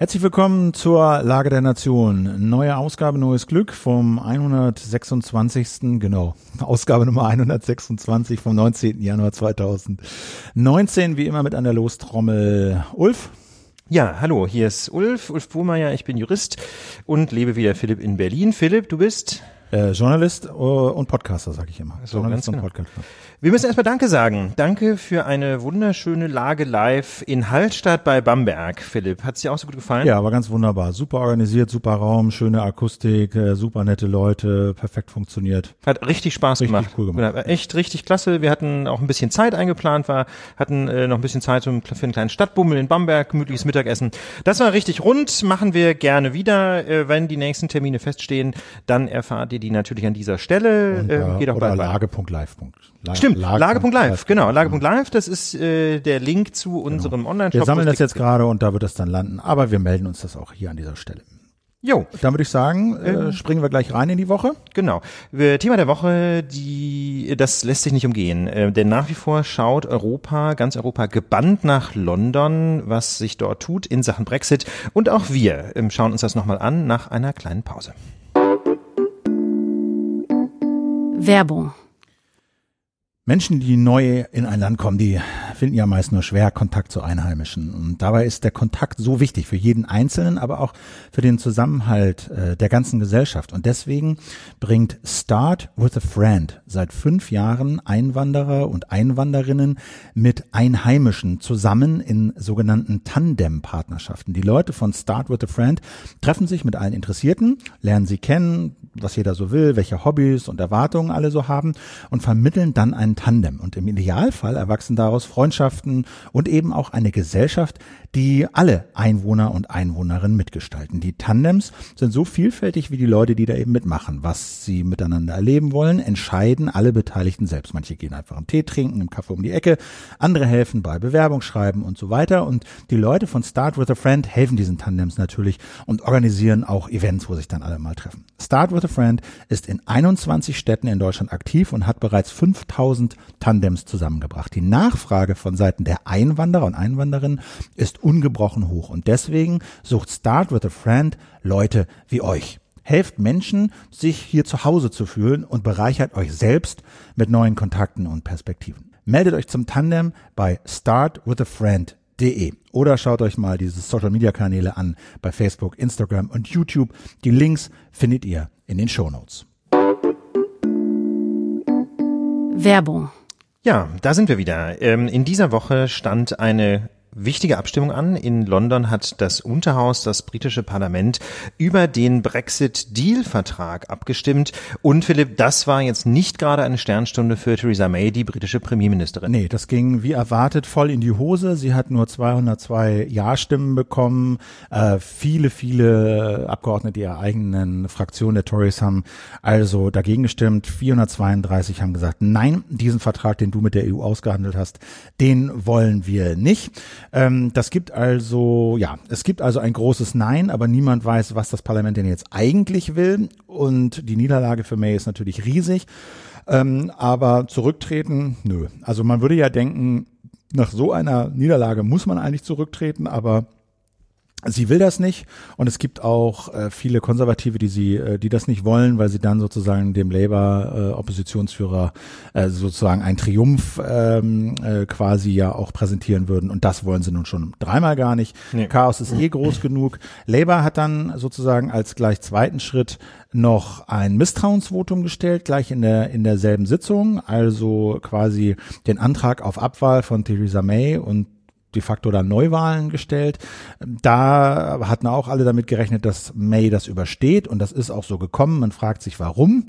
Herzlich willkommen zur Lage der Nation. Neue Ausgabe, neues Glück vom 126. Genau, Ausgabe Nummer 126 vom 19. Januar 2019. Wie immer mit an der Lostrommel Ulf. Ja, hallo, hier ist Ulf, Ulf Buhmeier, ich bin Jurist und lebe wieder Philipp in Berlin. Philipp, du bist? Äh, Journalist äh, und Podcaster, sage ich immer. So, Journalist genau. und Podcaster. Wir müssen erstmal Danke sagen. Danke für eine wunderschöne Lage live in Hallstatt bei Bamberg. Philipp, hat's dir auch so gut gefallen? Ja, war ganz wunderbar. Super organisiert, super Raum, schöne Akustik, äh, super nette Leute, perfekt funktioniert. Hat richtig Spaß Richtig gemacht. cool gemacht. Genau, Echt richtig klasse. Wir hatten auch ein bisschen Zeit eingeplant, war, hatten äh, noch ein bisschen Zeit für einen kleinen Stadtbummel in Bamberg, gemütliches Mittagessen. Das war richtig rund, machen wir gerne wieder. Äh, wenn die nächsten Termine feststehen, dann erfahrt ihr die natürlich an dieser Stelle. Und, äh, äh, geht auch oder lage.live. La- Stimmt, Lage.live, genau, Lage. Lage.live, das ist äh, der Link zu unserem Online-Shop. Wir sammeln das jetzt gerade und da wird es dann landen, aber wir melden uns das auch hier an dieser Stelle. Jo, Dann würde ich sagen, äh, springen wir gleich rein in die Woche. genau. Wir, Thema der Woche, die, das lässt sich nicht umgehen, äh, denn nach wie vor schaut Europa, ganz Europa gebannt nach London, was sich dort tut in Sachen Brexit und auch wir ähm, schauen uns das nochmal an nach einer kleinen Pause. Werbung. Menschen, die neu in ein Land kommen, die finden ja meist nur schwer Kontakt zu Einheimischen. Und dabei ist der Kontakt so wichtig für jeden Einzelnen, aber auch für den Zusammenhalt äh, der ganzen Gesellschaft. Und deswegen bringt Start with a Friend seit fünf Jahren Einwanderer und Einwanderinnen mit Einheimischen zusammen in sogenannten Tandem-Partnerschaften. Die Leute von Start with a Friend treffen sich mit allen Interessierten, lernen sie kennen, was jeder so will, welche Hobbys und Erwartungen alle so haben und vermitteln dann ein Tandem. Und im Idealfall erwachsen daraus Freundschaften und eben auch eine Gesellschaft, die alle Einwohner und Einwohnerinnen mitgestalten. Die Tandems sind so vielfältig wie die Leute, die da eben mitmachen. Was sie miteinander erleben wollen, entscheiden alle Beteiligten selbst. Manche gehen einfach einen Tee trinken, im Kaffee um die Ecke, andere helfen bei Bewerbungsschreiben und so weiter. Und die Leute von Start with a Friend helfen diesen Tandems natürlich und organisieren auch Events, wo sich dann alle mal treffen. Start with a Friend ist in 21 Städten in Deutschland aktiv und hat bereits 5000 Tandems zusammengebracht. Die Nachfrage von Seiten der Einwanderer und Einwanderinnen ist ungebrochen hoch und deswegen sucht Start with a Friend Leute wie euch. Helft Menschen, sich hier zu Hause zu fühlen und bereichert euch selbst mit neuen Kontakten und Perspektiven. Meldet euch zum Tandem bei startwithafriend.de oder schaut euch mal diese Social Media Kanäle an bei Facebook, Instagram und YouTube. Die Links findet ihr in den Shownotes. Werbung. Ja, da sind wir wieder. Ähm, in dieser Woche stand eine wichtige Abstimmung an. In London hat das Unterhaus, das britische Parlament, über den Brexit-Deal-Vertrag abgestimmt. Und Philipp, das war jetzt nicht gerade eine Sternstunde für Theresa May, die britische Premierministerin. Nee, das ging wie erwartet voll in die Hose. Sie hat nur 202 Ja-Stimmen bekommen. Äh, viele, viele Abgeordnete ihrer eigenen Fraktion der Tories haben also dagegen gestimmt. 432 haben gesagt, nein, diesen Vertrag, den du mit der EU ausgehandelt hast, den wollen wir nicht. Ähm, das gibt also, ja, es gibt also ein großes Nein, aber niemand weiß, was das Parlament denn jetzt eigentlich will. Und die Niederlage für May ist natürlich riesig. Ähm, aber zurücktreten, nö. Also man würde ja denken, nach so einer Niederlage muss man eigentlich zurücktreten, aber Sie will das nicht und es gibt auch äh, viele Konservative, die sie, äh, die das nicht wollen, weil sie dann sozusagen dem Labour-Oppositionsführer äh, sozusagen einen Triumph ähm, äh, quasi ja auch präsentieren würden und das wollen sie nun schon dreimal gar nicht. Nee. Chaos ist eh groß genug. Labour hat dann sozusagen als gleich zweiten Schritt noch ein Misstrauensvotum gestellt, gleich in der in derselben Sitzung, also quasi den Antrag auf Abwahl von Theresa May und de facto dann Neuwahlen gestellt. Da hatten auch alle damit gerechnet, dass May das übersteht und das ist auch so gekommen. Man fragt sich, warum?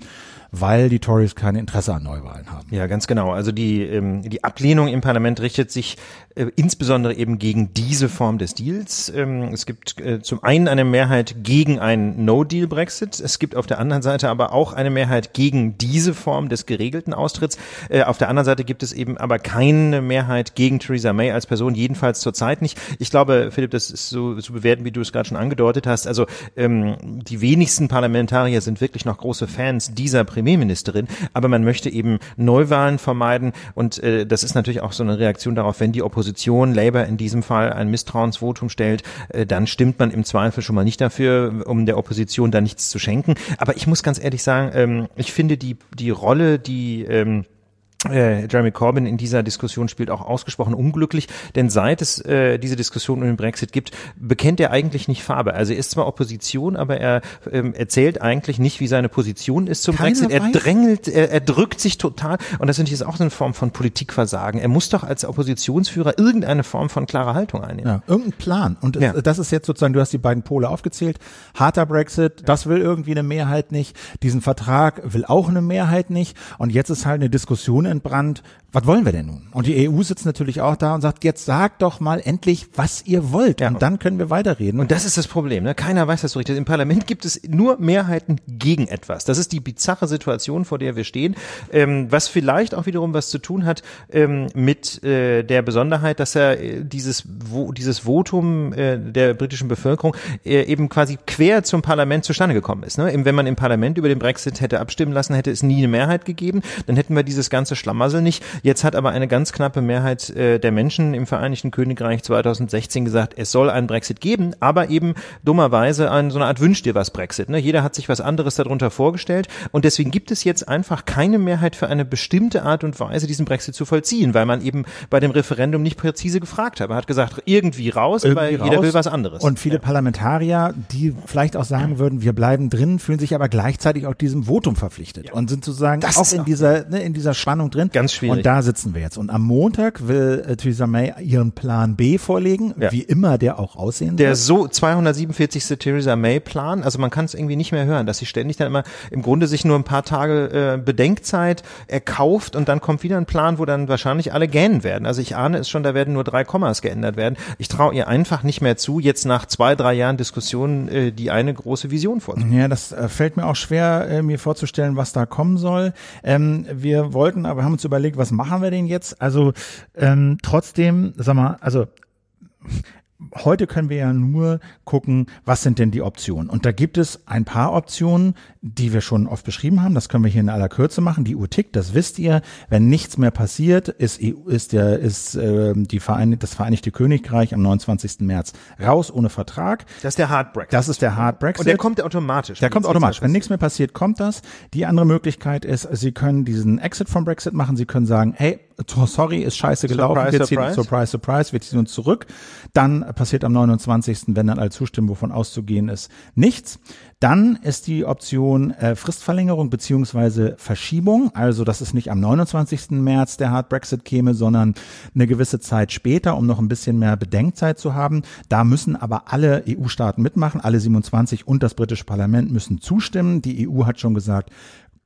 Weil die Tories kein Interesse an Neuwahlen haben. Ja, ganz genau. Also die, ähm, die Ablehnung im Parlament richtet sich äh, insbesondere eben gegen diese Form des Deals. Ähm, es gibt äh, zum einen eine Mehrheit gegen einen No-Deal-Brexit. Es gibt auf der anderen Seite aber auch eine Mehrheit gegen diese Form des geregelten Austritts. Äh, auf der anderen Seite gibt es eben aber keine Mehrheit gegen Theresa May als Person. Jede jedenfalls zurzeit nicht. Ich glaube, Philipp, das ist so zu bewerten, wie du es gerade schon angedeutet hast. Also ähm, die wenigsten Parlamentarier sind wirklich noch große Fans dieser Premierministerin, aber man möchte eben Neuwahlen vermeiden und äh, das ist natürlich auch so eine Reaktion darauf, wenn die Opposition, Labour in diesem Fall, ein Misstrauensvotum stellt, äh, dann stimmt man im Zweifel schon mal nicht dafür, um der Opposition da nichts zu schenken. Aber ich muss ganz ehrlich sagen, ähm, ich finde die die Rolle, die ähm, äh, Jeremy Corbyn in dieser Diskussion spielt auch ausgesprochen unglücklich, denn seit es äh, diese Diskussion um den Brexit gibt, bekennt er eigentlich nicht Farbe. Also er ist zwar Opposition, aber er ähm, erzählt eigentlich nicht, wie seine Position ist zum Keiner Brexit. Er weiß. drängelt, er, er drückt sich total und das finde ich ist auch eine Form von Politikversagen. Er muss doch als Oppositionsführer irgendeine Form von klarer Haltung einnehmen. Ja, irgendein Plan. Und ja. das ist jetzt sozusagen, du hast die beiden Pole aufgezählt. Harter Brexit, das will irgendwie eine Mehrheit nicht. Diesen Vertrag will auch eine Mehrheit nicht. Und jetzt ist halt eine Diskussion entbrannt, was wollen wir denn nun? Und die EU sitzt natürlich auch da und sagt, jetzt sagt doch mal endlich, was ihr wollt. Ja. Und dann können wir weiterreden. Und das ist das Problem. Ne? Keiner weiß das so richtig. Im Parlament gibt es nur Mehrheiten gegen etwas. Das ist die bizarre Situation, vor der wir stehen, ähm, was vielleicht auch wiederum was zu tun hat ähm, mit äh, der Besonderheit, dass er äh, dieses, wo, dieses Votum äh, der britischen Bevölkerung äh, eben quasi quer zum Parlament zustande gekommen ist. Ne? Wenn man im Parlament über den Brexit hätte abstimmen lassen, hätte es nie eine Mehrheit gegeben. Dann hätten wir dieses ganze Schlamassel nicht. Jetzt hat aber eine ganz knappe Mehrheit äh, der Menschen im Vereinigten Königreich 2016 gesagt, es soll einen Brexit geben, aber eben dummerweise ein, so eine Art Wünsch dir was Brexit. Ne? Jeder hat sich was anderes darunter vorgestellt und deswegen gibt es jetzt einfach keine Mehrheit für eine bestimmte Art und Weise, diesen Brexit zu vollziehen, weil man eben bei dem Referendum nicht präzise gefragt hat. Man hat gesagt, irgendwie raus, irgendwie weil raus. jeder will was anderes. Und viele ja. Parlamentarier, die vielleicht auch sagen würden, wir bleiben drin, fühlen sich aber gleichzeitig auch diesem Votum verpflichtet ja. und sind sozusagen das auch in dieser, ne, in dieser Spannung drin. Ganz schwierig. Da sitzen wir jetzt. Und am Montag will äh, Theresa May ihren Plan B vorlegen, ja. wie immer der auch aussehen Der so 247. Theresa May Plan, also man kann es irgendwie nicht mehr hören, dass sie ständig dann immer im Grunde sich nur ein paar Tage äh, Bedenkzeit erkauft und dann kommt wieder ein Plan, wo dann wahrscheinlich alle gähnen werden. Also ich ahne es schon, da werden nur drei Kommas geändert werden. Ich traue ihr einfach nicht mehr zu, jetzt nach zwei, drei Jahren Diskussion äh, die eine große Vision vorzulegen. Ja, das äh, fällt mir auch schwer, äh, mir vorzustellen, was da kommen soll. Ähm, wir wollten, aber haben uns überlegt, was machen wir denn jetzt? Also ähm, trotzdem, sag mal, also heute können wir ja nur gucken, was sind denn die Optionen. Und da gibt es ein paar Optionen, die wir schon oft beschrieben haben. Das können wir hier in aller Kürze machen. Die Uhr tickt, das wisst ihr. Wenn nichts mehr passiert, ist, EU, ist, der, ist äh, die Verein das Vereinigte Königreich am 29. März raus ohne Vertrag. Das ist der Hard Brexit. Das ist der Hard Brexit. Und der kommt automatisch. Der kommt automatisch. Wenn nichts mehr passiert, kommt das. Die andere Möglichkeit ist, Sie können diesen Exit vom Brexit machen. Sie können sagen, hey, sorry, ist scheiße gelaufen. Surprise, wir ziehen, surprise. surprise, surprise, wir ziehen uns zurück. Dann passiert am 29., wenn dann alle zustimmen, wovon auszugehen ist, nichts. Dann ist die Option äh, Fristverlängerung beziehungsweise Verschiebung. Also, dass es nicht am 29. März der Hard Brexit käme, sondern eine gewisse Zeit später, um noch ein bisschen mehr Bedenkzeit zu haben. Da müssen aber alle EU-Staaten mitmachen. Alle 27 und das britische Parlament müssen zustimmen. Die EU hat schon gesagt,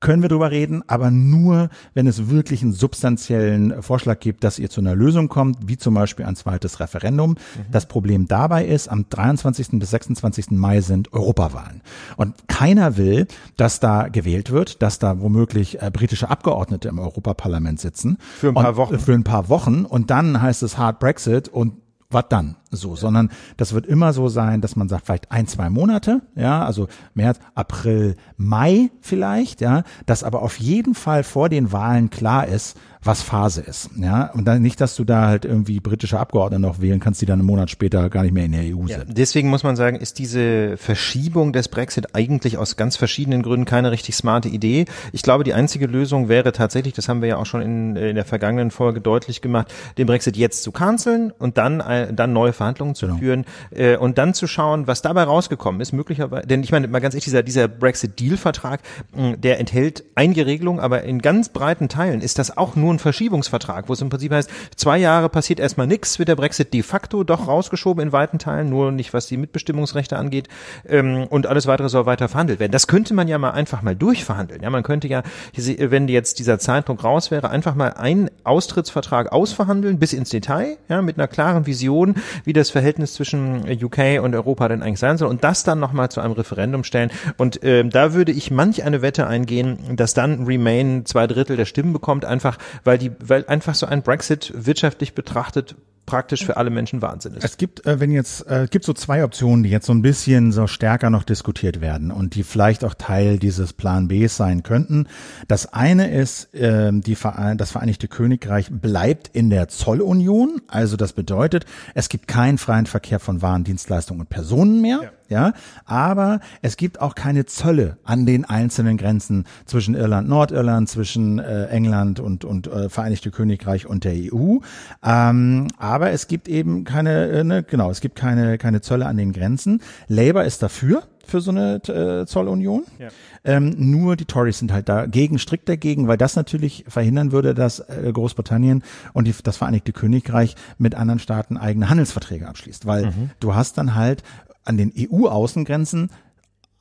können wir drüber reden, aber nur, wenn es wirklich einen substanziellen Vorschlag gibt, dass ihr zu einer Lösung kommt, wie zum Beispiel ein zweites Referendum. Mhm. Das Problem dabei ist, am 23. bis 26. Mai sind Europawahlen. Und keiner will, dass da gewählt wird, dass da womöglich äh, britische Abgeordnete im Europaparlament sitzen. Für ein paar Wochen. Für ein paar Wochen. Und dann heißt es Hard Brexit und was dann? So, sondern das wird immer so sein, dass man sagt, vielleicht ein, zwei Monate, ja, also März, April, Mai vielleicht, ja, dass aber auf jeden Fall vor den Wahlen klar ist, was Phase ist. Ja, und dann nicht, dass du da halt irgendwie britische Abgeordnete noch wählen kannst, die dann einen Monat später gar nicht mehr in der EU ja, sind. Deswegen muss man sagen, ist diese Verschiebung des Brexit eigentlich aus ganz verschiedenen Gründen keine richtig smarte Idee. Ich glaube, die einzige Lösung wäre tatsächlich, das haben wir ja auch schon in, in der vergangenen Folge deutlich gemacht, den Brexit jetzt zu canceln und dann, äh, dann neue Verhandlungen zu genau. führen äh, und dann zu schauen, was dabei rausgekommen ist, möglicherweise, denn ich meine, mal ganz ehrlich, dieser, dieser Brexit-Deal-Vertrag, der enthält einige Regelungen, aber in ganz breiten Teilen ist das auch nur ein Verschiebungsvertrag, wo es im Prinzip heißt, zwei Jahre passiert erstmal nichts, wird der Brexit de facto doch rausgeschoben in weiten Teilen, nur nicht was die Mitbestimmungsrechte angeht ähm, und alles weitere soll weiter verhandelt werden. Das könnte man ja mal einfach mal durchverhandeln. Ja, man könnte ja, wenn jetzt dieser Zeitpunkt raus wäre, einfach mal einen Austrittsvertrag ausverhandeln bis ins Detail, ja, mit einer klaren Vision, wie das Verhältnis zwischen UK und Europa denn eigentlich sein soll und das dann nochmal zu einem Referendum stellen. Und ähm, da würde ich manch eine Wette eingehen, dass dann Remain zwei Drittel der Stimmen bekommt, einfach weil die, weil einfach so ein Brexit wirtschaftlich betrachtet praktisch für alle Menschen Wahnsinn ist. Es gibt, äh, wenn jetzt, äh, gibt so zwei Optionen, die jetzt so ein bisschen so stärker noch diskutiert werden und die vielleicht auch Teil dieses Plan B sein könnten. Das eine ist, äh, die Verein das Vereinigte Königreich bleibt in der Zollunion. Also das bedeutet, es gibt keinen freien Verkehr von Waren, Dienstleistungen und Personen mehr. Ja ja, aber es gibt auch keine Zölle an den einzelnen Grenzen zwischen Irland, Nordirland, zwischen äh, England und und äh, Vereinigte Königreich und der EU. Ähm, aber es gibt eben keine, äh, ne, genau, es gibt keine keine Zölle an den Grenzen. Labour ist dafür für so eine äh, Zollunion. Ja. Ähm, nur die Tories sind halt dagegen, strikt dagegen, weil das natürlich verhindern würde, dass äh, Großbritannien und die, das Vereinigte Königreich mit anderen Staaten eigene Handelsverträge abschließt. Weil mhm. du hast dann halt an den EU-Außengrenzen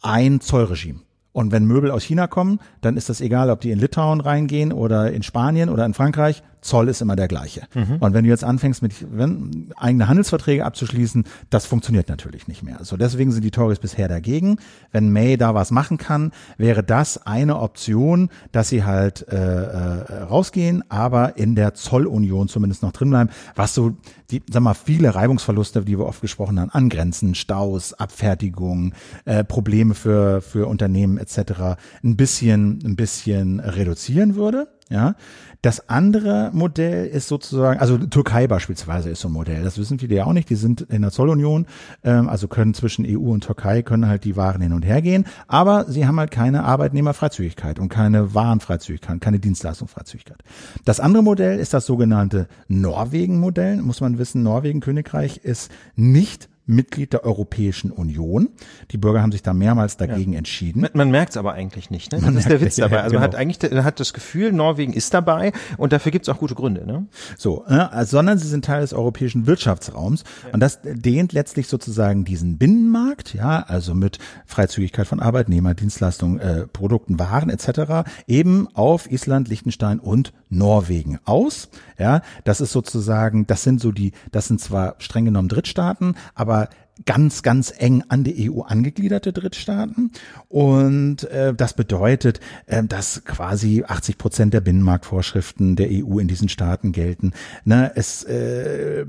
ein Zollregime. Und wenn Möbel aus China kommen, dann ist das egal, ob die in Litauen reingehen oder in Spanien oder in Frankreich. Zoll ist immer der gleiche. Mhm. Und wenn du jetzt anfängst, mit wenn, eigene Handelsverträge abzuschließen, das funktioniert natürlich nicht mehr. So deswegen sind die Tories bisher dagegen. Wenn May da was machen kann, wäre das eine Option, dass sie halt äh, äh, rausgehen, aber in der Zollunion zumindest noch drin bleiben, was so die, sag mal, viele Reibungsverluste, die wir oft gesprochen haben, angrenzen, Staus, Abfertigung, äh, Probleme für für Unternehmen etc. ein bisschen ein bisschen reduzieren würde. Ja, das andere Modell ist sozusagen, also Türkei beispielsweise ist so ein Modell. Das wissen viele ja auch nicht. Die sind in der Zollunion, ähm, also können zwischen EU und Türkei können halt die Waren hin und her gehen. Aber sie haben halt keine Arbeitnehmerfreizügigkeit und keine Warenfreizügigkeit, keine Dienstleistungsfreizügigkeit. Das andere Modell ist das sogenannte Norwegen-Modell. Muss man wissen, Norwegen, Königreich ist nicht Mitglied der Europäischen Union. Die Bürger haben sich da mehrmals dagegen ja. entschieden. Man, man merkt es aber eigentlich nicht. Ne? Das man ist der Witz dabei. Also genau. man hat eigentlich man hat das Gefühl, Norwegen ist dabei und dafür gibt es auch gute Gründe. Ne? So, äh, sondern sie sind Teil des europäischen Wirtschaftsraums ja. und das dehnt letztlich sozusagen diesen Binnenmarkt, ja, also mit Freizügigkeit von Arbeitnehmer, Dienstleistungen, äh, Produkten, Waren etc. eben auf Island, Liechtenstein und Norwegen aus. Ja, das ist sozusagen, das sind so die, das sind zwar streng genommen Drittstaaten, aber ganz, ganz eng an die EU angegliederte Drittstaaten. Und äh, das bedeutet, äh, dass quasi 80 Prozent der Binnenmarktvorschriften der EU in diesen Staaten gelten. Ne, es äh,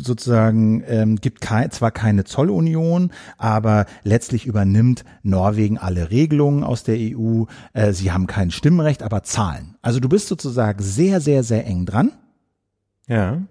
sozusagen äh, gibt kein, zwar keine Zollunion, aber letztlich übernimmt Norwegen alle Regelungen aus der EU. Äh, sie haben kein Stimmrecht, aber zahlen. Also du bist sozusagen sehr, sehr, sehr eng dran. Ja.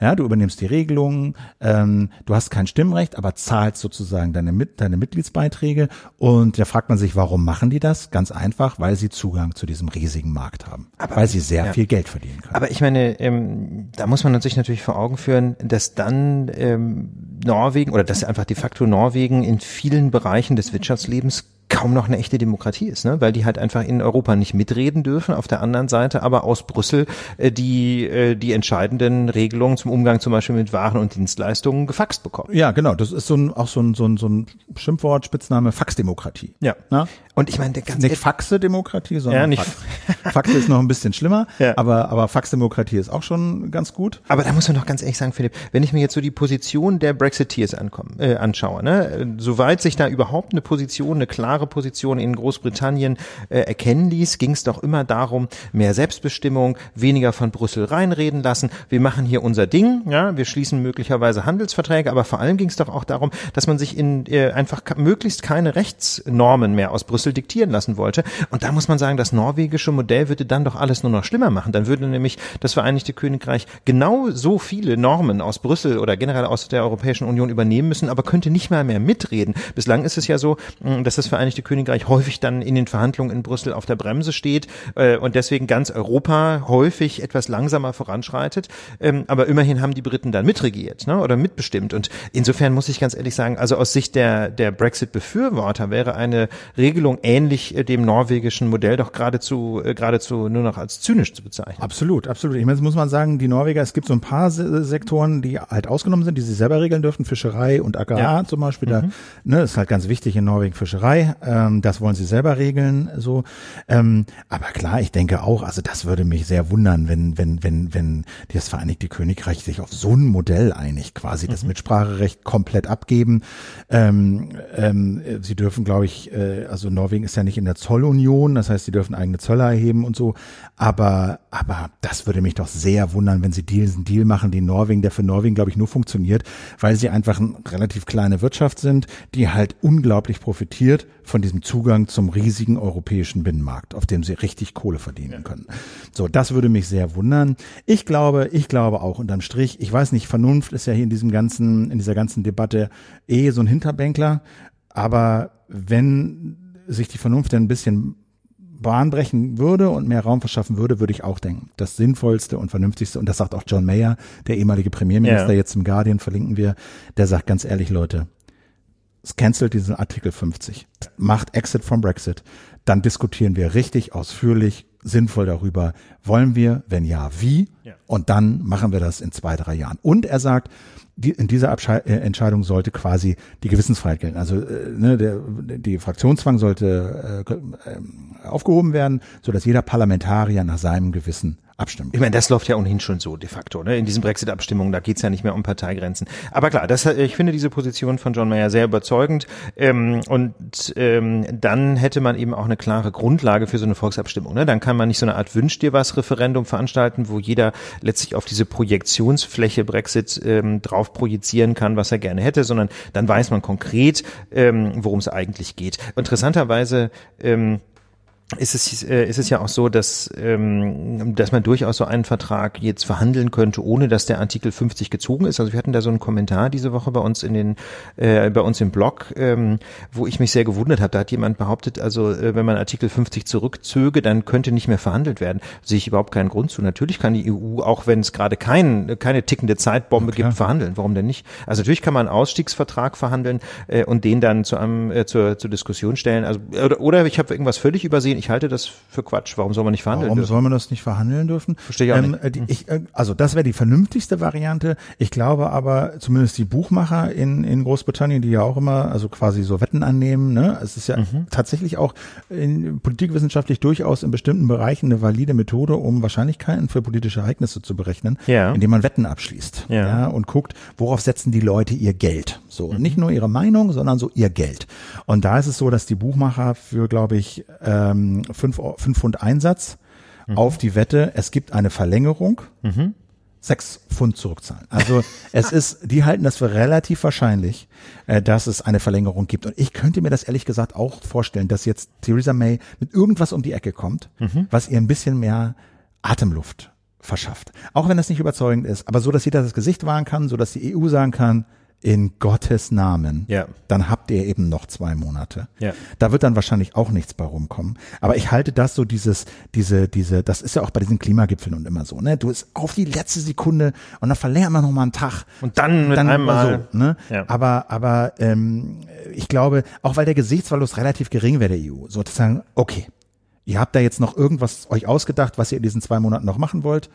Ja, du übernimmst die Regelungen, ähm, du hast kein Stimmrecht, aber zahlst sozusagen deine, Mit deine Mitgliedsbeiträge. Und da fragt man sich, warum machen die das? Ganz einfach, weil sie Zugang zu diesem riesigen Markt haben. Aber, weil sie sehr ja. viel Geld verdienen können. Aber ich meine, ähm, da muss man sich natürlich vor Augen führen, dass dann ähm, Norwegen oder dass einfach de facto Norwegen in vielen Bereichen des Wirtschaftslebens kaum noch eine echte Demokratie ist, ne? weil die halt einfach in Europa nicht mitreden dürfen, auf der anderen Seite aber aus Brüssel äh, die, äh, die entscheidenden Regelungen zum Umgang zum Beispiel mit Waren und Dienstleistungen gefaxt bekommen. Ja, genau, das ist so ein, auch so ein, so ein, so ein Schimpfwort, Spitzname, Faxdemokratie. Ja. Na? Und ich meine, der ganze nicht Faxe-Demokratie, sondern ja, nicht Fax. Faxe ist noch ein bisschen schlimmer, ja. aber, aber Faxdemokratie ist auch schon ganz gut. Aber da muss man doch ganz ehrlich sagen, Philipp, wenn ich mir jetzt so die Position der Brexiteers ankommen, äh, anschaue, ne, soweit sich da überhaupt eine Position, eine klare klare Position in Großbritannien äh, erkennen ließ, ging es doch immer darum, mehr Selbstbestimmung, weniger von Brüssel reinreden lassen. Wir machen hier unser Ding, ja, wir schließen möglicherweise Handelsverträge, aber vor allem ging es doch auch darum, dass man sich in äh, einfach möglichst keine Rechtsnormen mehr aus Brüssel diktieren lassen wollte. Und da muss man sagen, das norwegische Modell würde dann doch alles nur noch schlimmer machen. Dann würde nämlich das Vereinigte Königreich genau so viele Normen aus Brüssel oder generell aus der Europäischen Union übernehmen müssen, aber könnte nicht mal mehr mitreden. Bislang ist es ja so, dass das Vereinigte Vereinigte Königreich häufig dann in den Verhandlungen in Brüssel auf der Bremse steht äh, und deswegen ganz Europa häufig etwas langsamer voranschreitet. Ähm, aber immerhin haben die Briten dann mitregiert ne, oder mitbestimmt. Und insofern muss ich ganz ehrlich sagen, also aus Sicht der, der Brexit-Befürworter wäre eine Regelung ähnlich äh, dem norwegischen Modell doch geradezu, äh, geradezu nur noch als zynisch zu bezeichnen. Absolut, absolut. Ich meine, jetzt muss man sagen, die Norweger, es gibt so ein paar Sektoren, die halt ausgenommen sind, die sie selber regeln dürfen, Fischerei und Agrar ja. zum Beispiel. Mhm. Da ne, ist halt ganz wichtig in Norwegen Fischerei Ähm, das wollen sie selber regeln. So, ähm, aber klar, ich denke auch. Also das würde mich sehr wundern, wenn wenn wenn wenn das Vereinigte Königreich sich auf so ein Modell einigt, quasi das Mhm. Mitspracherecht komplett abgeben. Ähm, ähm, sie dürfen, glaube ich, äh, also Norwegen ist ja nicht in der Zollunion, das heißt, sie dürfen eigene Zölle erheben und so. Aber aber das würde mich doch sehr wundern, wenn sie diesen Deal machen, den Norwegen, der für Norwegen, glaube ich, nur funktioniert, weil sie einfach eine relativ kleine Wirtschaft sind, die halt unglaublich profitiert von diesem Zugang zum riesigen europäischen Binnenmarkt, auf dem sie richtig Kohle verdienen können. So, das würde mich sehr wundern. Ich glaube, ich glaube auch unterm Strich, ich weiß nicht, Vernunft ist ja hier in diesem ganzen, in dieser ganzen Debatte eh so ein Hinterbänkler, aber wenn sich die Vernunft ein bisschen Bahn brechen würde und mehr Raum verschaffen würde, würde ich auch denken. Das Sinnvollste und Vernünftigste, und das sagt auch John Mayer, der ehemalige Premierminister, Ja. jetzt im Guardian verlinken wir, der sagt ganz ehrlich, Leute, es cancelt diesen Artikel 50, macht Exit from Brexit, dann diskutieren wir richtig ausführlich, sinnvoll darüber, wollen wir, wenn ja, wie, Ja. und dann machen wir das in zwei, drei Jahren. Und er sagt, die, in dieser Abschei äh, Entscheidung sollte quasi die Gewissensfreiheit gelten. Also äh, ne, der, die Fraktionszwang sollte äh, ähm, aufgehoben werden, so dass jeder Parlamentarier nach seinem Gewissen abstimmen Ich meine, das läuft ja ohnehin schon so de facto. Ne? In diesen Brexit-Abstimmungen, da geht's ja nicht mehr um Parteigrenzen. Aber klar, das, ich finde diese Position von John Mayer sehr überzeugend. Ähm, und ähm, dann hätte man eben auch eine klare Grundlage für so eine Volksabstimmung. Ne? Dann kann man nicht so eine Art Wünsch dir was Referendum veranstalten, wo jeder letztlich auf diese Projektionsfläche Brexit ähm, drauf projizieren kann, was er gerne hätte, sondern dann weiß man konkret, ähm, worum es eigentlich geht. Interessanterweise ähm, ist es, äh, ist es ja auch so, dass, ähm, dass man durchaus so einen Vertrag jetzt verhandeln könnte, ohne dass der Artikel 50 gezogen ist. Also wir hatten da so einen Kommentar diese Woche bei uns in den, äh, bei uns im Blog, ähm, wo ich mich sehr gewundert habe. Da hat jemand behauptet, also äh, wenn man Artikel 50 zurückzöge, dann könnte nicht mehr verhandelt werden. Sehe ich überhaupt keinen Grund zu. Natürlich kann die EU, auch wenn es gerade kein, keine tickende Zeitbombe gibt, verhandeln. Warum denn nicht? Also natürlich kann man einen Ausstiegsvertrag verhandeln äh, und den dann zu einem, äh, zur, zur Diskussion stellen. Also oder, oder ich habe irgendwas völlig übersehen. Ich halte das für Quatsch. Warum soll man nicht verhandeln? Warum dürfen? soll man das nicht verhandeln dürfen? Verstehe ich auch nicht. äh, die, ich, äh, also das wäre die vernünftigste Variante. Ich glaube aber, zumindest die Buchmacher in, in Großbritannien, die ja auch immer, also quasi so Wetten annehmen, ne? Es ist ja Mhm. tatsächlich auch in, politikwissenschaftlich durchaus in bestimmten Bereichen eine valide Methode, um Wahrscheinlichkeiten für politische Ereignisse zu berechnen, Ja. indem man Wetten abschließt. Ja. und guckt, worauf setzen die Leute ihr Geld. So, Mhm. nicht nur ihre Meinung, sondern so ihr Geld. Und da ist es so, dass die Buchmacher für, glaube ich, ähm, fünf, fünf Pfund Einsatz Mhm. auf die Wette, es gibt eine Verlängerung, sechs Pfund zurückzahlen. Also es ist, die halten das für relativ wahrscheinlich, äh, dass es eine Verlängerung gibt. Und ich könnte mir das ehrlich gesagt auch vorstellen, dass jetzt Theresa May mit irgendwas um die Ecke kommt, Mhm. was ihr ein bisschen mehr Atemluft verschafft. Auch wenn das nicht überzeugend ist, aber so, dass jeder das Gesicht wahren kann, so dass die EU sagen kann, in Gottes Namen, Ja. dann habt ihr eben noch zwei Monate. Ja. Da wird dann wahrscheinlich auch nichts bei rumkommen. Aber ich halte das so dieses, diese, diese, das ist ja auch bei diesen Klimagipfeln und immer so, ne? Du ist auf die letzte Sekunde und dann verlängern wir noch mal einen Tag. Und dann mit dann einmal- so, ne? Ja. Aber, aber ähm, ich glaube, auch weil der Gesichtsverlust relativ gering wäre der EU, sozusagen, okay, ihr habt da jetzt noch irgendwas euch ausgedacht, was ihr in diesen zwei Monaten noch machen wollt.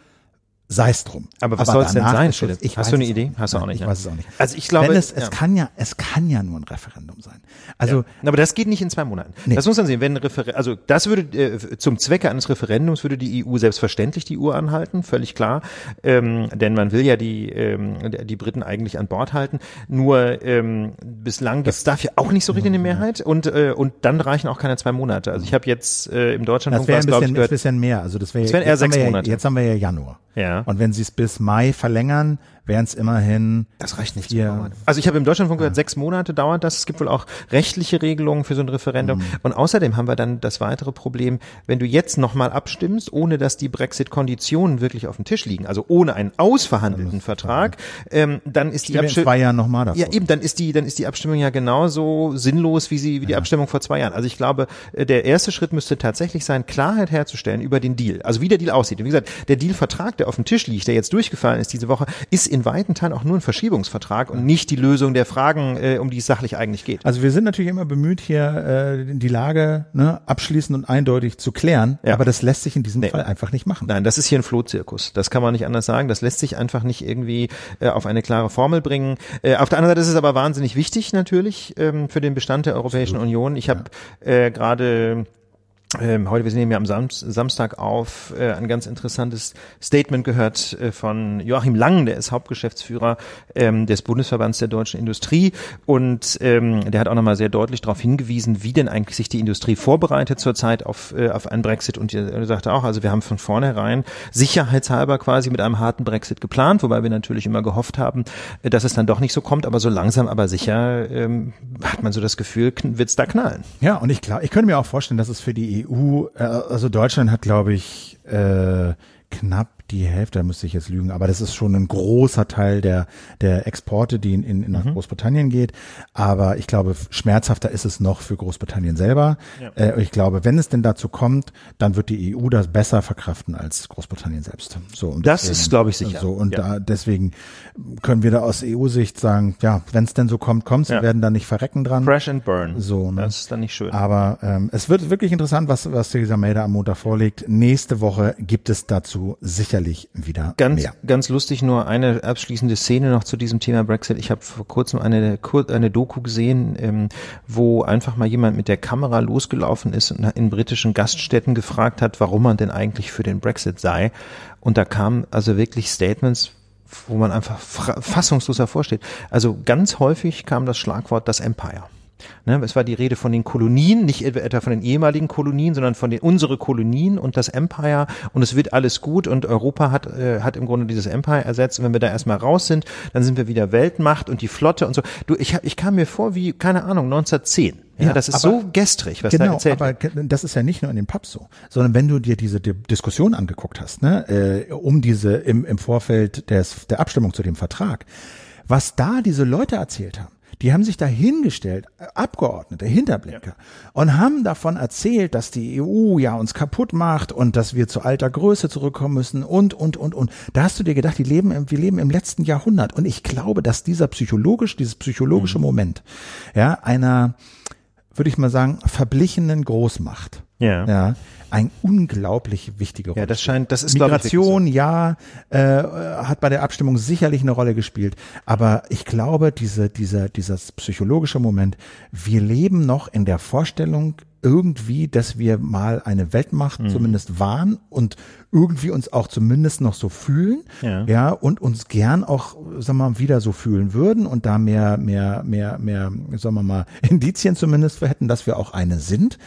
Sei es drum. Aber was soll es denn sein. Philipp? Ich Hast du eine es Idee? Hast du auch Nein, nicht, Ich ne? weiß es auch nicht. Also ich glaube, Wenn es, ja. es kann ja, es kann ja nur ein Referendum sein. Also Aber das geht nicht in zwei Monaten. Nee. Das muss man sehen. Wenn ein Refer also das würde äh, zum Zwecke eines Referendums würde die EU selbstverständlich die Uhr anhalten, völlig klar, ähm, denn man will ja die ähm, die Briten eigentlich an Bord halten. Nur ähm, bislang gibt's dafür auch nicht so richtig eine Mehrheit und äh, und dann reichen auch keine zwei Monate. Also ich habe jetzt äh, im Deutschlandfunk Das wäre ein ich, bisschen, ein gehört, bisschen mehr. Also das wäre wären eher sechs wir ja, Monate. Jetzt haben wir ja Januar. Ja. Und wenn sie es bis Mai verlängern, wären es immerhin. Das reicht nicht. vier-. Also ich habe im Deutschlandfunk gehört, sechs Monate dauert das. Es gibt wohl auch rechtliche Regelungen für so ein Referendum. Und außerdem haben wir dann das weitere Problem, wenn du jetzt nochmal abstimmst, ohne dass die Brexit-Konditionen wirklich auf dem Tisch liegen, also ohne einen ausverhandelten Vertrag, ähm, dann ist die wir in Abstimmung zwei Jahren nochmal davon. ja, eben, dann ist die, dann ist die Abstimmung ja genauso sinnlos wie sie, wie die Abstimmung vor zwei Jahren. Also ich glaube, äh, der erste Schritt müsste tatsächlich sein, Klarheit herzustellen über den Deal. Also wie der Deal aussieht. Und wie gesagt, der Deal-Vertrag, der der auf dem Tisch liegt, der jetzt durchgefallen ist diese Woche, ist in weiten Teilen auch nur ein Verschiebungsvertrag und nicht die Lösung der Fragen, äh, um die es sachlich eigentlich geht. Also wir sind natürlich immer bemüht, hier äh, die Lage ne, abschließend und eindeutig zu klären, Ja. aber das lässt sich in diesem Nee. Fall einfach nicht machen. Nein, das ist hier ein Flohzirkus. Das kann man nicht anders sagen. Das lässt sich einfach nicht irgendwie äh, auf eine klare Formel bringen. Äh, auf der anderen Seite ist es aber wahnsinnig wichtig natürlich ähm, für den Bestand der Europäischen Union. Ich habe äh, gerade ähm, heute, wir nehmen ja am Sam Samstag auf, äh, ein ganz interessantes Statement gehört äh, von Joachim Lang, der ist Hauptgeschäftsführer ähm, des Bundesverbands der deutschen Industrie. Und ähm, der hat auch nochmal sehr deutlich darauf hingewiesen, wie denn eigentlich sich die Industrie vorbereitet zurzeit auf, äh, auf einen Brexit. Und er sagte auch, also wir haben von vornherein sicherheitshalber quasi mit einem harten Brexit geplant, wobei wir natürlich immer gehofft haben, äh, dass es dann doch nicht so kommt, aber so langsam aber sicher ähm, hat man so das Gefühl, wird es da knallen. Ja, und ich glaube, ich könnte mir auch vorstellen, dass es für die EU, äh, also Deutschland hat, glaube ich, äh, knapp die Hälfte, da müsste ich jetzt lügen, aber das ist schon ein großer Teil der, der Exporte, die in, in, in nach Großbritannien geht. Aber ich glaube, schmerzhafter ist es noch für Großbritannien selber. Äh, ich glaube, wenn es denn dazu kommt, dann wird die EU das besser verkraften als Großbritannien selbst. So, und Das ist, glaube ich, sicher. So, und Ja. da, deswegen können wir da aus EU-Sicht sagen, ja, wenn es denn so kommt, kommt Ja. wir werden da nicht verrecken dran. Crash and burn. So, ne? Das ist dann nicht schön. Aber ähm, es wird wirklich interessant, was, was Theresa May da am Montag vorlegt. Nächste Woche gibt es dazu sicherlich wieder Ganz, mehr. ganz lustig nur eine abschließende Szene noch zu diesem Thema Brexit. Ich habe vor kurzem eine, eine Doku gesehen, ähm, wo einfach mal jemand mit der Kamera losgelaufen ist und in britischen Gaststätten gefragt hat, warum man denn eigentlich für den Brexit sei. Und da kamen also wirklich Statements, wo man einfach fassungslos davor steht. Also ganz häufig kam das Schlagwort das Empire. Ne, es war die Rede von den Kolonien, nicht etwa von den ehemaligen Kolonien, sondern von den unsere Kolonien und das Empire und es wird alles gut und Europa hat äh, hat im Grunde dieses Empire ersetzt und wenn wir da erstmal raus sind, dann sind wir wieder Weltmacht und die Flotte und so. Du, ich hab, ich kam mir vor wie keine Ahnung 1910. Ja, Ja, das ist aber- so gestrig, was da Genau, erzählt aber wird. das ist ja nicht nur in den Pubs so, sondern wenn du dir diese Di- Diskussion angeguckt hast, ne, äh, um diese im, im Vorfeld des, der Abstimmung zu dem Vertrag, was da diese Leute erzählt haben. Die haben sich da hingestellt, äh, Abgeordnete, Hinterblinker, und haben davon erzählt, dass die EU ja uns kaputt macht und dass wir zu alter Größe zurückkommen müssen und, und, und, und. Da hast du dir gedacht, die leben im, wir leben im letzten Jahrhundert. Und ich glaube, dass dieser psychologisch, dieses psychologische Moment, ja, einer, würde ich mal sagen, verblichenen Großmacht. Ja. Ja, ein unglaublich wichtige Rolle. Ja, das scheint, das ist glaube ich Migration, ja, äh, hat bei der Abstimmung sicherlich eine Rolle gespielt. Aber ich glaube, diese, dieser, dieses psychologische Moment, wir leben noch in der Vorstellung irgendwie, dass wir mal eine Weltmacht Mhm. zumindest waren und irgendwie uns auch zumindest noch so fühlen, Ja. ja, und uns gern auch, sagen wir mal, wieder so fühlen würden und da mehr, mehr, mehr, mehr, sagen wir mal, Indizien zumindest für hätten, dass wir auch eine sind.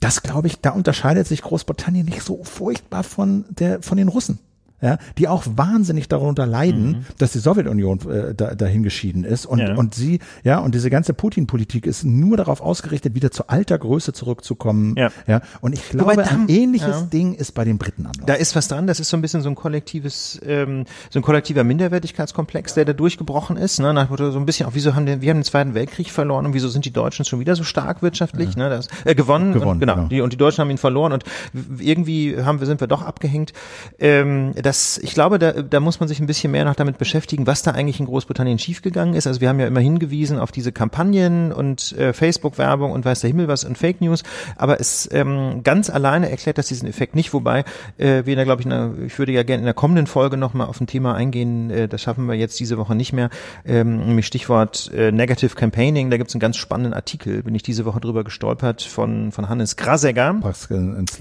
Das glaube ich, da unterscheidet sich Großbritannien nicht so furchtbar von der, von den Russen. Ja, die auch wahnsinnig darunter leiden, dass die Sowjetunion äh, da, dahin geschieden ist und Ja. und sie ja und diese ganze Putin-Politik ist nur darauf ausgerichtet, wieder zu alter Größe zurückzukommen. Ja. ja und ich glaube, da- ein ähnliches ja. Ding ist bei den Briten Laufen. Da ist was dran, das ist so ein bisschen so ein kollektives, ähm, so ein kollektiver Minderwertigkeitskomplex, der da durchgebrochen ist, ne, nach so ein bisschen auch, wieso haben den, wir haben den Zweiten Weltkrieg verloren und wieso sind die Deutschen schon wieder so stark wirtschaftlich, ne, das, äh, gewonnen, Gewonnen, und, genau, genau. Die, und die Deutschen haben ihn verloren und irgendwie haben wir, sind wir doch abgehängt, ähm, das, ich glaube, da, da muss man sich ein bisschen mehr noch damit beschäftigen, was da eigentlich in Großbritannien schiefgegangen ist, also wir haben ja immer hingewiesen auf diese Kampagnen und äh, Facebook-Werbung und weiß der Himmel was und Fake News, aber es ähm, ganz alleine erklärt das diesen Effekt nicht, wobei äh, wir da glaube ich, in einer, ich würde ja gerne in der kommenden Folge nochmal auf ein Thema eingehen, äh, das schaffen wir jetzt diese Woche nicht mehr, ähm, nämlich Stichwort äh, Negative Campaigning, da gibt es einen ganz spannenden Artikel, bin ich diese Woche drüber gestolpert von, von Hannes Grasegger.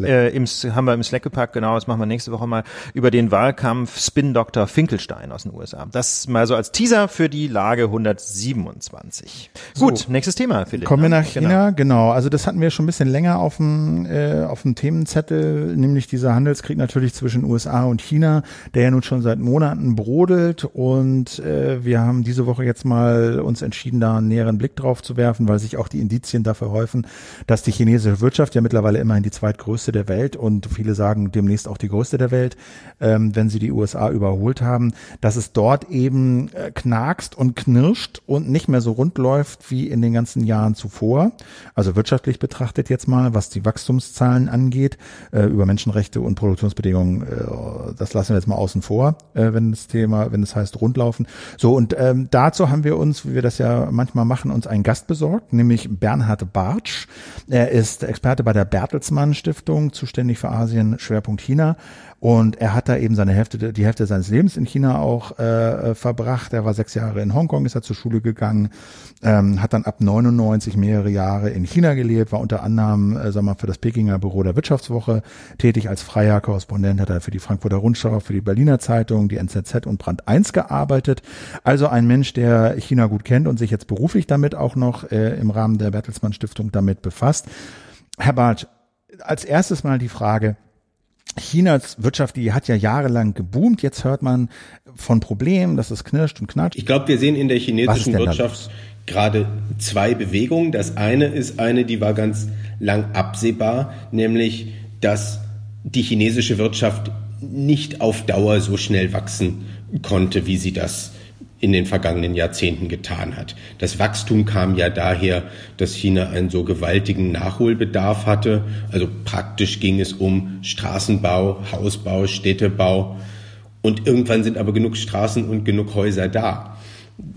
Äh, im, haben wir im Slack gepackt, genau, das machen wir nächste Woche mal. Über den Wahlkampf Spin Dr. Finkelstein aus den USA. Das mal so als Teaser für die Lage 127. Gut, nächstes Thema, Philipp. Kommen wir ne? nach China, genau. Also das hatten wir schon ein bisschen länger auf dem, äh, auf dem Themenzettel, nämlich dieser Handelskrieg natürlich zwischen USA und China, der ja nun schon seit Monaten brodelt und äh, wir haben diese Woche jetzt mal uns entschieden, da einen näheren Blick drauf zu werfen, weil sich auch die Indizien dafür häufen, dass die chinesische Wirtschaft ja mittlerweile immerhin die zweitgrößte der Welt und viele sagen demnächst auch die größte der Welt, ähm, ähm, wenn sie die USA überholt haben, dass es dort eben äh, knackst und knirscht und nicht mehr so rund läuft wie in den ganzen Jahren zuvor. Also wirtschaftlich betrachtet jetzt mal, was die Wachstumszahlen angeht, äh, über Menschenrechte und Produktionsbedingungen, äh, das lassen wir jetzt mal außen vor, äh, wenn das Thema, wenn es heißt rundlaufen. So, und ähm, dazu haben wir uns, wie wir das ja manchmal machen, uns einen Gast besorgt, nämlich Bernhard Bartsch. Er ist Experte bei der Bertelsmann Stiftung, zuständig für Asien, Schwerpunkt China und er hat da eben seine Hälfte, die Hälfte seines Lebens in China auch äh, äh verbracht. Er war sechs Jahre in Hongkong, ist er zur Schule gegangen, ähm, hat dann ab 99 mehrere Jahre in China gelebt, war unter anderem, äh, sag mal, für das Pekinger Büro der Wirtschaftswoche tätig als freier Korrespondent, hat er für die Frankfurter Rundschau, für die Berliner Zeitung, die NZZ und Brand 1 gearbeitet. Also ein Mensch, der China gut kennt und sich jetzt beruflich damit auch noch äh, im Rahmen der Bertelsmann Stiftung damit befasst. Herr Barth, als erstes mal die Frage, Chinas Wirtschaft, die hat ja jahrelang geboomt. Jetzt hört man von Problemen, dass es knirscht und knatscht. Ich glaube, wir sehen in der chinesischen Wirtschaft gerade zwei Bewegungen. Das eine ist eine, die war ganz lang absehbar, nämlich, dass die chinesische Wirtschaft nicht auf Dauer so schnell wachsen konnte, wie sie das in den vergangenen Jahrzehnten getan hat. Das Wachstum kam ja daher, dass China einen so gewaltigen Nachholbedarf hatte. Also praktisch ging es um Straßenbau, Hausbau, Städtebau. Und irgendwann sind aber genug Straßen und genug Häuser da.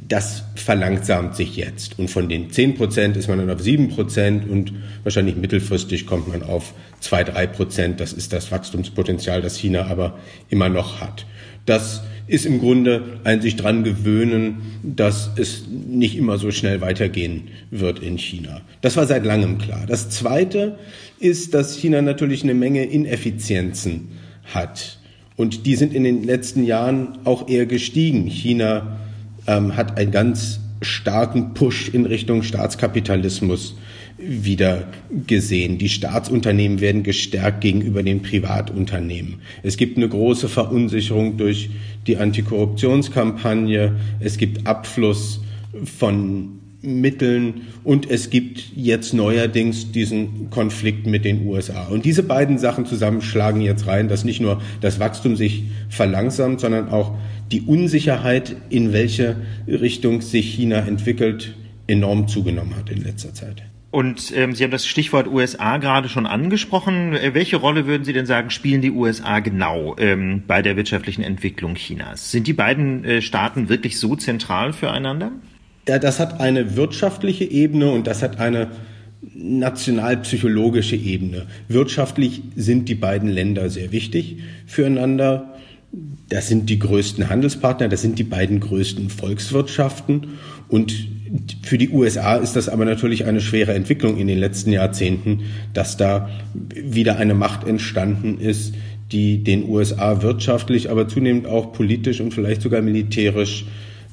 Das verlangsamt sich jetzt. Und von den 10 Prozent ist man dann auf 7 Prozent und wahrscheinlich mittelfristig kommt man auf 2, 3 Prozent. Das ist das Wachstumspotenzial, das China aber immer noch hat. Das ist im Grunde ein sich dran gewöhnen, dass es nicht immer so schnell weitergehen wird in China. Das war seit langem klar. Das zweite ist, dass China natürlich eine Menge Ineffizienzen hat. Und die sind in den letzten Jahren auch eher gestiegen. China ähm, hat einen ganz starken Push in Richtung Staatskapitalismus wieder gesehen. Die Staatsunternehmen werden gestärkt gegenüber den Privatunternehmen. Es gibt eine große Verunsicherung durch die Antikorruptionskampagne. Es gibt Abfluss von Mitteln und es gibt jetzt neuerdings diesen Konflikt mit den USA. Und diese beiden Sachen zusammen schlagen jetzt rein, dass nicht nur das Wachstum sich verlangsamt, sondern auch die Unsicherheit, in welche Richtung sich China entwickelt, enorm zugenommen hat in letzter Zeit. Und ähm, Sie haben das Stichwort USA gerade schon angesprochen. Äh, welche Rolle würden Sie denn sagen, spielen die USA genau ähm, bei der wirtschaftlichen Entwicklung Chinas? Sind die beiden äh, Staaten wirklich so zentral füreinander? Ja, das hat eine wirtschaftliche Ebene und das hat eine nationalpsychologische Ebene. Wirtschaftlich sind die beiden Länder sehr wichtig füreinander. Das sind die größten Handelspartner, das sind die beiden größten Volkswirtschaften und für die USA ist das aber natürlich eine schwere Entwicklung in den letzten Jahrzehnten, dass da wieder eine Macht entstanden ist, die den USA wirtschaftlich, aber zunehmend auch politisch und vielleicht sogar militärisch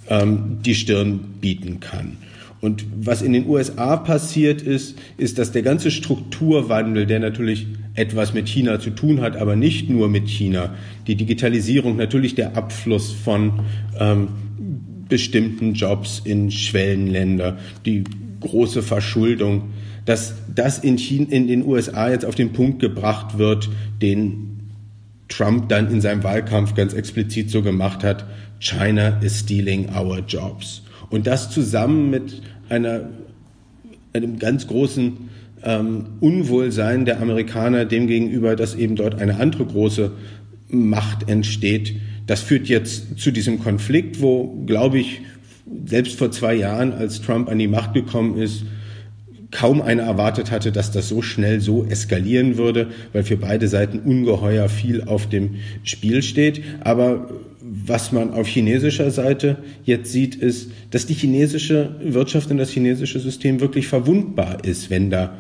ähm, die Stirn bieten kann. Und was in den USA passiert ist, ist, dass der ganze Strukturwandel, der natürlich etwas mit China zu tun hat, aber nicht nur mit China, die Digitalisierung, natürlich der Abfluss von ähm, bestimmten Jobs in Schwellenländer, die große Verschuldung, dass das in, China, in den USA jetzt auf den Punkt gebracht wird, den Trump dann in seinem Wahlkampf ganz explizit so gemacht hat, China is stealing our jobs. Und das zusammen mit einer, einem ganz großen ähm, Unwohlsein der Amerikaner demgegenüber, dass eben dort eine andere große Macht entsteht, das führt jetzt zu diesem Konflikt, wo, glaube ich, selbst vor zwei Jahren, als Trump an die Macht gekommen ist, kaum einer erwartet hatte, dass das so schnell so eskalieren würde, weil für beide Seiten ungeheuer viel auf dem Spiel steht. Aber was man auf chinesischer Seite jetzt sieht, ist, dass die chinesische Wirtschaft und das chinesische System wirklich verwundbar ist, wenn da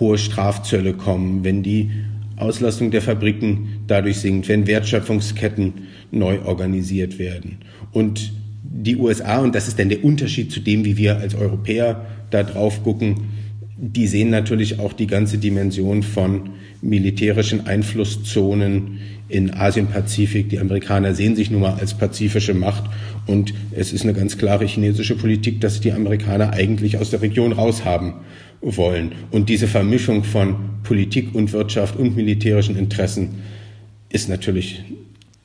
hohe Strafzölle kommen, wenn die Auslastung der Fabriken dadurch sinkt, wenn Wertschöpfungsketten neu organisiert werden. Und die USA, und das ist dann der Unterschied zu dem, wie wir als Europäer da drauf gucken, die sehen natürlich auch die ganze Dimension von militärischen Einflusszonen in Asien-Pazifik. Die Amerikaner sehen sich nun mal als pazifische Macht und es ist eine ganz klare chinesische Politik, dass die Amerikaner eigentlich aus der Region raushaben wollen. Und diese Vermischung von Politik und Wirtschaft und militärischen Interessen ist natürlich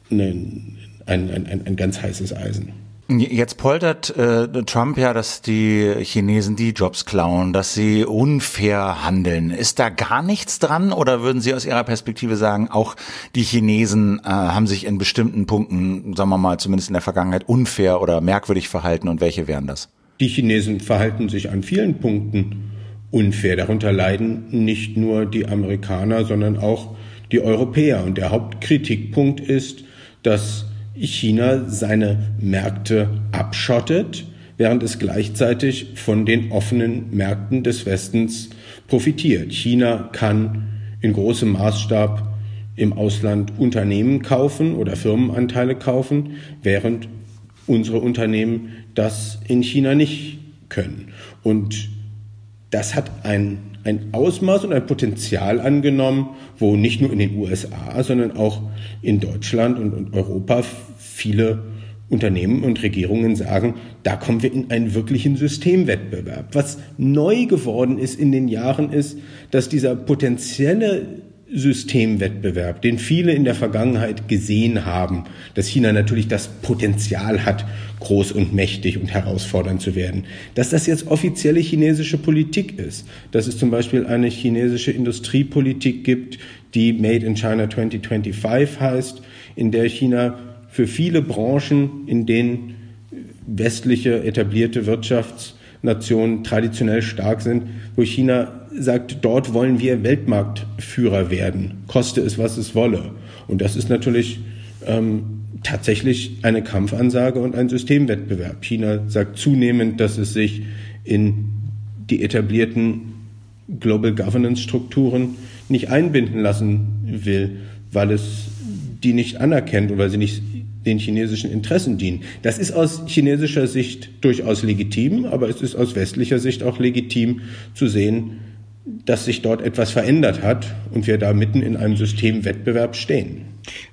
ein, ein, ein, ein ganz heißes Eisen. Jetzt poltert äh, Trump ja, dass die Chinesen die Jobs klauen, dass sie unfair handeln. Ist da gar nichts dran oder würden Sie aus Ihrer Perspektive sagen, auch die Chinesen äh, haben sich in bestimmten Punkten, sagen wir mal, zumindest in der Vergangenheit unfair oder merkwürdig verhalten und welche wären das? Die Chinesen verhalten sich an vielen Punkten unfair. Darunter leiden nicht nur die Amerikaner, sondern auch die Europäer. Und der Hauptkritikpunkt ist, dass China seine Märkte abschottet, während es gleichzeitig von den offenen Märkten des Westens profitiert. China kann in großem Maßstab im Ausland Unternehmen kaufen oder Firmenanteile kaufen, während unsere Unternehmen das in China nicht können. Und das hat ein, ein Ausmaß und ein Potenzial angenommen, wo nicht nur in den USA, sondern auch in Deutschland und, und Europa viele Unternehmen und Regierungen sagen, da kommen wir in einen wirklichen Systemwettbewerb. Was neu geworden ist in den Jahren ist, dass dieser potenzielle Systemwettbewerb, den viele in der Vergangenheit gesehen haben, dass China natürlich das Potenzial hat, groß und mächtig und herausfordernd zu werden, dass das jetzt offizielle chinesische Politik ist, dass es zum Beispiel eine chinesische Industriepolitik gibt, die Made in China 2025 heißt, in der China für viele Branchen, in denen westliche etablierte Wirtschaftsnationen traditionell stark sind, wo China sagt, dort wollen wir Weltmarktführer werden, koste es, was es wolle. Und das ist natürlich ähm, tatsächlich eine Kampfansage und ein Systemwettbewerb. China sagt zunehmend, dass es sich in die etablierten Global Governance Strukturen nicht einbinden lassen will, weil es die nicht anerkennt oder weil sie nicht den chinesischen Interessen dienen. Das ist aus chinesischer Sicht durchaus legitim, aber es ist aus westlicher Sicht auch legitim zu sehen, dass sich dort etwas verändert hat und wir da mitten in einem Systemwettbewerb stehen.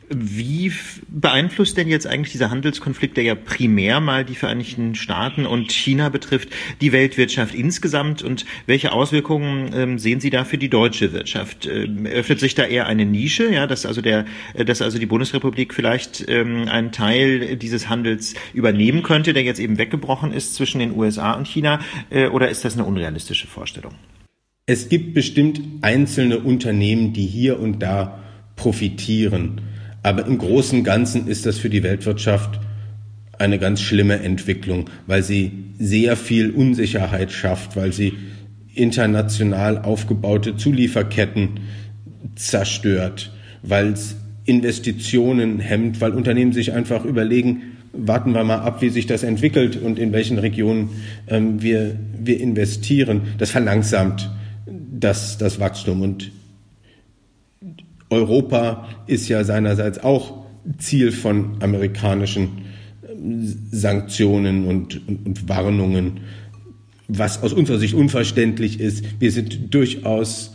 Wie beeinflusst denn jetzt eigentlich dieser Handelskonflikt, der ja primär mal die Vereinigten Staaten und China betrifft, die Weltwirtschaft insgesamt und welche Auswirkungen ähm, sehen Sie da für die deutsche Wirtschaft? Ähm, öffnet sich da eher eine Nische, ja, dass also der, äh, dass also die Bundesrepublik vielleicht ähm, einen Teil dieses Handels übernehmen könnte, der jetzt eben weggebrochen ist zwischen den USA und China, äh, oder ist das eine unrealistische Vorstellung? Es gibt bestimmt einzelne Unternehmen, die hier und da profitieren. Aber im Großen und Ganzen ist das für die Weltwirtschaft eine ganz schlimme Entwicklung, weil sie sehr viel Unsicherheit schafft, weil sie international aufgebaute Zulieferketten zerstört, weil es Investitionen hemmt, weil Unternehmen sich einfach überlegen, warten wir mal ab, wie sich das entwickelt und in welchen Regionen ähm, wir, wir investieren. Das verlangsamt das, das Wachstum. Und Europa ist ja seinerseits auch Ziel von amerikanischen ähm, Sanktionen und, und, und Warnungen, was aus unserer Sicht unverständlich ist. Wir sind durchaus,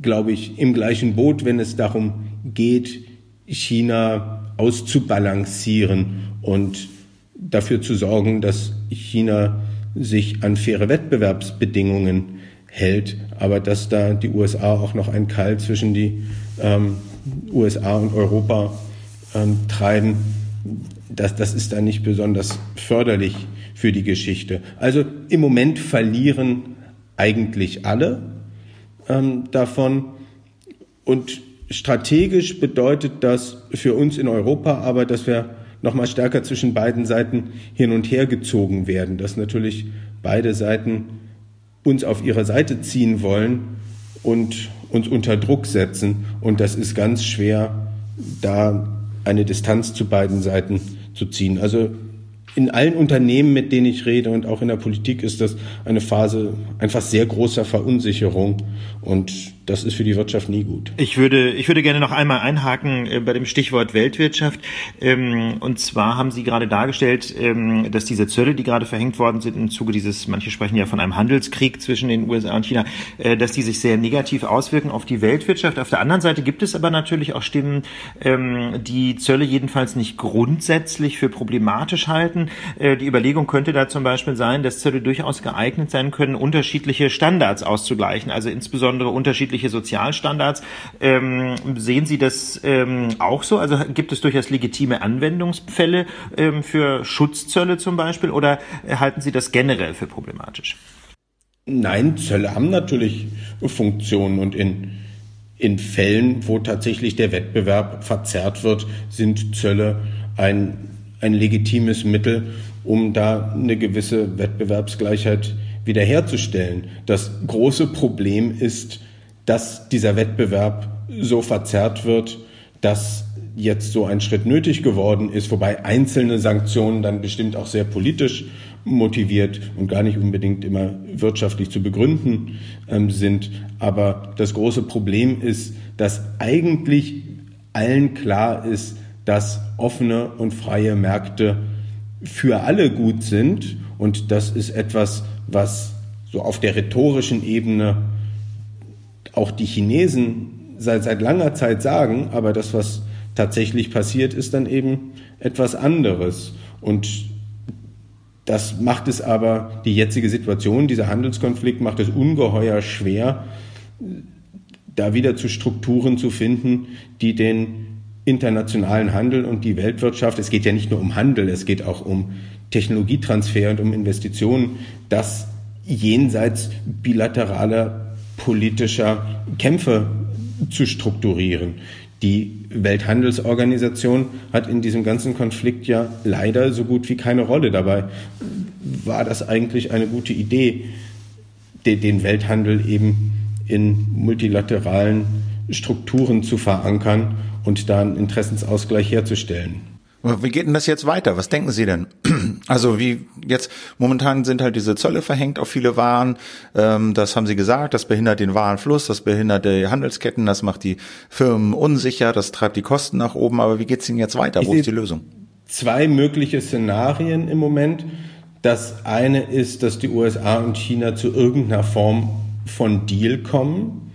glaube ich, im gleichen Boot, wenn es darum geht, China auszubalancieren und dafür zu sorgen, dass China sich an faire Wettbewerbsbedingungen hält, aber dass da die USA auch noch ein Keil zwischen die ähm, USA und Europa ähm, treiben, das, das ist da nicht besonders förderlich für die Geschichte. Also im Moment verlieren eigentlich alle ähm, davon und strategisch bedeutet das für uns in Europa aber, dass wir noch mal stärker zwischen beiden Seiten hin und her gezogen werden, dass natürlich beide Seiten uns auf ihre Seite ziehen wollen und uns unter Druck setzen. Und das ist ganz schwer, da eine Distanz zu beiden Seiten zu ziehen. Also in allen Unternehmen, mit denen ich rede und auch in der Politik ist das eine Phase einfach sehr großer Verunsicherung und das ist für die Wirtschaft nie gut. Ich würde, ich würde gerne noch einmal einhaken äh, bei dem Stichwort Weltwirtschaft. Ähm, und zwar haben Sie gerade dargestellt, ähm, dass diese Zölle, die gerade verhängt worden sind im Zuge dieses, manche sprechen ja von einem Handelskrieg zwischen den USA und China, äh, dass die sich sehr negativ auswirken auf die Weltwirtschaft. Auf der anderen Seite gibt es aber natürlich auch Stimmen, ähm, die Zölle jedenfalls nicht grundsätzlich für problematisch halten. Äh, die Überlegung könnte da zum Beispiel sein, dass Zölle durchaus geeignet sein können, unterschiedliche Standards auszugleichen, also insbesondere unterschiedliche unterschiedliche Sozialstandards. Ähm, sehen Sie das ähm, auch so? Also gibt es durchaus legitime Anwendungsfälle ähm, für Schutzzölle zum Beispiel oder halten Sie das generell für problematisch? Nein, Zölle haben natürlich Funktionen und in, in Fällen, wo tatsächlich der Wettbewerb verzerrt wird, sind Zölle ein, ein legitimes Mittel, um da eine gewisse Wettbewerbsgleichheit wiederherzustellen. Das große Problem ist, dass dieser Wettbewerb so verzerrt wird, dass jetzt so ein Schritt nötig geworden ist, wobei einzelne Sanktionen dann bestimmt auch sehr politisch motiviert und gar nicht unbedingt immer wirtschaftlich zu begründen ähm, sind. Aber das große Problem ist, dass eigentlich allen klar ist, dass offene und freie Märkte für alle gut sind. Und das ist etwas, was so auf der rhetorischen Ebene auch die Chinesen seit, seit langer Zeit sagen, aber das, was tatsächlich passiert, ist dann eben etwas anderes. Und das macht es aber, die jetzige Situation, dieser Handelskonflikt macht es ungeheuer schwer, da wieder zu Strukturen zu finden, die den internationalen Handel und die Weltwirtschaft, es geht ja nicht nur um Handel, es geht auch um Technologietransfer und um Investitionen, das jenseits bilateraler politischer Kämpfe zu strukturieren. Die Welthandelsorganisation hat in diesem ganzen Konflikt ja leider so gut wie keine Rolle dabei. War das eigentlich eine gute Idee, den Welthandel eben in multilateralen Strukturen zu verankern und da einen Interessensausgleich herzustellen? Wie geht denn das jetzt weiter? Was denken Sie denn? Also wie jetzt momentan sind halt diese Zölle verhängt auf viele Waren. Ähm, das haben Sie gesagt. Das behindert den Warenfluss, das behindert die Handelsketten, das macht die Firmen unsicher, das treibt die Kosten nach oben. Aber wie geht's Ihnen jetzt weiter? Wo ist die Lösung? Zwei mögliche Szenarien im Moment. Das eine ist, dass die USA und China zu irgendeiner Form von Deal kommen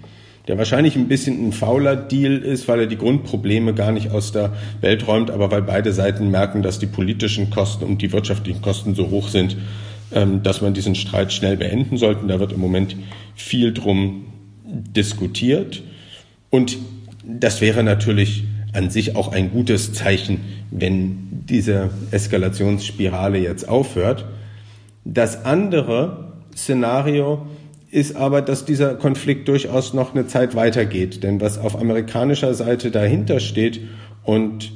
der wahrscheinlich ein bisschen ein fauler Deal ist, weil er die Grundprobleme gar nicht aus der Welt räumt, aber weil beide Seiten merken, dass die politischen Kosten und die wirtschaftlichen Kosten so hoch sind, ähm, dass man diesen Streit schnell beenden sollte. Da wird im Moment viel drum diskutiert. Und das wäre natürlich an sich auch ein gutes Zeichen, wenn diese Eskalationsspirale jetzt aufhört. Das andere Szenario ist aber, dass dieser Konflikt durchaus noch eine Zeit weitergeht. Denn was auf amerikanischer Seite dahinter steht und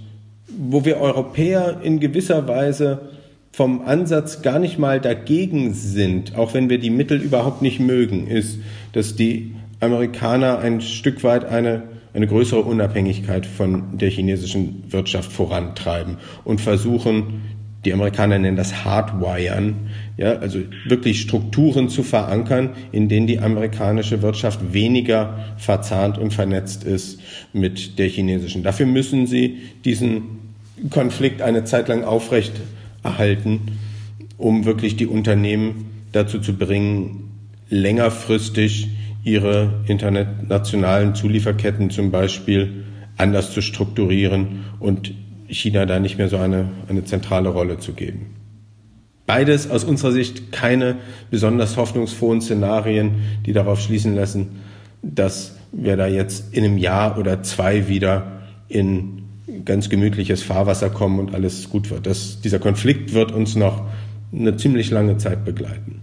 wo wir Europäer in gewisser Weise vom Ansatz gar nicht mal dagegen sind, auch wenn wir die Mittel überhaupt nicht mögen, ist, dass die Amerikaner ein Stück weit eine, eine größere Unabhängigkeit von der chinesischen Wirtschaft vorantreiben und versuchen, die Amerikaner nennen das Hardwiren, ja, also wirklich Strukturen zu verankern, in denen die amerikanische Wirtschaft weniger verzahnt und vernetzt ist mit der chinesischen. Dafür müssen sie diesen Konflikt eine Zeit lang aufrecht erhalten, um wirklich die Unternehmen dazu zu bringen, längerfristig ihre internationalen Zulieferketten zum Beispiel anders zu strukturieren und China da nicht mehr so eine, eine zentrale Rolle zu geben. Beides aus unserer Sicht keine besonders hoffnungsfrohen Szenarien, die darauf schließen lassen, dass wir da jetzt in einem Jahr oder zwei wieder in ganz gemütliches Fahrwasser kommen und alles gut wird. Das, dieser Konflikt wird uns noch eine ziemlich lange Zeit begleiten.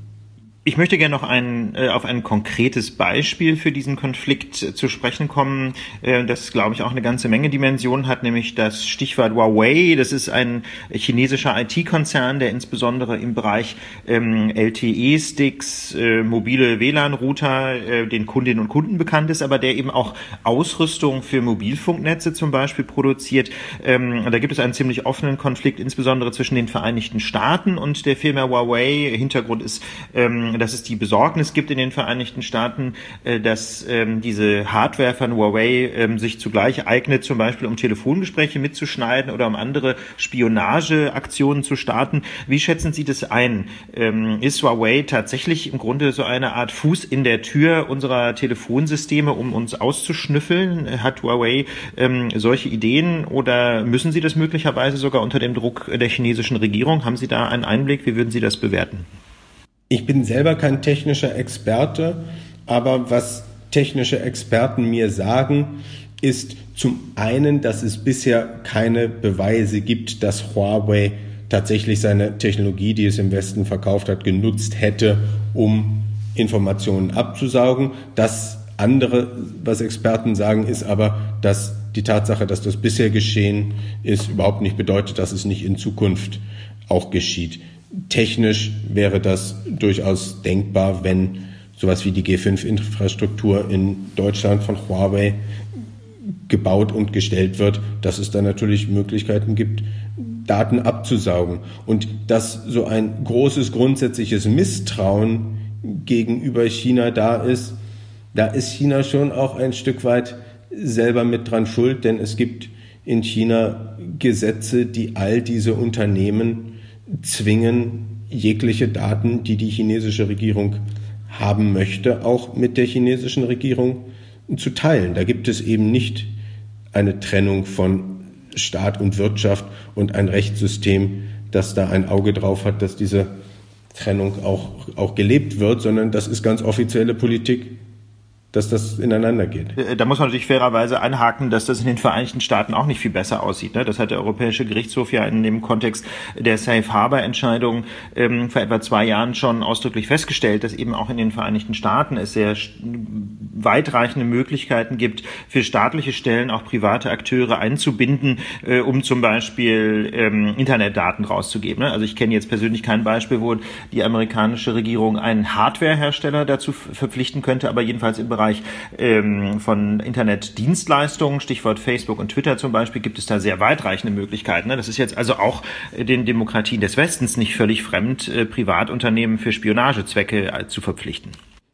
Ich möchte gerne noch ein, äh, auf ein konkretes Beispiel für diesen Konflikt äh, zu sprechen kommen, äh, das, glaube ich, auch eine ganze Menge Dimensionen hat, nämlich das Stichwort Huawei. Das ist ein chinesischer IT-Konzern, der insbesondere im Bereich ähm, LTE-Sticks, äh, mobile WLAN-Router äh, den Kundinnen und Kunden bekannt ist, aber der eben auch Ausrüstung für Mobilfunknetze zum Beispiel produziert. Ähm, da gibt es einen ziemlich offenen Konflikt, insbesondere zwischen den Vereinigten Staaten und der Firma Huawei. Hintergrund ist ähm, dass es die Besorgnis gibt in den Vereinigten Staaten, äh, dass ähm, diese Hardware von Huawei ähm, sich zugleich eignet, zum Beispiel um Telefongespräche mitzuschneiden oder um andere Spionageaktionen zu starten. Wie schätzen Sie das ein? Ähm, ist Huawei tatsächlich im Grunde so eine Art Fuß in der Tür unserer Telefonsysteme, um uns auszuschnüffeln? Hat Huawei solche Ideen oder müssen Sie das möglicherweise sogar unter dem Druck der chinesischen Regierung? Haben Sie da einen Einblick? Wie würden Sie das bewerten? Ich bin selber kein technischer Experte, aber was technische Experten mir sagen, ist zum einen, dass es bisher keine Beweise gibt, dass Huawei tatsächlich seine Technologie, die es im Westen verkauft hat, genutzt hätte, um Informationen abzusaugen. Das andere, was Experten sagen, ist aber, dass die Tatsache, dass das bisher geschehen ist, überhaupt nicht bedeutet, dass es nicht in Zukunft auch geschieht. Technisch wäre das durchaus denkbar, wenn sowas wie die G5-Infrastruktur in Deutschland von Huawei gebaut und gestellt wird, dass es da natürlich Möglichkeiten gibt, Daten abzusaugen. Und dass so ein großes grundsätzliches Misstrauen gegenüber China da ist, da ist China schon auch ein Stück weit selber mit dran schuld, denn es gibt in China Gesetze, die all diese Unternehmen zwingen, jegliche Daten, die die chinesische Regierung haben möchte, auch mit der chinesischen Regierung zu teilen. Da gibt es eben nicht eine Trennung von Staat und Wirtschaft und ein Rechtssystem, das da ein Auge drauf hat, dass diese Trennung auch, auch gelebt wird, sondern das ist ganz offizielle Politik dass das ineinander geht. Äh, da muss man natürlich fairerweise anhaken, dass das in den Vereinigten Staaten auch nicht viel besser aussieht. Ne? Das hat der Europäische Gerichtshof ja in dem Kontext der Safe Harbor Entscheidung ähm, vor etwa zwei Jahren schon ausdrücklich festgestellt, dass eben auch in den Vereinigten Staaten es sehr weitreichende Möglichkeiten gibt, für staatliche Stellen auch private Akteure einzubinden, äh, um zum Beispiel ähm, Internetdaten rauszugeben. Ne? Also ich kenne jetzt persönlich kein Beispiel, wo die amerikanische Regierung einen Hardwarehersteller dazu verpflichten könnte, aber jedenfalls im Bereich Bereich ähm, von Internetdienstleistungen, Stichwort Facebook und Twitter zum Beispiel, gibt es da sehr weitreichende Möglichkeiten. Ne? Das ist jetzt also auch den Demokratien des Westens nicht völlig fremd, äh, Privatunternehmen für Spionagezwecke äh, zu verpflichten.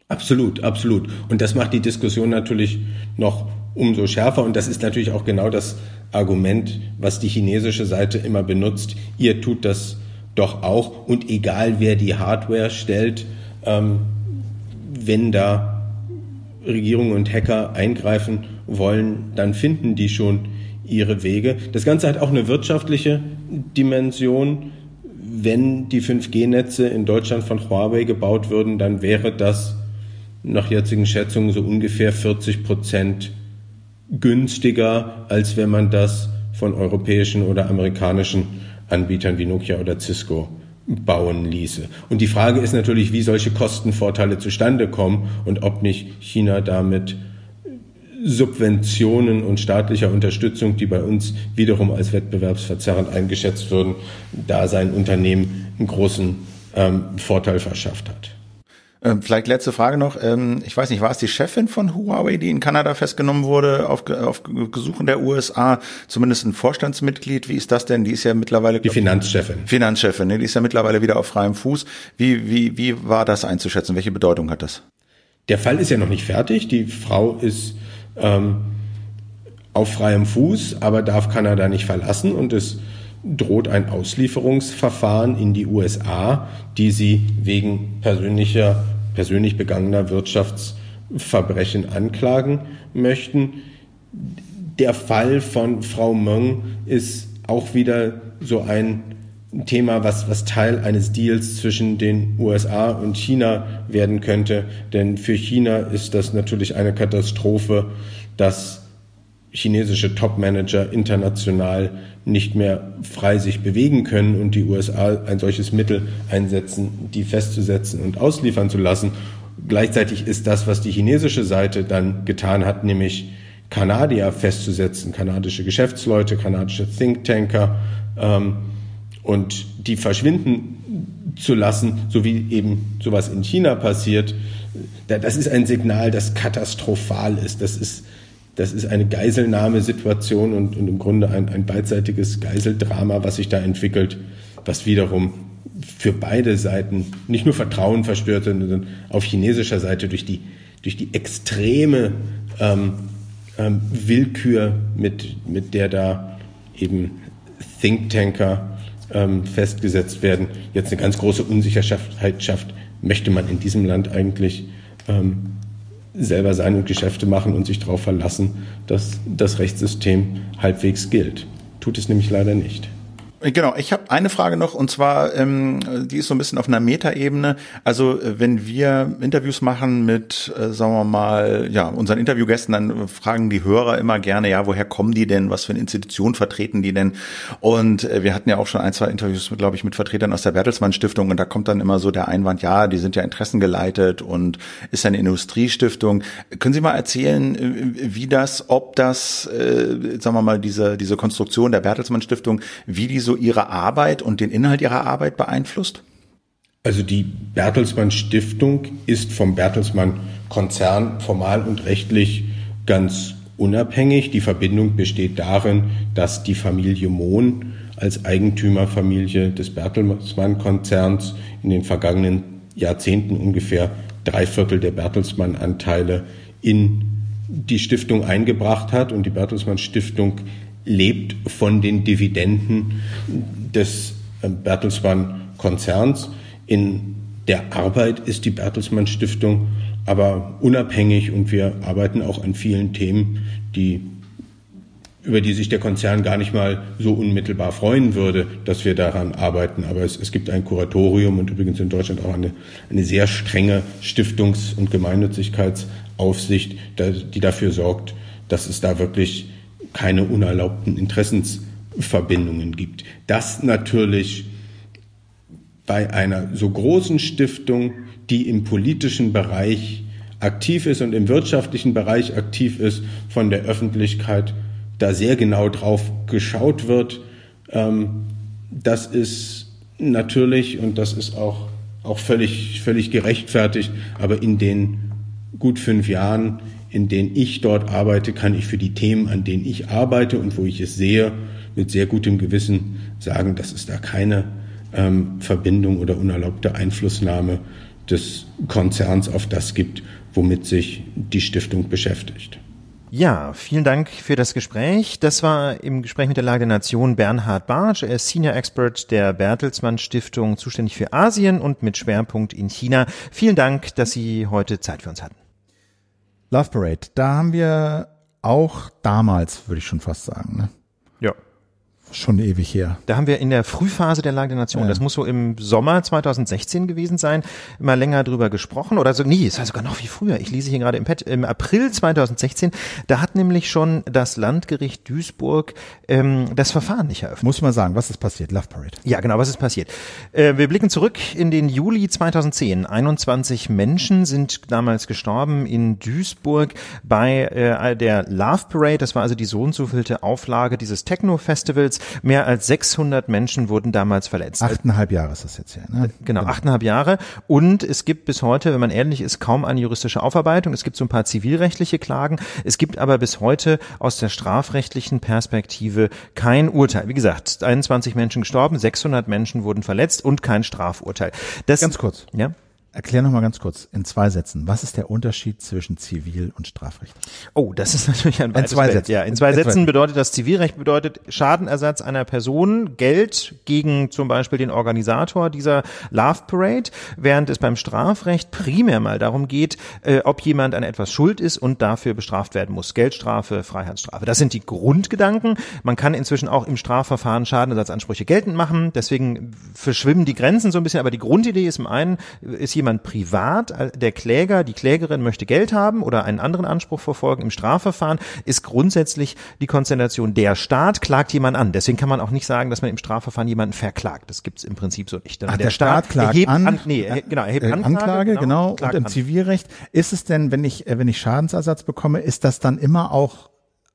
Absolut, absolut. Und das macht die Diskussion natürlich noch umso schärfer. Und das ist natürlich auch genau das Argument, was die chinesische Seite immer benutzt. Ihr tut das doch auch. Und egal wer die Hardware stellt, ähm, wenn da Regierungen und Hacker eingreifen wollen, dann finden die schon ihre Wege. Das Ganze hat auch eine wirtschaftliche Dimension. Wenn die 5G-Netze in Deutschland von Huawei gebaut würden, dann wäre das nach jetzigen Schätzungen so ungefähr 40 Prozent günstiger, als wenn man das von europäischen oder amerikanischen Anbietern wie Nokia oder Cisco bauen ließe. Und die Frage ist natürlich, wie solche Kostenvorteile zustande kommen und ob nicht China damit Subventionen und staatlicher Unterstützung, die bei uns wiederum als wettbewerbsverzerrend eingeschätzt würden, da sein Unternehmen einen großen ähm, Vorteil verschafft hat. Ähm, vielleicht letzte Frage noch. Ähm, ich weiß nicht, war es die Chefin von Huawei, die in Kanada festgenommen wurde auf, auf Gesuchen der USA? Zumindest ein Vorstandsmitglied. Wie ist das denn? Die ist ja mittlerweile... Die Finanzchefin. Finanzchefin, ne? die ist ja mittlerweile wieder auf freiem Fuß. Wie, wie, wie war das einzuschätzen? Welche Bedeutung hat das? Der Fall ist ja noch nicht fertig. Die Frau ist ähm, auf freiem Fuß, aber darf Kanada nicht verlassen und es droht ein Auslieferungsverfahren in die USA, die sie wegen persönlicher, persönlich begangener Wirtschaftsverbrechen anklagen möchten. Der Fall von Frau Meng ist auch wieder so ein Thema, was, was Teil eines Deals zwischen den USA und China werden könnte. Denn für China ist das natürlich eine Katastrophe, dass chinesische Top-Manager international nicht mehr frei sich bewegen können und die USA ein solches Mittel einsetzen, die festzusetzen und ausliefern zu lassen. Gleichzeitig ist das, was die chinesische Seite dann getan hat, nämlich Kanadier festzusetzen, kanadische Geschäftsleute, kanadische Thinktanker ähm, und die verschwinden zu lassen, so wie eben sowas in China passiert. Das ist ein Signal, das katastrophal ist. Das ist das ist eine Geiselnahmesituation und, und im Grunde ein, ein beidseitiges Geiseldrama, was sich da entwickelt, was wiederum für beide Seiten nicht nur Vertrauen verstört, sondern auf chinesischer Seite durch die, durch die extreme ähm, ähm, Willkür, mit, mit der da eben Thinktanker ähm, festgesetzt werden, jetzt eine ganz große Unsicherheit schafft. Möchte man in diesem Land eigentlich ähm, selber sein und Geschäfte machen und sich darauf verlassen, dass das Rechtssystem halbwegs gilt. Tut es nämlich leider nicht. Genau, ich habe eine Frage noch und zwar, ähm, die ist so ein bisschen auf einer Metaebene. Also äh, wenn wir Interviews machen mit, äh, sagen wir mal, ja, unseren Interviewgästen, dann fragen die Hörer immer gerne, ja, woher kommen die denn, was für eine Institution vertreten die denn? Und äh, wir hatten ja auch schon ein, zwei Interviews, glaube ich, mit Vertretern aus der Bertelsmann Stiftung und da kommt dann immer so der Einwand, ja, die sind ja interessengeleitet und ist eine Industriestiftung. Können Sie mal erzählen, äh, wie das, ob das, äh, sagen wir mal, diese, diese Konstruktion der Bertelsmann Stiftung, wie die so Ihre Arbeit und den Inhalt Ihrer Arbeit beeinflusst? Also die Bertelsmann Stiftung ist vom Bertelsmann Konzern formal und rechtlich ganz unabhängig. Die Verbindung besteht darin, dass die Familie Mohn als Eigentümerfamilie des Bertelsmann Konzerns in den vergangenen Jahrzehnten ungefähr drei Viertel der Bertelsmann Anteile in die Stiftung eingebracht hat und die Bertelsmann Stiftung lebt von den Dividenden des äh, Bertelsmann Konzerns. In der Arbeit ist die Bertelsmann Stiftung aber unabhängig und wir arbeiten auch an vielen Themen, die über die sich der Konzern gar nicht mal so unmittelbar freuen würde, dass wir daran arbeiten. Aber es, es gibt ein Kuratorium und übrigens in Deutschland auch eine, eine sehr strenge Stiftungs- und Gemeinnützigkeitsaufsicht, die dafür sorgt, dass es da wirklich keine unerlaubten Interessensverbindungen gibt. Das natürlich bei einer so großen Stiftung, die im politischen Bereich aktiv ist und im wirtschaftlichen Bereich aktiv ist, von der Öffentlichkeit da sehr genau drauf geschaut wird. Ähm, das ist natürlich und das ist auch, auch völlig, völlig gerechtfertigt, aber in den gut fünf Jahren, in denen ich dort arbeite, kann ich für die Themen, an denen ich arbeite und wo ich es sehe, mit sehr gutem Gewissen sagen, dass es da keine ähm, Verbindung oder unerlaubte Einflussnahme des Konzerns auf das gibt, womit sich die Stiftung beschäftigt. Ja, vielen Dank für das Gespräch. Das war im Gespräch mit der Lage der Nation Bernhard Bartsch. Er ist Senior Expert der Bertelsmann Stiftung, zuständig für Asien und mit Schwerpunkt in China. Vielen Dank, dass Sie heute Zeit für uns hatten. Love Parade, da haben wir auch damals, würde ich schon fast sagen, ne? Ja. Schon ewig her. Da haben wir in der Frühphase der Lage der Nation, ja. das muss so im Sommer 2016 gewesen sein, immer länger drüber gesprochen oder so, nee, es war sogar noch viel früher. Ich lese hier gerade im Pad, im April 2016, da hat nämlich schon das Landgericht Duisburg ähm, das Verfahren nicht eröffnet. Muss man sagen, was ist passiert? Love Parade. Ja, genau, was ist passiert? Äh, wir blicken zurück in den Juli 2010. 21 Menschen sind damals gestorben in Duisburg bei äh, der Love Parade. Das war also die so und so vielte Auflage dieses Techno-Festivals. Mehr als 600 Menschen wurden damals verletzt. Achteinhalb Jahre ist das jetzt her. Ne? Genau, genau, achteinhalb Jahre. Und es gibt bis heute, wenn man ehrlich ist, kaum eine juristische Aufarbeitung. Es gibt so ein paar zivilrechtliche Klagen. Es gibt aber bis heute aus der strafrechtlichen Perspektive kein Urteil. Wie gesagt, 21 Menschen gestorben, 600 Menschen wurden verletzt und kein Strafurteil. Das, Ganz kurz. Ja? Erklär noch mal ganz kurz in zwei Sätzen. Was ist der Unterschied zwischen Zivil- und Strafrecht? Oh, das ist natürlich ein in zwei Sätzen. Ja, in zwei in Sätzen bedeutet das Zivilrecht bedeutet Schadenersatz einer Person, Geld gegen zum Beispiel den Organisator dieser Love Parade, während es beim Strafrecht primär mal darum geht, äh, ob jemand an etwas schuld ist und dafür bestraft werden muss. Geldstrafe, Freiheitsstrafe. Das sind die Grundgedanken. Man kann inzwischen auch im Strafverfahren Schadenersatzansprüche geltend machen. Deswegen verschwimmen die Grenzen so ein bisschen. Aber die Grundidee ist im einen, ist jemand jemand privat, äh, der Kläger, die Klägerin möchte Geld haben oder einen anderen Anspruch verfolgen im Strafverfahren, ist grundsätzlich die Konzentration der Staat klagt jemand an. Deswegen kann man auch nicht sagen, dass man im Strafverfahren jemanden verklagt. Das gibt es im Prinzip so nicht. Ach, der, der, Staat, Staat klagt erhebt, an, an, nee, er, genau, erhebt äh, Anklage, Anklage genau, genau und im an. Zivilrecht ist es denn, wenn ich äh, wenn ich Schadensersatz bekomme, ist das dann immer auch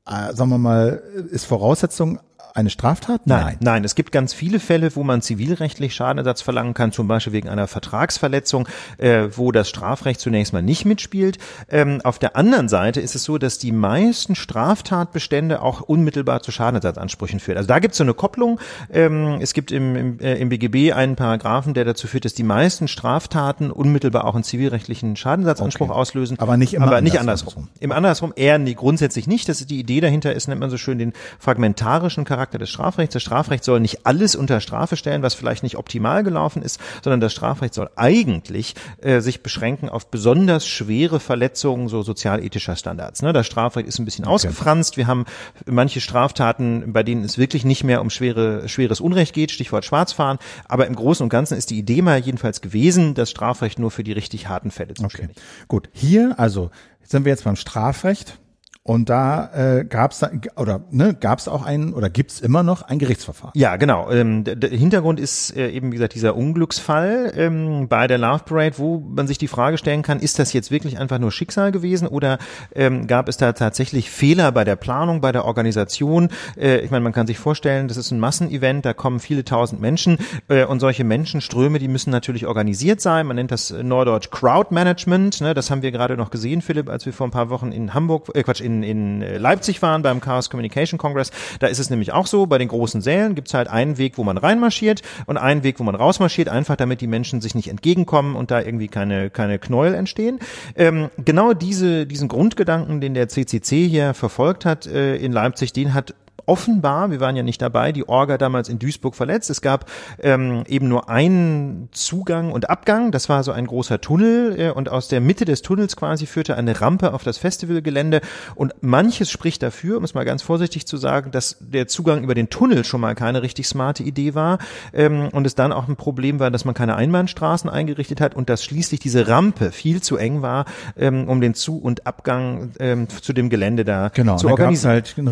äh, sagen wir mal, ist Voraussetzung eine Straftat? Nein, nein, nein. Es gibt ganz viele Fälle, wo man zivilrechtlich Schadenersatz verlangen kann, zum Beispiel wegen einer Vertragsverletzung, äh, wo das Strafrecht zunächst mal nicht mitspielt. Ähm, auf der anderen Seite ist es so, dass die meisten Straftatbestände auch unmittelbar zu Schadenersatzansprüchen führen. Also da gibt es so eine Kopplung. Ähm, es gibt im, im, äh, im BGB einen Paragraphen, der dazu führt, dass die meisten Straftaten unmittelbar auch einen zivilrechtlichen Schadensersatzanspruch okay. auslösen. Aber nicht immer aber nicht andersrum. andersrum. Im andersrum eher nee, grundsätzlich nicht. Das ist die Idee dahinter ist, nennt man so schön den fragmentarischen Charakter Charakter des Strafrechts. Das Strafrecht soll nicht alles unter Strafe stellen, was vielleicht nicht optimal gelaufen ist, sondern das Strafrecht soll eigentlich äh, sich beschränken auf besonders schwere Verletzungen so sozialethischer Standards. Ne? Das Strafrecht ist ein bisschen okay. ausgefranst. Wir haben manche Straftaten, bei denen es wirklich nicht mehr um schwere, schweres Unrecht geht, Stichwort Schwarzfahren. Aber im Großen und Ganzen ist die Idee mal jedenfalls gewesen, das Strafrecht nur für die richtig harten Fälle zuständig. Okay. Gut, hier also sind wir jetzt beim Strafrecht. Und da äh, gab es oder ne, gab es auch einen oder gibt es immer noch ein Gerichtsverfahren? Ja, genau. Ähm, der, Hintergrund ist äh, eben wie gesagt dieser Unglücksfall ähm, bei der Love Parade, wo man sich die Frage stellen kann: Ist das jetzt wirklich einfach nur Schicksal gewesen oder ähm, gab es da tatsächlich Fehler bei der Planung, bei der Organisation? Äh, ich meine, man kann sich vorstellen, das ist ein Massenevent, da kommen viele tausend Menschen äh, und solche Menschenströme, die müssen natürlich organisiert sein. Man nennt das Norddeutsch Crowd Management. Ne? Das haben wir gerade noch gesehen, Philipp, als wir vor ein paar Wochen in Hamburg, äh, Quatsch in in, in Leipzig waren beim Chaos Communication Congress, da ist es nämlich auch so, bei den großen Sälen gibt's halt einen Weg, wo man reinmarschiert und einen Weg, wo man rausmarschiert, einfach damit die Menschen sich nicht entgegenkommen und da irgendwie keine, keine Knäuel entstehen. Ähm, genau diese, diesen Grundgedanken, den der CCC hier verfolgt hat äh, in Leipzig, den hat offenbar, wir waren ja nicht dabei, die Orga damals in Duisburg verletzt. Es gab ähm, eben nur einen Zugang und Abgang. Das war so ein großer Tunnel äh, und aus der Mitte des Tunnels quasi führte eine Rampe auf das Festivalgelände. Und manches spricht dafür, um es mal ganz vorsichtig zu sagen, dass der Zugang über den Tunnel schon mal keine richtig smarte Idee war ähm, und es dann auch ein Problem war, dass man keine Einbahnstraßen eingerichtet hat und dass schließlich diese Rampe viel zu eng war, ähm, um den Zu- und Abgang ähm, zu dem Gelände da genau, zu organisieren. Genau, halt ein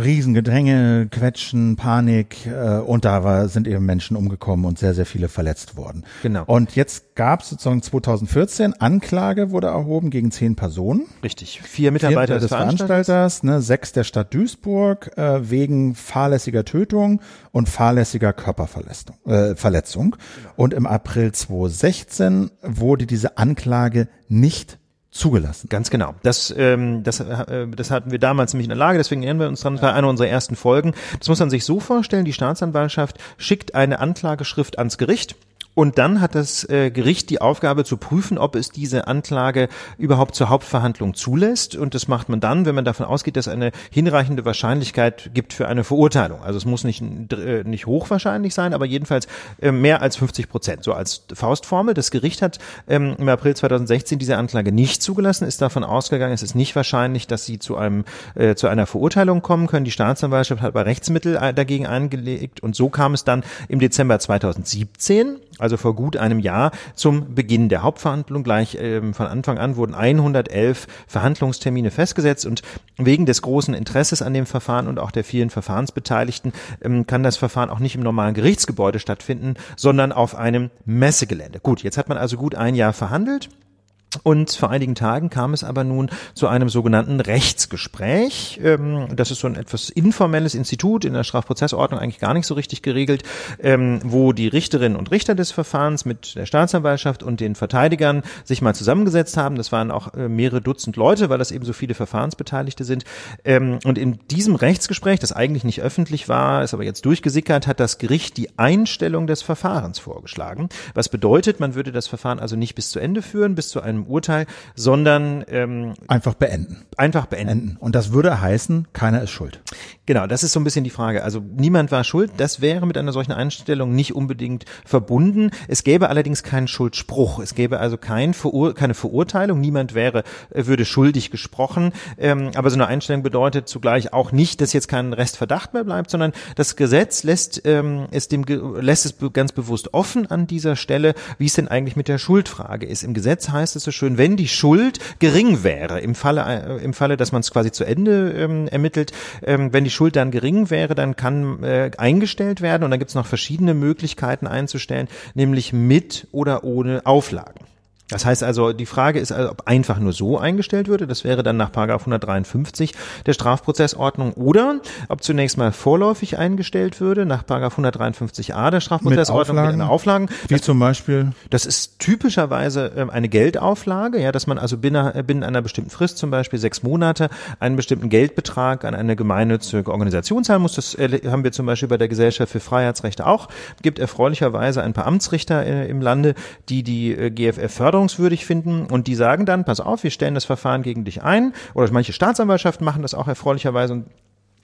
Quetschen, Panik äh, und da war, sind eben Menschen umgekommen und sehr, sehr viele verletzt worden. Genau. Und jetzt gab es sozusagen 2014 Anklage wurde erhoben gegen zehn Personen. Richtig. Vier Mitarbeiter Vier des Veranstalters, ne, sechs der Stadt Duisburg äh, wegen fahrlässiger Tötung und fahrlässiger Körperverletzung. Äh, Verletzung. Genau. Und im April 2016 wurde diese Anklage nicht zugelassen. Ganz genau. Das, ähm, das, äh, das hatten wir damals nämlich in der Lage, deswegen erinnern wir uns dran, das war eine unserer ersten Folgen. Das muss man sich so vorstellen, die Staatsanwaltschaft schickt eine Anklageschrift ans Gericht und dann hat das äh, Gericht die Aufgabe zu prüfen, ob es diese Anklage überhaupt zur Hauptverhandlung zulässt. Und das macht man dann, wenn man davon ausgeht, dass eine hinreichende Wahrscheinlichkeit gibt für eine Verurteilung. Also es muss nicht, äh, nicht hochwahrscheinlich sein, aber jedenfalls äh, mehr als 50 Prozent. So als Faustformel. Das Gericht hat ähm, im April 2016 diese Anklage nicht zugelassen, ist davon ausgegangen, es ist nicht wahrscheinlich, dass sie zu einem äh, zu einer Verurteilung kommen können. Die Staatsanwaltschaft hat aber Rechtsmittel äh, dagegen eingelegt und so kam es dann im Dezember 2017 also vor gut einem Jahr, zum Beginn der Hauptverhandlung. Gleich ähm, von Anfang an wurden 111 Verhandlungstermine festgesetzt und wegen des großen Interesses an dem Verfahren und auch der vielen Verfahrensbeteiligten ähm, kann das Verfahren auch nicht im normalen Gerichtsgebäude stattfinden, sondern auf einem Messegelände. Gut, jetzt hat man also gut ein Jahr verhandelt. Und vor einigen Tagen kam es aber nun zu einem sogenannten Rechtsgespräch. Ähm, das ist so ein etwas informelles Institut in der Strafprozessordnung eigentlich gar nicht so richtig geregelt, ähm, wo die Richterinnen und Richter des Verfahrens mit der Staatsanwaltschaft und den Verteidigern sich mal zusammengesetzt haben. Das waren auch äh, mehrere Dutzend Leute, weil das eben so viele Verfahrensbeteiligte sind. Ähm, und in diesem Rechtsgespräch, das eigentlich nicht öffentlich war, ist aber jetzt durchgesickert, hat das Gericht die Einstellung des Verfahrens vorgeschlagen. Was bedeutet, man würde das Verfahren also nicht bis zu Ende führen, bis zu einem einem Urteil, sondern ähm, einfach beenden. Einfach beenden. Und das würde heißen, keiner ist schuld. Genau, das ist so ein bisschen die Frage. Also niemand war schuld. Das wäre mit einer solchen Einstellung nicht unbedingt verbunden. Es gäbe allerdings keinen Schuldspruch. Es gäbe also kein Verur keine Verurteilung. Niemand wäre äh, würde schuldig gesprochen. Ähm, aber so eine Einstellung bedeutet zugleich auch nicht, dass jetzt kein Restverdacht mehr bleibt, sondern das Gesetz lässt ähm, es dem lässt es ganz bewusst offen an dieser Stelle, wie es denn eigentlich mit der Schuldfrage ist. Im Gesetz heißt es so schön, wenn die Schuld gering wäre, im Falle, äh, im Falle, dass man es quasi zu Ende ähm, ermittelt, ähm, wenn die Schuld dann gering wäre, dann kann äh, eingestellt werden und dann gibt es noch verschiedene Möglichkeiten einzustellen, nämlich mit oder ohne Auflagen. Das heißt also, die Frage ist, ob einfach nur so eingestellt würde, das wäre dann nach 153 der Strafprozessordnung, oder ob zunächst mal vorläufig eingestellt würde, nach 153a der Strafprozessordnung mit, Auflagen, mit Auflagen. Wie das, zum Beispiel? Das ist typischerweise ähm, eine Geldauflage, ja, dass man also binnen, äh, binnen einer bestimmten Frist, zum Beispiel sechs Monate, einen bestimmten Geldbetrag an eine gemeinnützige Organisation zahlen muss. Das äh, haben wir zum Beispiel bei der Gesellschaft für Freiheitsrechte auch. Gibt erfreulicherweise ein paar Amtsrichter äh, im Lande, die die GFF fördern förderungswürdig finden. Und die sagen dann, pass auf, wir stellen das Verfahren gegen dich ein. Oder manche Staatsanwaltschaften machen das auch erfreulicherweise und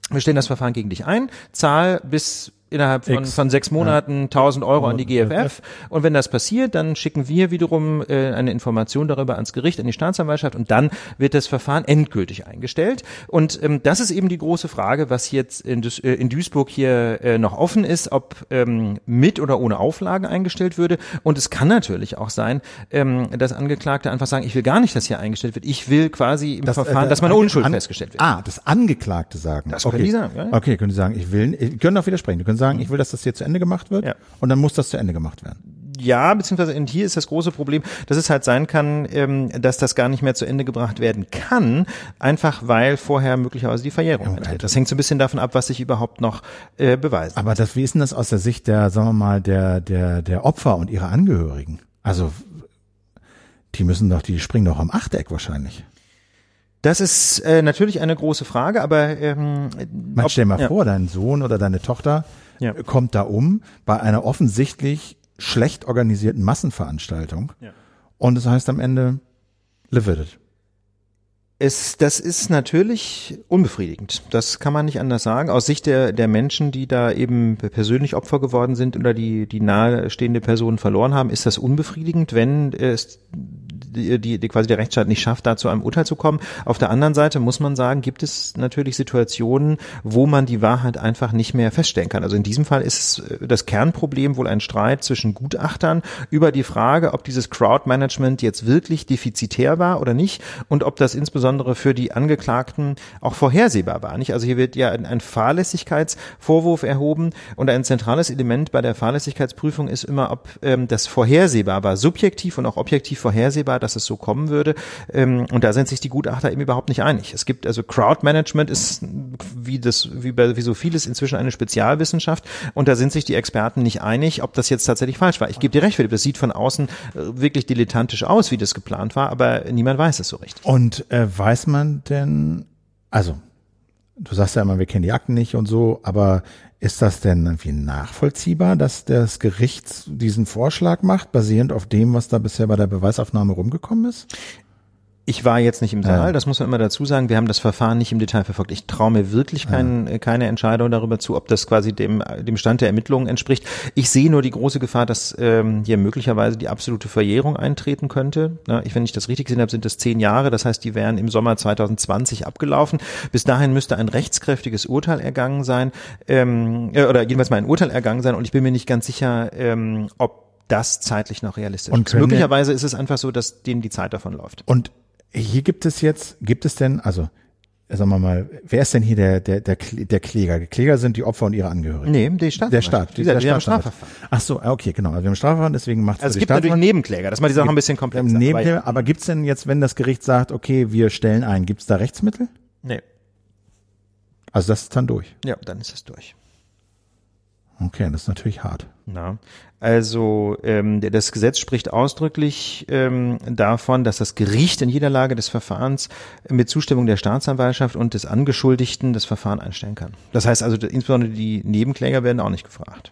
wir stellen das Verfahren gegen dich ein, zahl bis innerhalb von, von sechs Monaten 1000 Euro an die GFF. Und wenn das passiert, dann schicken wir wiederum äh, eine Information darüber ans Gericht, an die Staatsanwaltschaft und dann wird das Verfahren endgültig eingestellt. Und ähm, das ist eben die große Frage, was jetzt in, Duis äh, in Duisburg hier äh, noch offen ist, ob ähm, mit oder ohne Auflagen eingestellt würde. Und es kann natürlich auch sein, ähm, dass Angeklagte einfach sagen, ich will gar nicht, dass hier eingestellt wird. Ich will quasi im Das, äh, Verfahren, dass meine Unschuld festgestellt wird. Ah, das Angeklagte sagen. Das okay. können die sagen, ja, ja. Okay, können die sagen, ich will, können auch widersprechen. Können sagen, ich will, dass das hier zu Ende gemacht wird Ja. und dann muss das zu Ende gemacht werden. Ja, beziehungsweise und hier ist das große Problem, dass es halt sein kann, ähm, dass das gar nicht mehr zu Ende gebracht werden kann, einfach weil vorher möglicherweise die Verjährung eintritt. Das hängt so ein bisschen davon ab, was sich überhaupt noch äh, beweist. Aber das, wie ist denn das aus der Sicht der, sagen wir mal, der, der, der Opfer und ihrer Angehörigen? Also, die müssen doch, die springen doch am Achteck wahrscheinlich. Das ist äh, natürlich eine große Frage, aber ähm, Man ob- stell mal ja. vor, dein Sohn oder deine Tochter Ja. kommt da um bei einer offensichtlich schlecht organisierten Massenveranstaltung. Ja. Und es heißt am Ende, live with it. Es, das ist natürlich unbefriedigend. Das kann man nicht anders sagen. Aus Sicht der, der Menschen, die da eben persönlich Opfer geworden sind oder die, die nahestehende Personen verloren haben, ist das unbefriedigend, wenn es die, die, die quasi der Rechtsstaat nicht schafft, da zu einem Urteil zu kommen. Auf der anderen Seite muss man sagen, gibt es natürlich Situationen, wo man die Wahrheit einfach nicht mehr feststellen kann. Also in diesem Fall ist äh, das Kernproblem wohl ein Streit zwischen Gutachtern über die Frage, ob dieses Crowdmanagement jetzt wirklich defizitär war oder nicht und ob das insbesondere für die Angeklagten auch vorhersehbar war. Nicht? Also hier wird ja ein, ein Fahrlässigkeitsvorwurf erhoben und ein zentrales Element bei der Fahrlässigkeitsprüfung ist immer, ob ähm, das vorhersehbar war, subjektiv und auch objektiv vorhersehbar, dass es so kommen würde. Ähm, und da sind sich die Gutachter eben überhaupt nicht einig. Es gibt also Crowdmanagement ist wie das wie bei wie so vieles inzwischen eine Spezialwissenschaft und da sind sich die Experten nicht einig, ob das jetzt tatsächlich falsch war. Ich gebe dir recht, Philipp, das sieht von außen äh, wirklich dilettantisch aus, wie das geplant war, aber niemand weiß es so richtig. Und äh, weiß man denn, also, du sagst ja immer, wir kennen die Akten nicht und so, aber ist das denn irgendwie nachvollziehbar, dass das Gericht diesen Vorschlag macht, basierend auf dem, was da bisher bei der Beweisaufnahme rumgekommen ist? Ich war jetzt nicht im Saal, Ja. das muss man immer dazu sagen. Wir haben das Verfahren nicht im Detail verfolgt. Ich traue mir wirklich kein, äh, keine Entscheidung darüber zu, ob das quasi dem, dem Stand der Ermittlungen entspricht. Ich sehe nur die große Gefahr, dass ähm, hier möglicherweise die absolute Verjährung eintreten könnte. Ja, ich, wenn ich das richtig gesehen habe, sind das zehn Jahre. Das heißt, die wären im Sommer 2020 abgelaufen. Bis dahin müsste ein rechtskräftiges Urteil ergangen sein, ähm, äh, oder jedenfalls mal ein Urteil ergangen sein. Und ich bin mir nicht ganz sicher, ähm, ob das zeitlich noch realistisch Und ist. Möglicherweise ist es einfach so, dass denen die Zeit davon läuft. Und hier gibt es jetzt, gibt es denn, also, sagen wir mal, wer ist denn hier der, der, der, der Kläger? Die Kläger sind die Opfer und ihre Angehörigen. Nee, die Stadt. Der Staat. Wie gesagt, der wir haben. Strafverfahren. Ach so, okay, genau. Also wir haben Strafverfahren, deswegen macht Also es die gibt natürlich Nebenkläger, das macht die Sache ein bisschen komplexer. Neben aber- der, aber gibt's denn jetzt, wenn das Gericht sagt, okay, wir stellen ein, gibt's da Rechtsmittel? nee, Also das ist dann durch. ja, dann ist es durch. Okay, das ist natürlich hart. Na, also ähm, das Gesetz spricht ausdrücklich ähm, davon, dass das Gericht in jeder Lage des Verfahrens mit Zustimmung der Staatsanwaltschaft und des Angeschuldigten das Verfahren einstellen kann. Das heißt also, insbesondere die Nebenkläger werden auch nicht gefragt.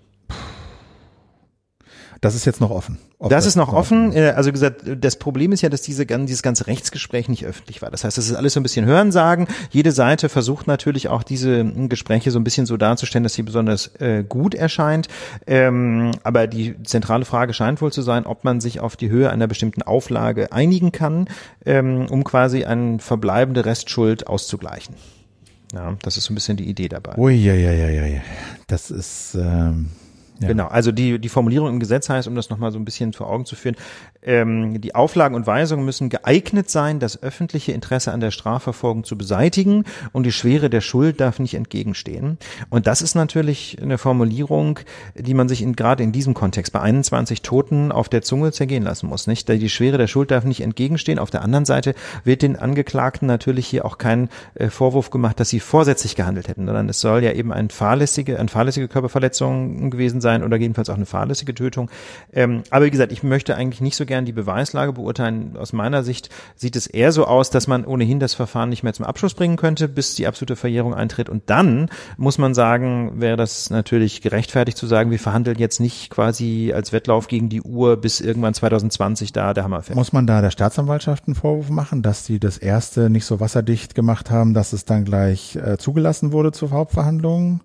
Das ist jetzt noch offen. Ob Das ist noch offen. Äh, Also gesagt, das Problem ist ja, dass diese, dieses ganze Rechtsgespräch nicht öffentlich war. Das heißt, das ist alles so ein bisschen Hörensagen. Jede Seite versucht natürlich auch diese hm, Gespräche so ein bisschen so darzustellen, dass sie besonders äh, gut erscheint. Ähm, aber die zentrale Frage scheint wohl zu sein, ob man sich auf die Höhe einer bestimmten Auflage einigen kann, ähm, um quasi eine verbleibende Restschuld auszugleichen. Ja, das ist so ein bisschen die Idee dabei. Ui, ja, ja, ja, ja, ja. Das ist, ähm, ja. Genau, also die, die Formulierung im Gesetz heißt, um das nochmal so ein bisschen vor Augen zu führen, ähm, die Auflagen und Weisungen müssen geeignet sein, das öffentliche Interesse an der Strafverfolgung zu beseitigen und die Schwere der Schuld darf nicht entgegenstehen. Und das ist natürlich eine Formulierung, die man sich in, gerade in diesem Kontext bei 21 Toten auf der Zunge zergehen lassen muss. Nicht? Die Schwere der Schuld darf nicht entgegenstehen. Auf der anderen Seite wird den Angeklagten natürlich hier auch kein äh, Vorwurf gemacht, dass sie vorsätzlich gehandelt hätten, sondern es soll ja eben ein fahrlässige, eine fahrlässige Körperverletzung gewesen sein oder jedenfalls auch eine fahrlässige Tötung. Ähm, aber wie gesagt, ich möchte eigentlich nicht so gern die Beweislage beurteilen. Aus meiner Sicht sieht es eher so aus, dass man ohnehin das Verfahren nicht mehr zum Abschluss bringen könnte, bis die absolute Verjährung eintritt. Und dann muss man sagen, wäre das natürlich gerechtfertigt zu sagen, wir verhandeln jetzt nicht quasi als Wettlauf gegen die Uhr bis irgendwann 2020 da der Hammer fällt. Muss man da der Staatsanwaltschaft einen Vorwurf machen, dass die das erste nicht so wasserdicht gemacht haben, dass es dann gleich äh, zugelassen wurde zur Hauptverhandlung?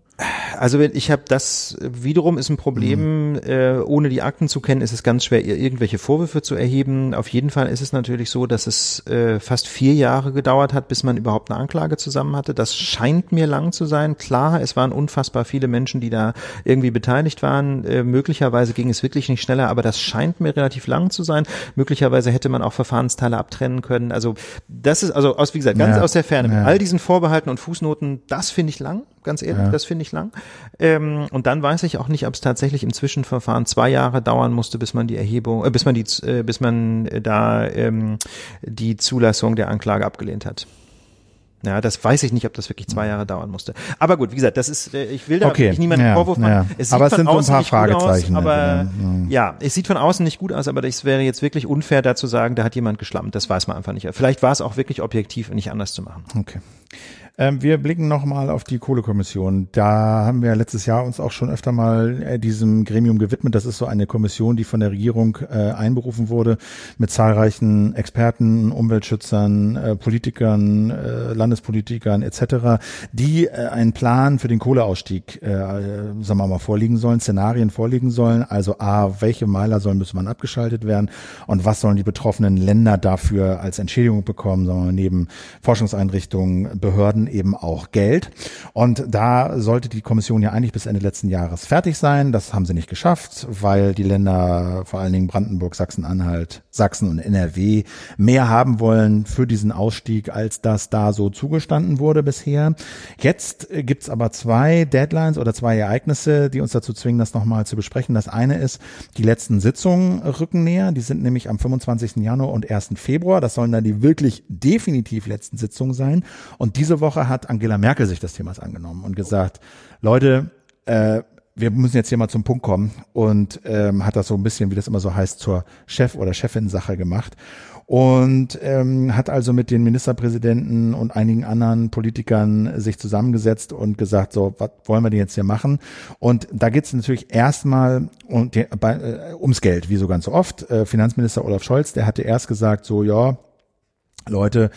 Also ich habe das wiederum ist ein Problem, mhm. äh, ohne die Akten zu kennen, ist es ganz schwer, irgendwelche Vorwürfe zu erheben. Auf jeden Fall ist es natürlich so, dass es äh, fast vier Jahre gedauert hat, bis man überhaupt eine Anklage zusammen hatte. Das scheint mir lang zu sein. Klar, es waren unfassbar viele Menschen, die da irgendwie beteiligt waren. Äh, möglicherweise ging es wirklich nicht schneller, aber das scheint mir relativ lang zu sein. Möglicherweise hätte man auch Verfahrensteile abtrennen können. Also das ist also aus wie gesagt ganz ja. aus der Ferne ja. mit all diesen Vorbehalten und Fußnoten. Das finde ich lang ganz ehrlich, ja. das finde ich lang. Ähm, und dann weiß ich auch nicht, ob es tatsächlich im Zwischenverfahren zwei Jahre dauern musste, bis man die Erhebung, äh, bis man die, äh, bis man da ähm, die Zulassung der Anklage abgelehnt hat. Ja, das weiß ich nicht, ob das wirklich zwei Jahre dauern musste. Aber gut, wie gesagt, das ist, äh, ich will da okay. niemanden ja, Vorwurf machen. Ja. Es aber es sind so ein paar Fragezeichen. Aus, aber ja. ja, es sieht von außen nicht gut aus, aber es wäre jetzt wirklich unfair, da zu sagen, da hat jemand geschlammt. Das weiß man einfach nicht. Vielleicht war es auch wirklich objektiv und nicht anders zu machen. Okay. Ähm, wir blicken nochmal auf die Kohlekommission. Da haben wir letztes Jahr uns auch schon öfter mal äh, diesem Gremium gewidmet. Das ist so eine Kommission, die von der Regierung äh, einberufen wurde mit zahlreichen Experten, Umweltschützern, äh, Politikern, äh, Landespolitikern etc., die äh, einen Plan für den Kohleausstieg, äh, sagen wir mal, vorliegen sollen, Szenarien vorliegen sollen. Also A, welche Meiler sollen müssen man abgeschaltet werden und was sollen die betroffenen Länder dafür als Entschädigung bekommen, sagen wir mal, neben Forschungseinrichtungen, Behörden eben auch Geld. Und da sollte die Kommission ja eigentlich bis Ende letzten Jahres fertig sein. Das haben sie nicht geschafft, weil die Länder, vor allen Dingen Brandenburg, Sachsen-Anhalt, Sachsen und NRW, mehr haben wollen für diesen Ausstieg, als das da so zugestanden wurde bisher. Jetzt gibt's aber zwei Deadlines oder zwei Ereignisse, die uns dazu zwingen, das nochmal zu besprechen. Das eine ist, die letzten Sitzungen rücken näher. Die sind nämlich am 25. Januar und 1. Februar. Das sollen dann die wirklich definitiv letzten Sitzungen sein. Und diese Woche Woche hat Angela Merkel sich des Themas angenommen und gesagt, Leute, äh, wir müssen jetzt hier mal zum Punkt kommen und ähm, hat das so ein bisschen, wie das immer so heißt, zur Chef- oder Chefin-Sache gemacht und ähm, hat also mit den Ministerpräsidenten und einigen anderen Politikern sich zusammengesetzt und gesagt, so, was wollen wir denn jetzt hier machen? Und da geht es natürlich erstmal um die, bei, äh, ums Geld, wie so ganz oft. Äh, Finanzminister Olaf Scholz, der hatte erst gesagt, so, ja, Leute,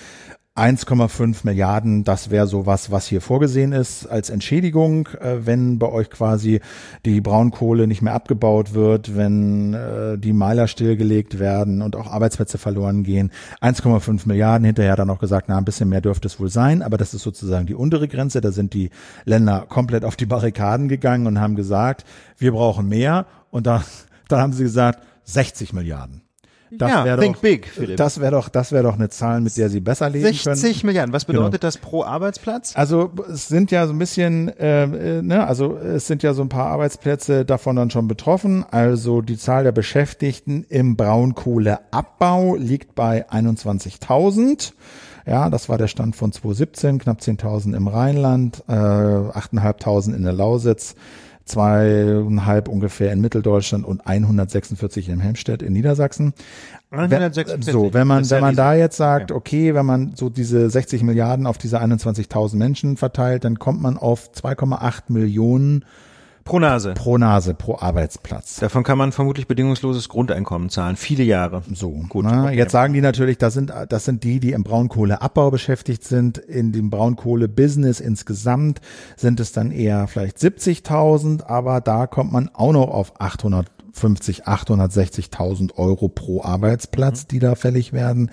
1,5 Milliarden, das wäre so was, hier vorgesehen ist als Entschädigung, äh, wenn bei euch quasi die Braunkohle nicht mehr abgebaut wird, wenn äh, die Meiler stillgelegt werden und auch Arbeitsplätze verloren gehen. 1,5 Milliarden, hinterher dann auch gesagt, na, ein bisschen mehr dürfte es wohl sein, aber das ist sozusagen die untere Grenze. Da sind die Länder komplett auf die Barrikaden gegangen und haben gesagt, wir brauchen mehr. Und da, da haben sie gesagt, 60 Milliarden. Das ja, wär think doch, big, Philipp. Das wäre doch, das wäre doch eine Zahl, mit der Sie besser leben 60 können. 60 Milliarden. Was bedeutet Genau. das pro Arbeitsplatz? Also es sind ja so ein bisschen, äh, äh, ne, also es sind ja so ein paar Arbeitsplätze davon dann schon betroffen. Also die Zahl der Beschäftigten im Braunkohleabbau liegt bei 21.000. Ja, das war der Stand von 2017, knapp 10.000 im Rheinland, äh, 8.500 in der Lausitz, zweieinhalb ungefähr in Mitteldeutschland und 146 in Hemstedt in Niedersachsen. 146. So, wenn man, wenn man da jetzt sagt, okay, wenn man so diese 60 Milliarden auf diese 21.000 Menschen verteilt, dann kommt man auf 2,8 Millionen Pro Nase. pro Nase pro Arbeitsplatz. Davon kann man vermutlich bedingungsloses Grundeinkommen zahlen. Viele Jahre. So, Gut, ne? okay. Jetzt sagen die natürlich, das sind, das sind die, die im Braunkohleabbau beschäftigt sind. In dem Braunkohle-Business insgesamt sind es dann eher vielleicht 70.000, aber da kommt man auch noch auf 850, 860.000 Euro pro Mhm. Arbeitsplatz, die da fällig werden.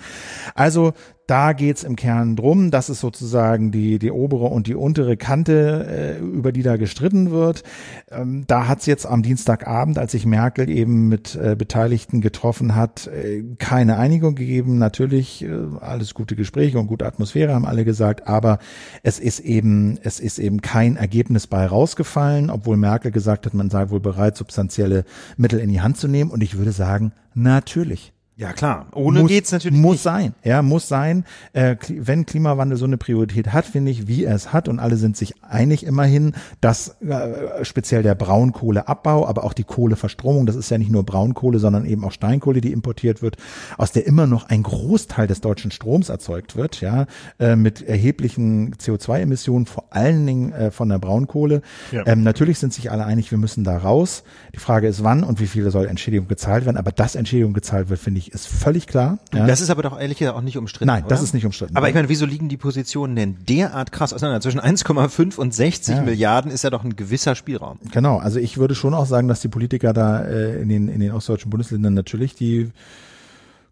Also da geht's im Kern drum. Das ist sozusagen die, die obere und die untere Kante, äh, über die da gestritten wird. Ähm, da hat's jetzt am Dienstagabend, als sich Merkel eben mit äh, Beteiligten getroffen hat, äh, keine Einigung gegeben. Natürlich äh, alles gute Gespräche und gute Atmosphäre haben alle gesagt, aber es ist eben, es ist eben kein Ergebnis bei rausgefallen, obwohl Merkel gesagt hat, man sei wohl bereit, substanzielle Mittel in die Hand zu nehmen. Und ich würde sagen, natürlich. Ja klar, ohne muss, geht's natürlich muss nicht. sein, ja, muss sein. Äh, wenn Klimawandel so eine Priorität hat, finde ich, wie er es hat, und alle sind sich einig immerhin, dass äh, speziell der Braunkohleabbau, aber auch die Kohleverstromung, das ist ja nicht nur Braunkohle, sondern eben auch Steinkohle, die importiert wird, aus der immer noch ein Großteil des deutschen Stroms erzeugt wird, ja, äh, mit erheblichen CO2-Emissionen, vor allen Dingen äh, von der Braunkohle. Ja. Ähm, natürlich sind sich alle einig, wir müssen da raus. Die Frage ist, wann und wie viel soll Entschädigung gezahlt werden. Aber dass Entschädigung gezahlt wird, finde ich, ist völlig klar. Ja. Das ist aber doch ehrlich gesagt auch nicht umstritten. Nein, das oder? ist nicht umstritten. Aber ich meine, wieso liegen die Positionen denn derart krass auseinander? Zwischen 1,5 und 60 Ja. Milliarden ist ja doch ein gewisser Spielraum. Genau, also ich würde schon auch sagen, dass die Politiker da äh, in, den, in den ostdeutschen Bundesländern natürlich die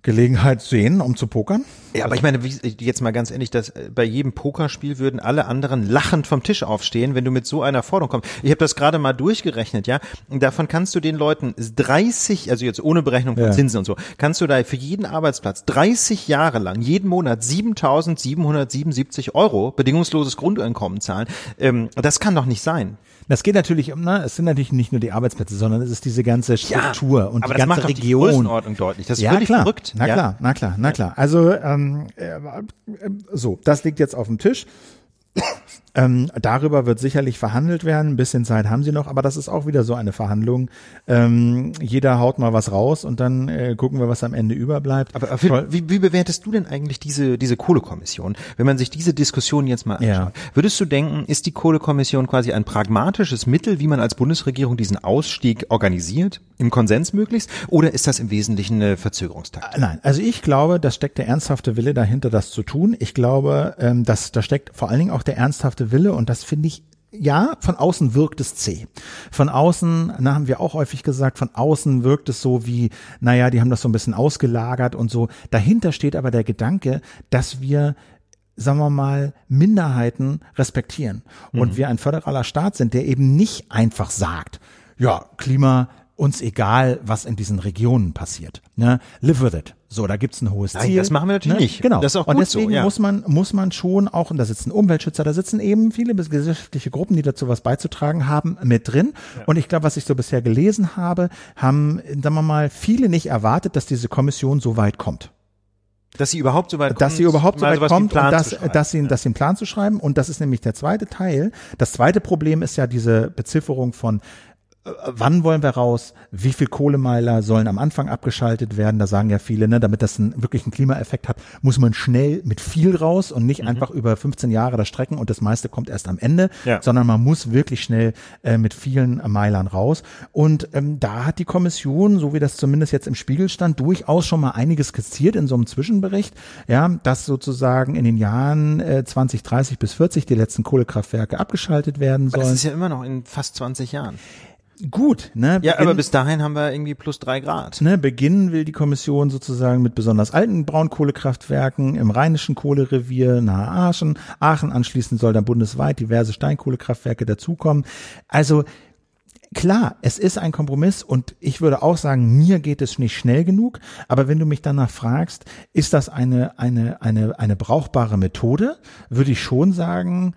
Gelegenheit sehen, um zu pokern. Ja, aber ich meine, jetzt mal ganz ehrlich, dass äh, bei jedem Pokerspiel würden alle anderen lachend vom Tisch aufstehen, wenn du mit so einer Forderung kommst. Ich habe das gerade mal durchgerechnet, ja. Davon kannst du den Leuten 30, also jetzt ohne Berechnung von Ja. Zinsen und so, kannst du da für jeden Arbeitsplatz 30 Jahre lang jeden Monat 7.777 Euro bedingungsloses Grundeinkommen zahlen. Ähm, das kann doch nicht sein. Das geht natürlich ne, es sind natürlich nicht nur die Arbeitsplätze, sondern es ist diese ganze Struktur und aber die das ganze macht doch die Region. Größenordnung deutlich. Das ist ja, völlig klar. verrückt. Na ja? klar, na klar, na klar. Also ähm, äh, äh, so, das liegt jetzt auf dem Tisch. Ähm, darüber wird sicherlich verhandelt werden. Ein bisschen Zeit haben sie noch, aber das ist auch wieder so eine Verhandlung. Ähm, jeder haut mal was raus und dann äh, gucken wir, was am Ende überbleibt. Aber Phil, wie, wie bewertest du denn eigentlich diese, diese Kohlekommission? Wenn man sich diese Diskussion jetzt mal anschaut, Ja. würdest du denken, ist die Kohlekommission quasi ein pragmatisches Mittel, wie man als Bundesregierung diesen Ausstieg organisiert, im Konsens möglichst, oder ist das im Wesentlichen eine Verzögerungstaktik? Nein, also ich glaube, da steckt der ernsthafte Wille dahinter, das zu tun. Ich glaube, ähm, dass da steckt vor allen Dingen auch der ernsthafte Wille und das finde ich ja, von außen wirkt es zäh. Von außen, na, haben wir auch häufig gesagt, von außen wirkt es so wie, naja, die haben das so ein bisschen ausgelagert und so. Dahinter steht aber der Gedanke, dass wir sagen wir mal, Minderheiten respektieren. Und wir ein föderaler Staat sind, der eben nicht einfach sagt, ja, Klima, uns egal, was in diesen Regionen passiert. Ne? Live with it. So, da gibt's ein hohes Nein, Ziel. das machen wir natürlich ne? nicht. Genau. Das ist auch und deswegen so, ja. muss man, muss man schon auch, und da sitzen Umweltschützer, da sitzen eben viele gesellschaftliche Gruppen, die dazu was beizutragen haben, mit drin. Und ich glaube, was ich so bisher gelesen habe, haben, sagen wir mal, viele nicht erwartet, dass diese Kommission so weit kommt Dass sie überhaupt so weit kommt, dass sie überhaupt so weit kommt und dass, dass sie, dass sie einen Plan zu schreiben. Und das ist nämlich der zweite Teil. Das zweite Problem ist ja diese Bezifferung von Wann wollen wir raus? Wie viel Kohlemeiler sollen am Anfang abgeschaltet werden? Da sagen ja viele, ne, damit das einen wirklichen Klimaeffekt hat, muss man schnell mit viel raus und Mhm. nicht einfach über 15 Jahre das strecken und das meiste kommt erst am Ende, Ja. sondern man muss wirklich schnell äh, mit vielen Meilern raus. Und ähm, da hat die Kommission, so wie das zumindest jetzt im Spiegel stand, durchaus schon mal einiges skizziert in so einem Zwischenbericht, ja, dass sozusagen in den Jahren äh, 2030 bis 40 die letzten Kohlekraftwerke abgeschaltet werden Aber das sollen. ist ja immer noch in fast 20 Jahren. Gut, ne? Ja, aber bis dahin haben wir irgendwie plus drei Grad. Ne, beginnen will die Kommission sozusagen mit besonders alten Braunkohlekraftwerken im rheinischen Kohlerevier nahe Aachen. Aachen anschließend soll dann bundesweit diverse Steinkohlekraftwerke dazukommen. Also Klar, es ist ein Kompromiss und ich würde auch sagen, mir geht es nicht schnell genug. Aber wenn du mich danach fragst, ist das eine, eine, eine, eine brauchbare Methode, würde ich schon sagen,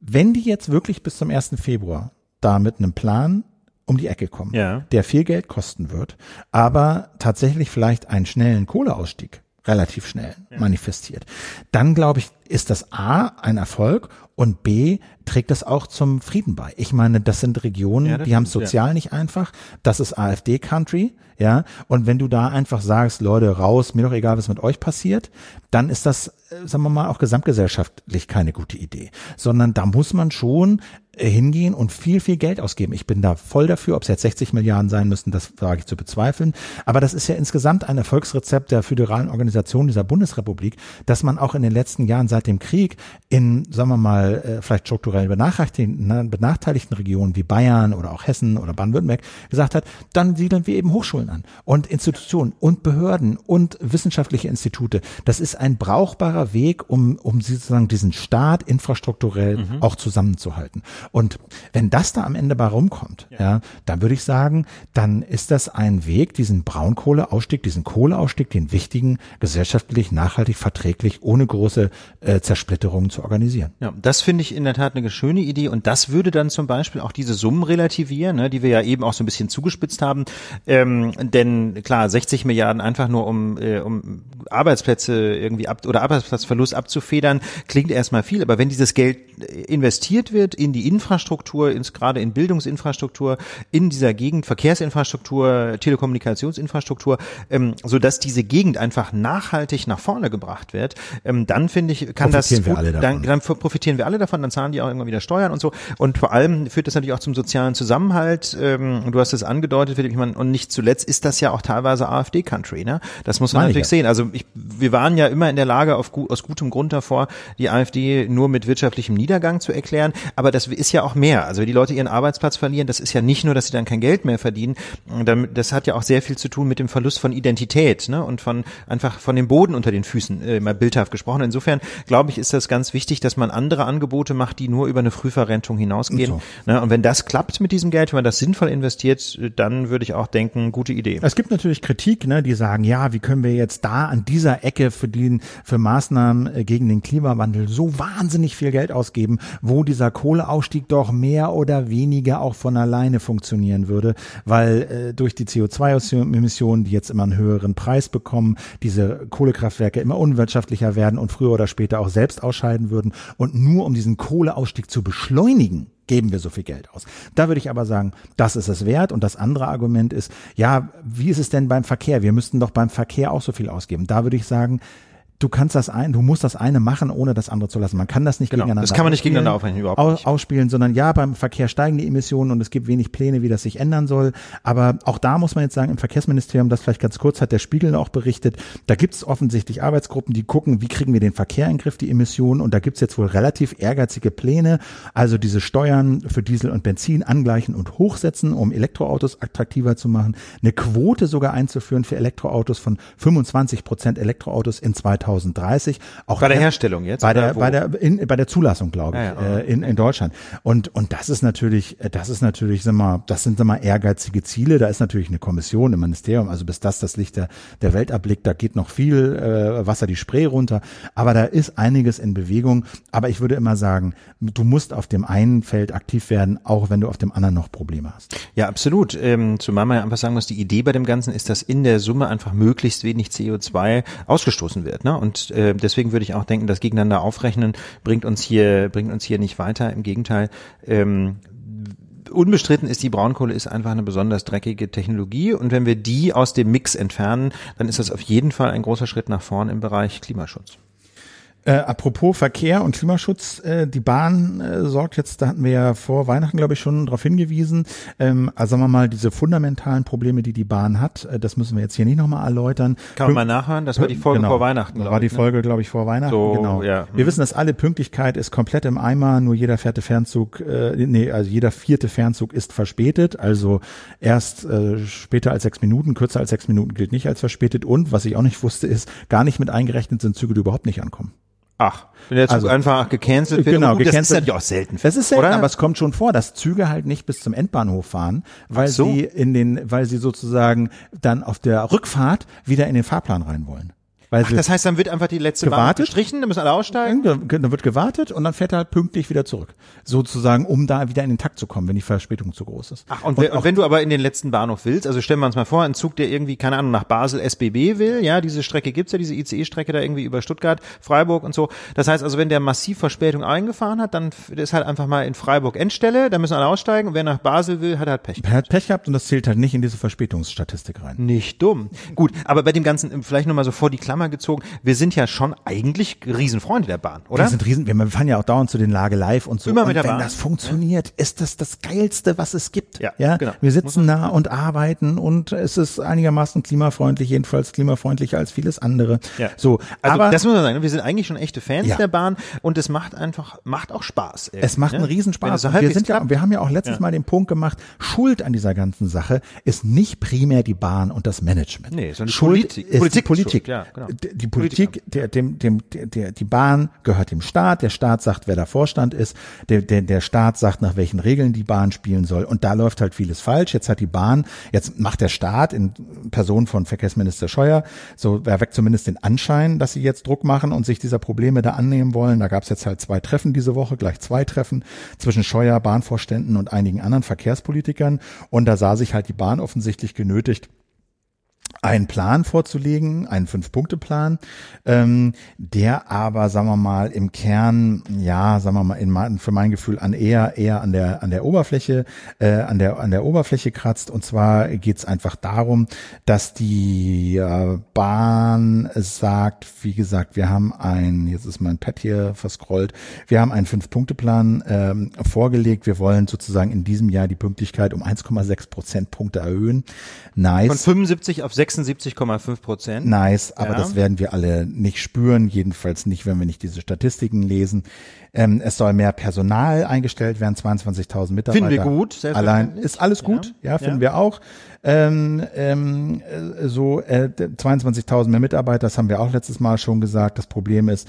wenn die jetzt wirklich bis zum 1. Februar da mit einem Plan um die Ecke kommen, Ja. der viel Geld kosten wird, aber tatsächlich vielleicht einen schnellen Kohleausstieg relativ schnell manifestiert, dann glaube ich, ist das A ein Erfolg und B trägt das auch zum Frieden bei. Ich meine, das sind Regionen, Ja, das die haben ja. sozial nicht einfach. Das ist AfD-Country, ja. Und wenn du da einfach sagst, Leute, raus, mir doch egal, was mit euch passiert, dann ist das, sagen wir mal, auch gesamtgesellschaftlich keine gute Idee. Sondern da muss man schon äh, hingehen und viel, viel Geld ausgeben. Ich bin da voll dafür, ob es jetzt 60 Milliarden sein müssen, das wage ich zu bezweifeln. Aber das ist ja insgesamt ein Erfolgsrezept der föderalen Organisation dieser Bundesrepublik, dass man auch in den letzten Jahren seit dem Krieg in, sagen wir mal, äh, vielleicht strukturell benachteiligten, benachteiligten Regionen wie Bayern oder auch Hessen oder Baden-Württemberg gesagt hat, dann siedeln wir eben Hochschulen an und Institutionen und Behörden und wissenschaftliche Institute. Das ist ein brauchbarer Weg, um, um sozusagen diesen Staat infrastrukturell auch zusammenzuhalten. Und wenn das da am Ende bei rumkommt, ja, dann würde ich sagen, dann ist das ein Weg, diesen Braunkohleausstieg, diesen Kohleausstieg, den wichtigen, gesellschaftlich, nachhaltig, verträglich, ohne große äh, Zersplitterungen zu organisieren. Ja, das finde ich in der Tat eine schöne Idee und das würde dann zum Beispiel auch diese Summen relativieren, ne, die wir ja eben auch so ein bisschen zugespitzt haben. Ähm, denn klar, 60 Milliarden einfach nur um, äh, um Arbeitsplätze irgendwie ab oder Arbeitsplatzverlust abzufedern, klingt erstmal viel, aber wenn dieses Geld investiert wird in die Infrastruktur, ins, gerade in Bildungsinfrastruktur, in dieser Gegend, Verkehrsinfrastruktur, Telekommunikationsinfrastruktur, ähm, so dass diese Gegend einfach nachhaltig nach vorne gebracht wird, ähm, dann finde ich, kann das Profitieren wir alle davon. dann, dann profitieren wir alle davon, dann zahlen die auch irgendwann wieder Steuern und so. Und vor allem führt das natürlich auch zum sozialen Zusammenhalt. Ähm, du hast es angedeutet, Philipp, ich meine, und nicht zuletzt ist das ja auch teilweise AfD-Country, ne? Das muss man Meine ich natürlich ja. sehen. Also ich, wir waren ja immer in der Lage, auf, aus gutem Grund davor, die AfD nur mit wirtschaftlichem Niedergang zu erklären. Aber das ist ja auch mehr. Also wenn die Leute ihren Arbeitsplatz verlieren, das ist ja nicht nur, dass sie dann kein Geld mehr verdienen. Damit- Das hat ja auch sehr viel zu tun mit dem Verlust von Identität ne? und von einfach von dem Boden unter den Füßen, äh, mal bildhaft gesprochen. Insofern glaube ich, ist das ganz wichtig, dass man andere Angebote macht, die nur über eine Frühverrentung hinausgehen. Und Ne? Und wenn das klappt mit diesem Geld, wenn man das sinnvoll investiert, äh, dann würde ich auch denken, gute Idee. Es gibt natürlich Kritik, ne, die sagen, ja, wie können wir jetzt da an dieser Ecke für den, für Maßnahmen äh, gegen den Klimawandel so wahnsinnig viel Geld ausgeben, wo dieser Kohleausstieg doch mehr oder weniger auch von alleine funktionieren würde, weil äh, durch die CO2-Emissionen, die jetzt immer einen höheren Preis bekommen, diese Kohlekraftwerke immer unwirtschaftlicher werden und früher oder später auch selbst ausscheiden würden und nur um diesen Kohleausstieg zu beschleunigen, geben wir so viel Geld aus. Da würde ich aber sagen, das ist es wert. Und das andere Argument ist, ja, wie ist es denn beim Verkehr? Wir müssten doch beim Verkehr auch so viel ausgeben. Da würde ich sagen, du kannst das ein, du musst das eine machen, ohne das andere zu lassen. Man kann das nicht Genau, gegeneinander das kann man nicht ausspielen, gegeneinander aufrechnen, überhaupt au- nicht. ausspielen, sondern ja, beim Verkehr steigen die Emissionen und es gibt wenig Pläne, wie das sich ändern soll. Aber auch da muss man jetzt sagen, im Verkehrsministerium, das vielleicht ganz kurz hat der Spiegel auch berichtet, da gibt es offensichtlich Arbeitsgruppen, die gucken, wie kriegen wir den Verkehr in den Griff, die Emissionen. Und da gibt es jetzt wohl relativ ehrgeizige Pläne, also diese Steuern für Diesel und Benzin angleichen und hochsetzen, um Elektroautos attraktiver zu machen, eine Quote sogar einzuführen für Elektroautos von 25 Prozent Elektroautos in 2030. Auch Bei der her- Herstellung jetzt, Bei der, wo? bei der, in, bei der Zulassung, glaube ich, Ja, ja. äh, in, in Deutschland. Und, und das ist natürlich, äh, das ist natürlich, sag mal, das sind sag mal ehrgeizige Ziele. Da ist natürlich eine Kommission im Ministerium, also bis das das Licht der, der Welt erblickt, da geht noch viel äh, Wasser die Spree runter. Aber da ist einiges in Bewegung. Aber ich würde immer sagen, du musst auf dem einen Feld aktiv werden, auch wenn du auf dem anderen noch Probleme hast. Ja, absolut. Ähm, zumal man ja einfach sagen muss, die Idee bei dem Ganzen ist, dass in der Summe einfach möglichst wenig CO2 ausgestoßen wird. Ne? Und äh, deswegen würde ich auch denken, das gegeneinander aufrechnen bringt uns hier bringt uns hier nicht weiter. Im Gegenteil. Ähm, Unbestritten ist, die Braunkohle ist einfach eine besonders dreckige Technologie und wenn wir die aus dem Mix entfernen, dann ist das auf jeden Fall ein großer Schritt nach vorn im Bereich Klimaschutz. Äh, apropos Verkehr und Klimaschutz, äh, die Bahn äh, sorgt jetzt, da hatten wir ja vor Weihnachten, glaube ich, schon darauf hingewiesen, ähm, also sagen wir mal, diese fundamentalen Probleme, die die Bahn hat, äh, das müssen wir jetzt hier nicht nochmal erläutern. Kann man mal nachhören? Das war die Folge Genau. vor Weihnachten. Das glaub war die ich, ne? Folge, glaube ich, vor Weihnachten. So, genau. ja. Wir Mhm. wissen, dass alle Pünktlichkeit ist komplett im Eimer. Nur jeder vierte Fernzug, äh, nee, also jeder vierte Fernzug ist verspätet. Also erst äh, später als sechs Minuten, kürzer als sechs Minuten gilt nicht als verspätet. Und was ich auch nicht wusste, ist, gar nicht mit eingerechnet sind Züge, die überhaupt nicht ankommen. Ach, wenn der Zug Also- einfach gecancelt wird. Genau, Gut, das ist gecancelt. natürlich auch selten. Es ist selten, oder? aber es kommt schon vor, dass Züge halt nicht bis zum Endbahnhof fahren, weil so. sie in den, weil sie sozusagen dann auf der Rückfahrt wieder in den Fahrplan rein wollen. Weil Ach, das heißt, dann wird einfach die letzte Bahn Gewartet? gestrichen, dann müssen alle aussteigen. Dann wird gewartet und dann fährt er halt pünktlich wieder zurück. Sozusagen, um da wieder in den Takt zu kommen, wenn die Verspätung zu groß ist. Ach, und, und wenn du aber in den letzten Bahnhof willst, also stellen wir uns mal vor, ein Zug, der irgendwie, keine Ahnung, nach Basel SBB will, ja, diese Strecke gibt's ja, diese ICE-Strecke da irgendwie über Stuttgart, Freiburg und so. Das heißt also, wenn der massiv Verspätung eingefahren hat, dann ist halt einfach mal in Freiburg Endstelle, da müssen alle aussteigen und wer nach Basel will, hat halt Pech. Er hat Pech gehabt und das zählt halt nicht in diese Verspätungsstatistik rein. Nicht dumm. Gut, aber bei dem Ganzen vielleicht nochmal so vor die Klammer gezogen, wir sind ja schon eigentlich Riesenfreunde der Bahn, oder? Wir sind riesen, wir fahren ja auch dauernd zu den Lage live und so. Immer und mit der wenn Bahn. das funktioniert, ist das das geilste, was es gibt. Ja, ja? genau. Wir sitzen da und arbeiten und es ist einigermaßen klimafreundlich, jedenfalls klimafreundlicher als vieles andere. Ja. So, Also aber das muss man sagen, wir sind eigentlich schon echte Fans Ja. der Bahn und es macht einfach, macht auch Spaß. Es macht einen Wenn es Riesenspaß. so Und wir sind ja, wir haben ja auch letztes. Mal den Punkt gemacht, Schuld an dieser ganzen Sache ist nicht primär die Bahn und das Management. Nee, sondern Schuld Politik- ist Politik Politik. schuld, ja, genau. Die Politik, der, dem, dem, der, die Bahn gehört dem Staat. Der Staat sagt, wer der Vorstand ist. Der, der, der Staat sagt, nach welchen Regeln die Bahn spielen soll. Und da läuft halt vieles falsch. Jetzt hat die Bahn, jetzt macht der Staat in Person von Verkehrsminister Scheuer, so er weckt zumindest den Anschein, dass sie jetzt Druck machen und sich dieser Probleme da annehmen wollen. Da gab es jetzt halt zwei Treffen diese Woche, gleich zwei Treffen zwischen Scheuer, Bahnvorständen und einigen anderen Verkehrspolitikern. Und da sah sich halt die Bahn offensichtlich genötigt, einen Plan vorzulegen, einen Fünf-Punkte-Plan, ähm, der aber, sagen wir mal, im Kern, ja, sagen wir mal, in, für mein Gefühl an eher eher an der an der Oberfläche, äh, an der an der Oberfläche kratzt. Und zwar geht es einfach darum, dass die äh, Bahn sagt, wie gesagt, wir haben ein, jetzt ist mein Pad hier verscrollt, wir haben einen Fünf-Punkte-Plan ähm, vorgelegt. Wir wollen sozusagen in diesem Jahr die Pünktlichkeit um 1,6 Prozentpunkte erhöhen. Nice. Von 75 auf 76,5 Prozent. Nice, aber ja. das werden wir alle nicht spüren, jedenfalls nicht, wenn wir nicht diese Statistiken lesen. Ähm, es soll mehr Personal eingestellt werden, 22.000 Mitarbeiter. Finden wir gut. Allein ist alles gut, ja, ja finden ja. wir auch. Ähm, ähm, äh, so äh, 22.000 mehr Mitarbeiter, das haben wir auch letztes Mal schon gesagt. Das Problem ist,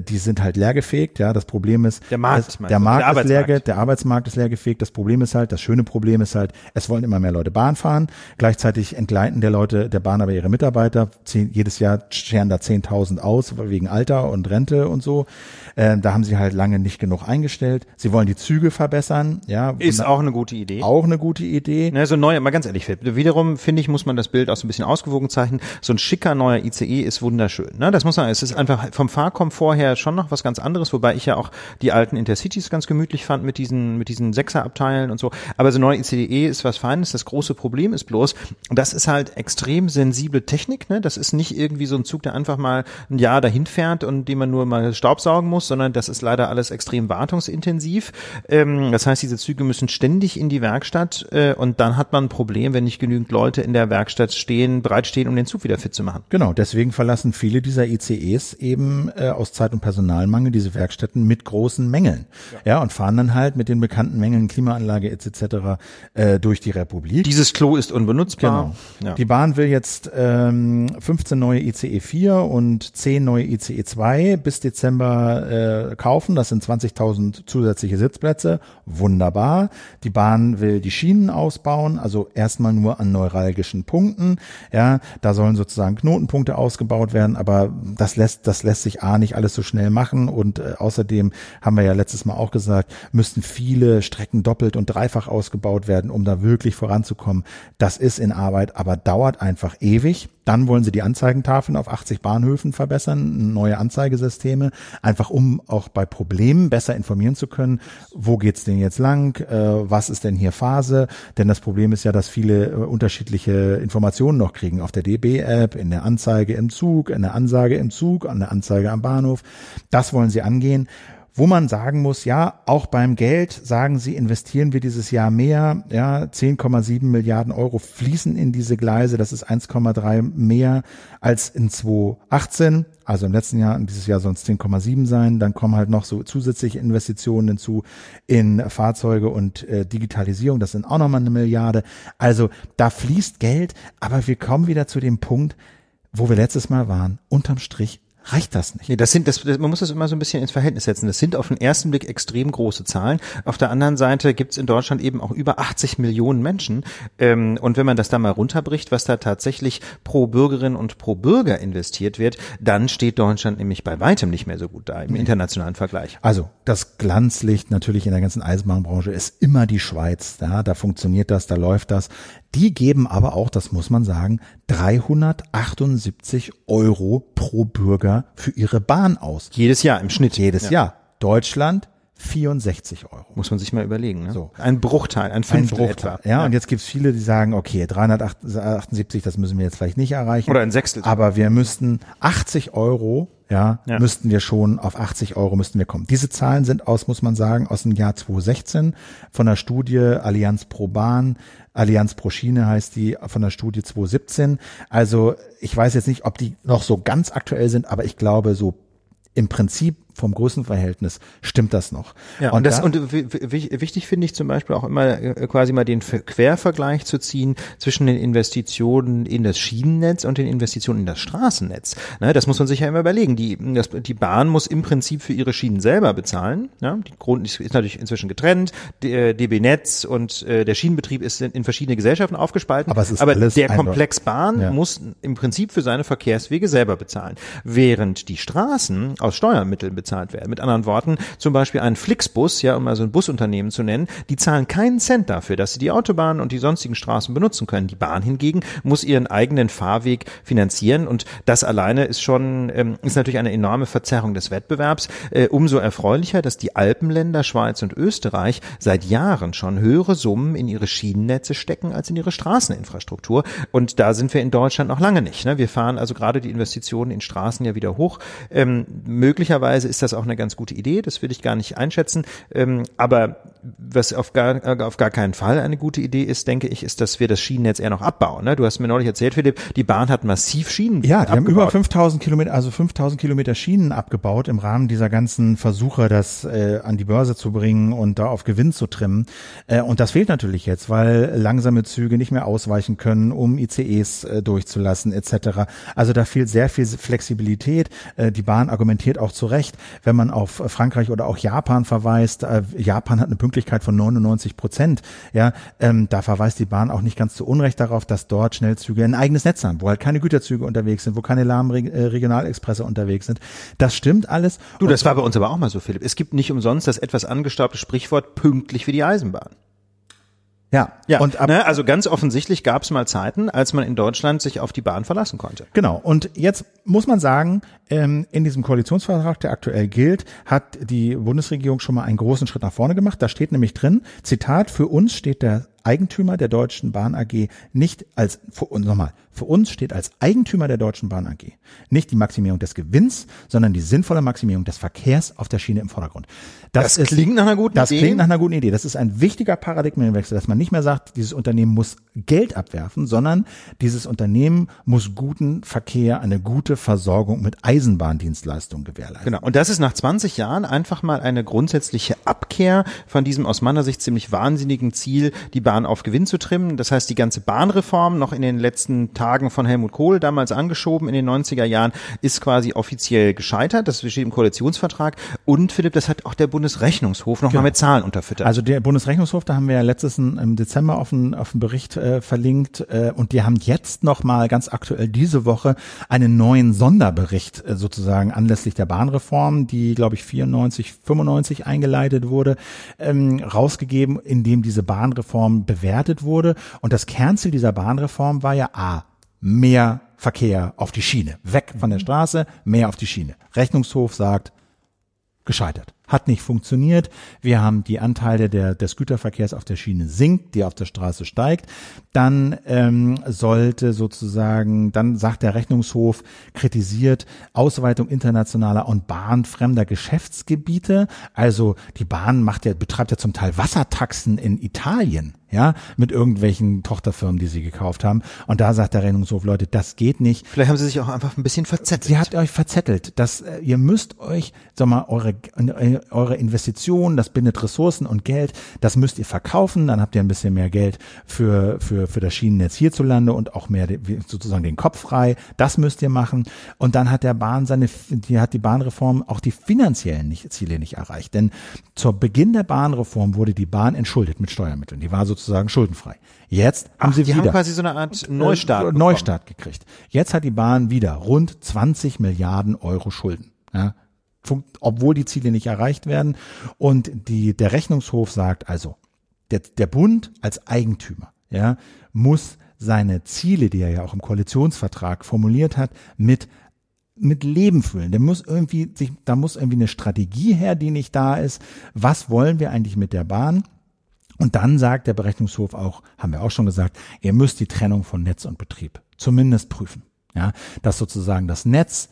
die sind halt leergefegt, ja. Das Problem ist, der Markt, es, der Markt der ist leer, der Arbeitsmarkt ist leergefegt. Das Problem ist halt, das schöne Problem ist halt, es wollen immer mehr Leute Bahn fahren. Gleichzeitig entgleiten der Leute der Bahn aber ihre Mitarbeiter. Zehn, jedes Jahr scheren da 10.000 aus wegen Alter und Rente und so. Äh, da haben sie halt lange nicht genug eingestellt. Sie wollen die Züge verbessern, ja. Ist auch eine gute Idee. Auch eine gute Idee. Ne, so neu, mal ganz ehrlich, wiederum finde ich, muss man das Bild auch so ein bisschen ausgewogen zeichnen. So ein schicker neuer ICE ist wunderschön. Ne? Das muss man, es ist einfach vom Fahrkomfort her schon noch was ganz anderes, wobei ich ja auch die alten Intercities ganz gemütlich fand mit diesen, mit diesen Sechserabteilen und so. Aber so neue ICE ist was Feines. Das große Problem ist bloß, das ist halt extrem sensible Technik. Ne? Das ist nicht irgendwie so ein Zug, der einfach mal ein Jahr dahin fährt und den man nur mal Staubsaugen muss, sondern das ist leider alles extrem wartungsintensiv. Ähm, das heißt, diese Züge müssen ständig in die Werkstatt äh, und dann hat man ein Problem, wenn nicht genügend Leute in der Werkstatt stehen, bereitstehen, um den Zug wieder fit zu machen. Genau, deswegen verlassen viele dieser ICEs eben äh, aus Zeit- und Personalmangel diese Werkstätten mit großen Mängeln. Ja. ja, und fahren dann halt mit den bekannten Mängeln Klimaanlage etc. Äh, durch die Republik. Dieses Klo ist unbenutzbar. Genau. Ja. Die Bahn will jetzt ähm, 15 neue ICE 4 und 10 neue ICE 2 bis Dezember äh, kaufen. Das sind 20.000 zusätzliche Sitzplätze. Wunderbar. Die Bahn will die Schienen ausbauen, also erstmal nur an neuralgischen Punkten. Ja, da sollen sozusagen Knotenpunkte ausgebaut werden, aber das lässt, das lässt sich A nicht alles so schnell machen und äh, außerdem haben wir ja letztes Mal auch gesagt, müssten viele Strecken doppelt und dreifach ausgebaut werden, um da wirklich voranzukommen. Das ist in Arbeit, aber dauert einfach ewig. Dann wollen sie die Anzeigentafeln auf 80 Bahnhöfen verbessern, neue Anzeigesysteme, einfach um auch bei Problemen besser informieren zu können. Wo geht's denn jetzt lang? Äh, was ist denn hier Phase? Denn das Problem ist ja, dass viele äh, unterschiedliche Informationen noch kriegen auf der DB-App, in der Anzeige im Zug, in der Ansage im Zug, an der Anzeige am Bahnhof. Das wollen sie angehen. Wo man sagen muss, ja, auch beim Geld sagen sie, investieren wir dieses Jahr mehr, ja, 10,7 Milliarden Euro fließen in diese Gleise, das ist 1,3 mehr als in 2018, also im letzten Jahr, dieses Jahr soll es 10,7 sein, dann kommen halt noch so zusätzliche Investitionen hinzu in Fahrzeuge und äh, Digitalisierung, das sind auch nochmal eine Milliarde, also da fließt Geld, aber wir kommen wieder zu dem Punkt, wo wir letztes Mal waren, unterm Strich reicht das nicht. Nee, das sind, das, man muss das immer so ein bisschen ins Verhältnis setzen. Das sind auf den ersten Blick extrem große Zahlen. Auf der anderen Seite gibt's in Deutschland eben auch über 80 Millionen Menschen. Ähm, und wenn man das da mal runterbricht, was da tatsächlich pro Bürgerin und pro Bürger investiert wird, dann steht Deutschland nämlich bei weitem nicht mehr so gut da im nee. internationalen Vergleich. Also das Glanzlicht natürlich in der ganzen Eisenbahnbranche ist immer die Schweiz. Ja, da funktioniert das, da läuft das. Die geben aber auch, das muss man sagen, 378 Euro pro Bürger für ihre Bahn aus. Jedes Jahr im Schnitt. Jedes ja. Jahr. Deutschland 64 Euro. Muss man sich mal überlegen. Ne? So. Ein Bruchteil, ein Fünftel ein Bruchteil, etwa. Ja, ja, und jetzt gibt's viele, die sagen, okay, 378, das müssen wir jetzt vielleicht nicht erreichen. Oder ein Sechstel. Aber wir müssten 80 Euro, ja, ja, müssten wir schon auf 80 Euro müssten wir kommen. Diese Zahlen sind aus, muss man sagen, aus dem Jahr 2016 von der Studie Allianz Pro Bahn. Allianz Pro Schiene heißt die von der Studie 2017. Also ich weiß jetzt nicht, ob die noch so ganz aktuell sind, aber ich glaube, so im Prinzip vom Größenverhältnis stimmt das noch. Ja, und, und das, da, und wichtig finde ich zum Beispiel auch immer äh, quasi mal den Quervergleich zu ziehen zwischen den Investitionen in das Schienennetz und den Investitionen in das Straßennetz. Ne, das muss man sich ja immer überlegen. Die, das, die Bahn muss im Prinzip für ihre Schienen selber bezahlen. Ja, die Grund ist, ist natürlich inzwischen getrennt. DB Netz und äh, der Schienenbetrieb ist in, in verschiedene Gesellschaften aufgespalten. Aber, es ist aber der Komplex Bahn ja. muss im Prinzip für seine Verkehrswege selber bezahlen. Während die Straßen aus Steuermitteln bezahlt werden. Mit anderen Worten, zum Beispiel ein Flixbus, ja, um mal so ein Busunternehmen zu nennen, die zahlen keinen Cent dafür, dass sie die Autobahn und die sonstigen Straßen benutzen können. Die Bahn hingegen muss ihren eigenen Fahrweg finanzieren und das alleine ist schon, ähm, ist natürlich eine enorme Verzerrung des Wettbewerbs. Äh, umso erfreulicher, dass die Alpenländer Schweiz und Österreich seit Jahren schon höhere Summen in ihre Schienennetze stecken als in ihre Straßeninfrastruktur. Und da sind wir in Deutschland noch lange nicht. Ne? Wir fahren also gerade die Investitionen in Straßen ja wieder hoch. Ähm, möglicherweise ist das auch eine ganz gute Idee, das will ich gar nicht einschätzen. Ähm, aber was auf gar, äh, auf gar keinen Fall eine gute Idee ist, denke ich, ist, dass wir das Schienennetz eher noch abbauen. Ne? Du hast mir neulich erzählt, Philipp, die Bahn hat massiv Schienen Ja, die abgebaut. haben über 5000 Kilometer, also 5000 Kilometer Schienen abgebaut im Rahmen dieser ganzen Versuche, das äh, an die Börse zu bringen und da auf Gewinn zu trimmen. Äh, und das fehlt natürlich jetzt, weil langsame Züge nicht mehr ausweichen können, um ICEs äh, durchzulassen etc. Also da fehlt sehr viel Flexibilität. Äh, die Bahn argumentiert auch zu Recht, wenn man auf Frankreich oder auch Japan verweist. Äh, Japan hat eine Pünktlichkeit von 99 Prozent. Ja, ähm, da verweist die Bahn auch nicht ganz zu Unrecht darauf, dass dort Schnellzüge ein eigenes Netz haben, wo halt keine Güterzüge unterwegs sind, wo keine lahmen äh, Regionalexpresse unterwegs sind. Das stimmt alles. Du, das war bei uns aber auch mal so, Philipp. Es gibt nicht umsonst das etwas angestaubte Sprichwort pünktlich wie die Eisenbahn. Ja, ja. Und ab, ne, also ganz offensichtlich gab es mal Zeiten, als man in Deutschland sich auf die Bahn verlassen konnte. Genau. Und jetzt muss man sagen, ähm, in diesem Koalitionsvertrag, der aktuell gilt, hat die Bundesregierung schon mal einen großen Schritt nach vorne gemacht. Da steht nämlich drin, Zitat, für uns steht der Eigentümer der Deutschen Bahn AG nicht als, nochmal, für uns steht als Eigentümer der Deutschen Bahn AG nicht die Maximierung des Gewinns, sondern die sinnvolle Maximierung des Verkehrs auf der Schiene im Vordergrund. Das, das ist, klingt nach einer guten das Idee. Das klingt nach einer guten Idee. Das ist ein wichtiger Paradigmenwechsel, dass man nicht mehr sagt, dieses Unternehmen muss Geld abwerfen, sondern dieses Unternehmen muss guten Verkehr, eine gute Versorgung mit Eisenbahndienstleistungen gewährleisten. Genau. Und das ist nach 20 Jahren einfach mal eine grundsätzliche Abkehr von diesem aus meiner Sicht ziemlich wahnsinnigen Ziel, die Bahn auf Gewinn zu trimmen. Das heißt, die ganze Bahnreform noch in den letzten Tagen Tagen von Helmut Kohl damals angeschoben in den 90er Jahren, ist quasi offiziell gescheitert. Das steht im Koalitionsvertrag. Und Philipp, das hat auch der Bundesrechnungshof nochmal genau. mit Zahlen unterfüttert. Also der Bundesrechnungshof, da haben wir ja letztes im Dezember auf einen, auf einen Bericht äh, verlinkt äh, und die haben jetzt nochmal ganz aktuell diese Woche einen neuen Sonderbericht äh, sozusagen anlässlich der Bahnreform, die glaube ich 94, 95 eingeleitet wurde, ähm, rausgegeben, in dem diese Bahnreform bewertet wurde. Und das Kernziel dieser Bahnreform war ja A, mehr Verkehr auf die Schiene. Weg von der Straße, mehr auf die Schiene. Rechnungshof sagt, gescheitert. Hat nicht funktioniert. Wir haben die Anteile der, des Güterverkehrs auf der Schiene sinkt, die auf der Straße steigt. Dann ähm, sollte sozusagen, dann sagt der Rechnungshof, kritisiert Ausweitung internationaler und bahnfremder Geschäftsgebiete. Also die Bahn macht ja, betreibt ja zum Teil Wassertaxen in Italien ja, mit irgendwelchen Tochterfirmen, die sie gekauft haben. Und da sagt der Rechnungshof, Leute, das geht nicht. Vielleicht haben sie sich auch einfach ein bisschen verzettelt. Sie hat euch verzettelt. Das, äh, ihr müsst euch, sag mal, eure, eure Investitionen, das bindet Ressourcen und Geld, das müsst ihr verkaufen, dann habt ihr ein bisschen mehr Geld für, für, für das Schienennetz hierzulande und auch mehr sozusagen den Kopf frei. Das müsst ihr machen. Und dann hat der Bahn seine, die hat die Bahnreform auch die finanziellen Ziele nicht erreicht. Denn zur Beginn der Bahnreform wurde die Bahn entschuldet mit Steuermitteln. Die war sozusagen schuldenfrei. Jetzt haben Ach, sie die wieder haben quasi so eine Art äh, Neustart, Neustart gekriegt. Jetzt hat die Bahn wieder rund 20 Milliarden Euro Schulden. Ja, obwohl die Ziele nicht erreicht werden. Und die, der Rechnungshof sagt also, der, der Bund als Eigentümer ja, muss seine Ziele, die er ja auch im Koalitionsvertrag formuliert hat, mit mit Leben füllen. Der muss irgendwie sich, da muss irgendwie eine Strategie her, die nicht da ist. Was wollen wir eigentlich mit der Bahn? Und dann sagt der Berechnungshof auch, haben wir auch schon gesagt, ihr müsst die Trennung von Netz und Betrieb zumindest prüfen. Ja, dass sozusagen das Netz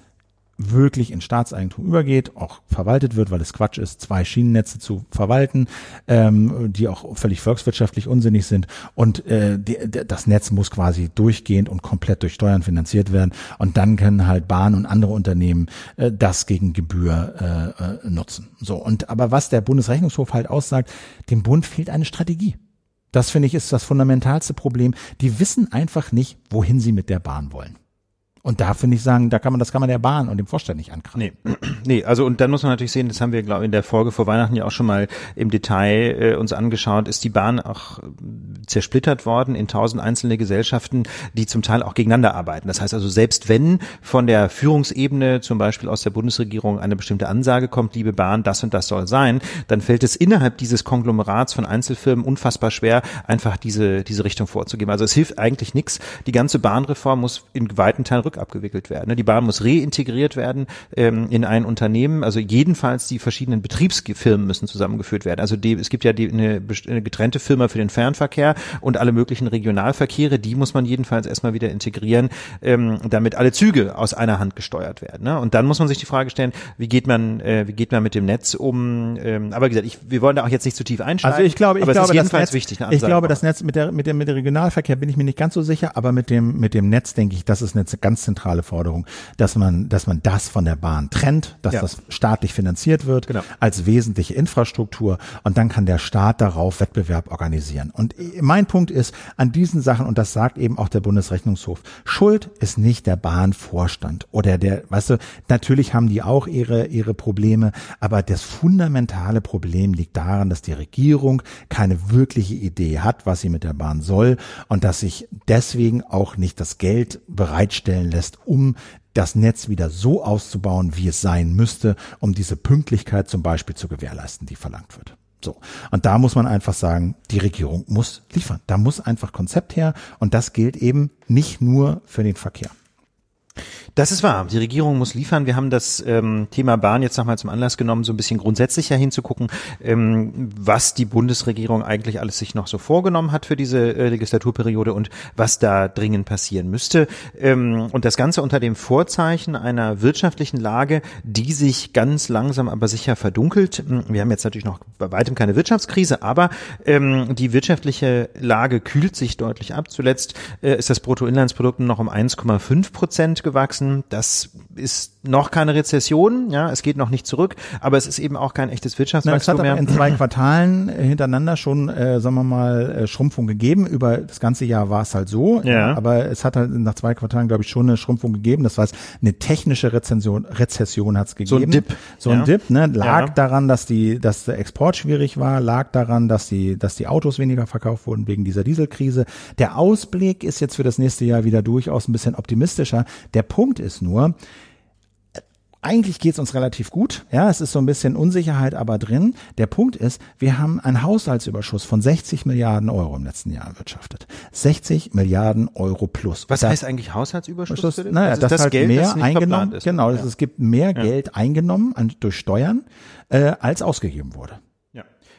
wirklich in Staatseigentum übergeht, auch verwaltet wird, weil es Quatsch ist, zwei Schienennetze zu verwalten, ähm, die auch völlig volkswirtschaftlich unsinnig sind. Und äh, die, das Netz muss quasi durchgehend und komplett durch Steuern finanziert werden. Und dann können halt Bahn und andere Unternehmen äh, das gegen Gebühr äh, äh, nutzen. So und aber was der Bundesrechnungshof halt aussagt, dem Bund fehlt eine Strategie. Das finde ich ist das fundamentalste Problem. Die wissen einfach nicht, wohin sie mit der Bahn wollen. Und da finde ich sagen, da kann man, das kann man der Bahn und dem Vorstand nicht ankratzen. Nee. nee, also und dann muss man natürlich sehen, das haben wir, glaube ich, in der Folge vor Weihnachten ja auch schon mal im Detail äh, uns angeschaut, ist die Bahn auch zersplittert worden in tausend einzelne Gesellschaften, die zum Teil auch gegeneinander arbeiten. Das heißt also, selbst wenn von der Führungsebene, zum Beispiel aus der Bundesregierung, eine bestimmte Ansage kommt, liebe Bahn, das und das soll sein, dann fällt es innerhalb dieses Konglomerats von Einzelfirmen unfassbar schwer, einfach diese, diese Richtung vorzugeben. Also es hilft eigentlich nichts. Die ganze Bahnreform muss in weiten Teilen abgewickelt werden. Ne? Die Bahn muss reintegriert werden ähm, in ein Unternehmen. Also jedenfalls die verschiedenen Betriebsfirmen müssen zusammengeführt werden. Also die, es gibt ja die, eine, eine getrennte Firma für den Fernverkehr und alle möglichen Regionalverkehre. Die muss man jedenfalls erstmal wieder integrieren, ähm, damit alle Züge aus einer Hand gesteuert werden. Ne? Und dann muss man sich die Frage stellen, wie geht man, äh, wie geht man mit dem Netz um? Ähm, aber wie gesagt, ich, wir wollen da auch jetzt nicht zu tief einsteigen. Also ich glaube, ich glaube, es ist jedenfalls das Netz, wichtig. ich glaube, das Netz mit der mit dem mit dem Regionalverkehr bin ich mir nicht ganz so sicher, aber mit dem mit dem Netz denke ich, das ist eine ganz zentrale Forderung, dass man, dass man das von der Bahn trennt, dass Ja. das staatlich finanziert wird Genau. als wesentliche Infrastruktur und dann kann der Staat darauf Wettbewerb organisieren. Und mein Punkt ist, an diesen Sachen, und das sagt eben auch der Bundesrechnungshof, Schuld ist nicht der Bahnvorstand oder der, weißt du, natürlich haben die auch ihre, ihre Probleme, aber das fundamentale Problem liegt daran, dass die Regierung keine wirkliche Idee hat, was sie mit der Bahn soll und dass sich deswegen auch nicht das Geld bereitstellen lässt, um das Netz wieder so auszubauen, wie es sein müsste, um diese Pünktlichkeit zum Beispiel zu gewährleisten, die verlangt wird. So. Und da muss man einfach sagen, die Regierung muss liefern. Da muss einfach Konzept her. Und das gilt eben nicht nur für den Verkehr. Das ist wahr. Die Regierung muss liefern. Wir haben das ähm, Thema Bahn jetzt nochmal zum Anlass genommen, so ein bisschen grundsätzlicher hinzugucken, ähm, was die Bundesregierung eigentlich alles sich noch so vorgenommen hat für diese äh, Legislaturperiode und was da dringend passieren müsste. Ähm, und das Ganze unter dem Vorzeichen einer wirtschaftlichen Lage, die sich ganz langsam aber sicher verdunkelt. Wir haben jetzt natürlich noch bei weitem keine Wirtschaftskrise, aber ähm, die wirtschaftliche Lage kühlt sich deutlich ab. Zuletzt äh, ist das Bruttoinlandsprodukt noch um 1,5 Prozent gewachsen. Das ist noch keine Rezession, ja, es geht noch nicht zurück, aber es ist eben auch kein echtes Na, es hat Wirtschaftswachstum mehr. in zwei Quartalen äh, hintereinander schon, äh, sagen wir mal, äh, Schrumpfung gegeben. Über das ganze Jahr war es halt so. Ja. Aber es hat halt nach zwei Quartalen, glaube ich, schon eine Schrumpfung gegeben. Das heißt, eine technische Rezension, Rezession hat es gegeben. So ein Dip. So ein Ja. Dip, ne? Lag Ja. daran, dass die, dass der Export schwierig war, lag daran, dass die, dass die Autos weniger verkauft wurden wegen dieser Dieselkrise. Der Ausblick ist jetzt für das nächste Jahr wieder durchaus ein bisschen optimistischer. Der Punkt ist nur, eigentlich geht's uns relativ gut. Ja, es ist so ein bisschen Unsicherheit aber drin. Der Punkt ist, wir haben einen Haushaltsüberschuss von 60 Milliarden Euro im letzten Jahr erwirtschaftet. 60 Milliarden Euro plus. Was Das- heißt eigentlich Haushaltsüberschuss? das, naja, Also das, ist halt Geld, mehr das eingenommen, ist. genau, Ja. es gibt mehr Geld eingenommen an, durch Steuern, äh, als ausgegeben wurde.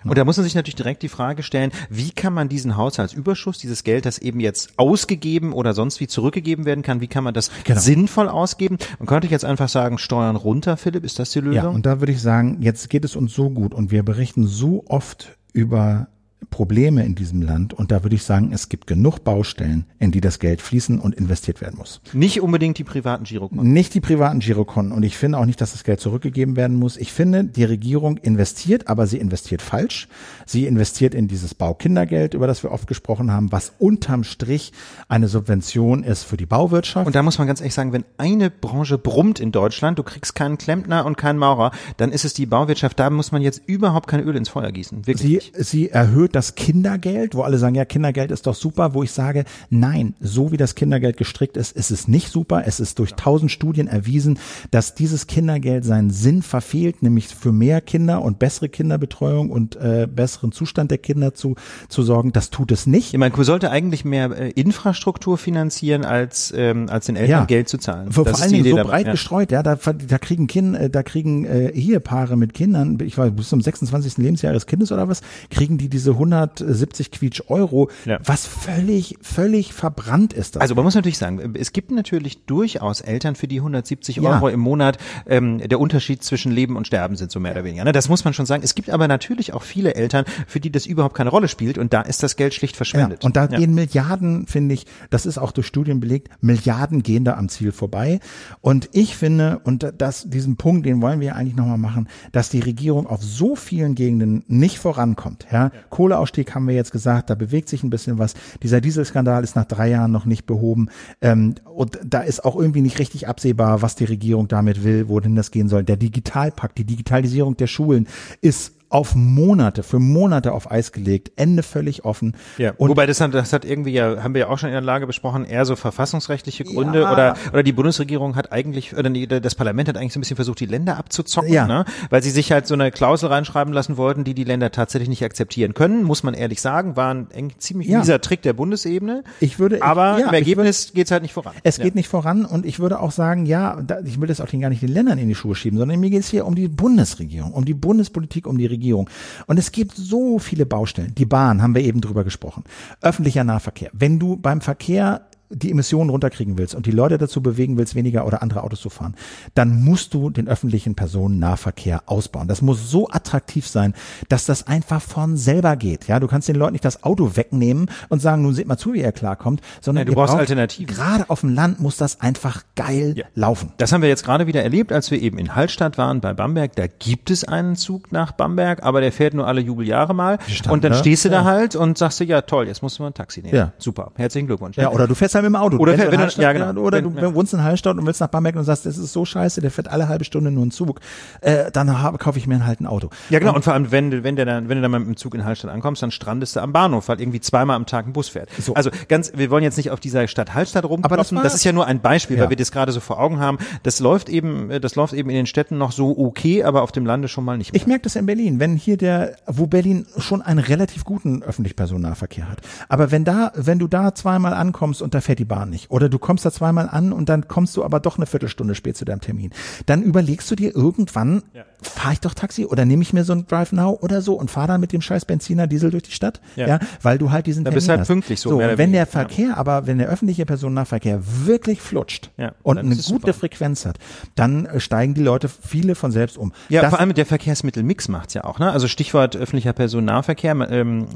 Ja. Und da muss man sich natürlich direkt die Frage stellen, wie kann man diesen Haushaltsüberschuss, dieses Geld, das eben jetzt ausgegeben oder sonst wie zurückgegeben werden kann, wie kann man das Genau. sinnvoll ausgeben? Man könnte jetzt einfach sagen, Steuern runter, Philipp, ist das die Lösung? Ja, und da würde ich sagen, jetzt geht es uns so gut und wir berichten so oft über Probleme in diesem Land und da würde ich sagen, es gibt genug Baustellen, in die das Geld fließen und investiert werden muss. Nicht unbedingt die privaten Girokonten. Nicht die privaten Girokonten und ich finde auch nicht, dass das Geld zurückgegeben werden muss. Ich finde, die Regierung investiert, aber sie investiert falsch. Sie investiert in dieses Baukindergeld, über das wir oft gesprochen haben, was unterm Strich eine Subvention ist für die Bauwirtschaft. Und da muss man ganz ehrlich sagen, wenn eine Branche brummt in Deutschland, du kriegst keinen Klempner und keinen Maurer, dann ist es die Bauwirtschaft. Da muss man jetzt überhaupt kein Öl ins Feuer gießen. Wirklich. Sie, sie erhöht das Kindergeld, wo alle sagen, ja, Kindergeld ist doch super, wo ich sage, nein, so wie das Kindergeld gestrickt ist, ist es nicht super. Es ist durch tausend Studien erwiesen, dass dieses Kindergeld seinen Sinn verfehlt, nämlich für mehr Kinder und bessere Kinderbetreuung und äh, besseren Zustand der Kinder zu, zu sorgen. Das tut es nicht. Ich meine, man sollte eigentlich mehr äh, Infrastruktur finanzieren, als, ähm, als den Eltern Ja. Geld zu zahlen. Vor, vor allen die Dingen so dabei, breit ja. gestreut, ja, da, da kriegen Kind, äh, da kriegen äh, Ehepaare mit Kindern, ich weiß, bis zum 26. Lebensjahr ihres Kindes oder was, kriegen die diese 170 Quietsch Euro, Ja. was völlig, völlig verbrannt ist. Das. Also man muss natürlich sagen, es gibt natürlich durchaus Eltern, für die 170 Ja. Euro im Monat ähm, der Unterschied zwischen Leben und Sterben sind, so mehr oder weniger. Ne? Das muss man schon sagen. Es gibt aber natürlich auch viele Eltern, für die das überhaupt keine Rolle spielt und da ist das Geld schlicht Ja, verschwendet. und da Ja. gehen Milliarden, finde ich, das ist auch durch Studien belegt, Milliarden gehen da am Ziel vorbei. Und ich finde, und das, diesen Punkt, den wollen wir eigentlich nochmal machen, dass die Regierung auf so vielen Gegenden nicht vorankommt. Ja? Kohleausstieg haben wir jetzt gesagt, da bewegt sich ein bisschen was. Dieser Dieselskandal ist nach drei Jahren noch nicht behoben. Ähm, und da ist auch irgendwie nicht richtig absehbar, was die Regierung damit will, wohin das gehen soll. Der Digitalpakt, die Digitalisierung der Schulen ist auf Monate, für Monate auf Eis gelegt, Ende völlig offen. Ja, Und wobei das hat, das hat irgendwie ja, haben wir ja auch schon in der Lage besprochen, eher so verfassungsrechtliche Gründe Ja. oder, oder die Bundesregierung hat eigentlich, oder das Parlament hat eigentlich so ein bisschen versucht, die Länder abzuzocken, Ja. ne? weil sie sich halt so eine Klausel reinschreiben lassen wollten, die die Länder tatsächlich nicht akzeptieren können, muss man ehrlich sagen, war ein ziemlich Ja. mieser Trick der Bundesebene. Ich würde- ich- aber ja, im ich Ergebnis geht's halt nicht voran. Es geht nicht voran und ich würde auch sagen, ja, da, ich will das auch den gar nicht den Ländern in die Schuhe schieben, sondern mir geht es hier um die Bundesregierung, um die Bundespolitik, um die Regierung. Und es gibt so viele Baustellen. Die Bahn haben wir eben drüber gesprochen. Öffentlicher Nahverkehr. Wenn du beim Verkehr die Emissionen runterkriegen willst und die Leute dazu bewegen willst, weniger oder andere Autos zu fahren, dann musst du den öffentlichen Personennahverkehr ausbauen. Das muss so attraktiv sein, dass das einfach von selber geht. Ja, du kannst den Leuten nicht das Auto wegnehmen und sagen, nun seht mal zu, wie er klarkommt, sondern Ja, du brauchst braucht- Alternativen. Gerade auf dem Land muss das einfach geil Ja. laufen. Das haben wir jetzt gerade wieder erlebt, als wir eben in Hallstatt waren bei Bamberg. Da gibt es einen Zug nach Bamberg, aber der fährt nur alle Jubeljahre mal. Stand, und dann ne? stehst du da Ja. halt und sagst du, ja toll, jetzt musst du mal ein Taxi nehmen. Ja. Super, herzlichen Glückwunsch. Ja, oder du fährst halt mit dem Auto. Oder Wenn wenn Hallstatt- ja, genau. Oder Wenn- du ja. wohnst in Hallstatt und willst nach Bamberg und sagst, das ist so scheiße, der fährt alle halbe Stunde nur einen Zug. Äh, dann habe, kaufe ich mir halt ein Auto. Ja, genau. Und vor allem, wenn du, wenn der dann, wenn du dann mal mit dem Zug in Hallstatt ankommst, dann strandest du am Bahnhof, weil irgendwie zweimal am Tag ein Bus fährt. So. Also ganz, wir wollen jetzt nicht auf dieser Stadt Hallstatt Aber das Das, ist ja nur ein Beispiel, Ja. weil wir das gerade so vor Augen haben. Das läuft eben, das läuft eben in den Städten noch so okay, aber auf dem Lande schon mal nicht mehr. Ich merke das in Berlin, wenn hier der, wo Berlin schon einen relativ guten öffentlichen Personennahverkehr hat. Aber wenn da, wenn du da zweimal ankommst und da fährt die Bahn nicht, oder du kommst da zweimal an und dann kommst du aber doch eine Viertelstunde spät zu deinem Termin, dann überlegst du dir irgendwann, fahre ich doch Taxi oder nehme ich mir so ein Drive Now oder so und fahre dann mit dem scheiß Benziner Diesel durch die Stadt, ja, Ja. weil du halt diesen Da Termin bist halt hast. pünktlich, so so wenn der weniger, ja. Verkehr, aber wenn der öffentliche Personennahverkehr wirklich flutscht Ja, und eine gute super. Frequenz hat, dann äh, steigen die Leute viele von selbst um. Ja, Das- vor allem der Verkehrsmittelmix macht's ja auch. Ne? Also Stichwort öffentlicher Personennahverkehr. Ähm,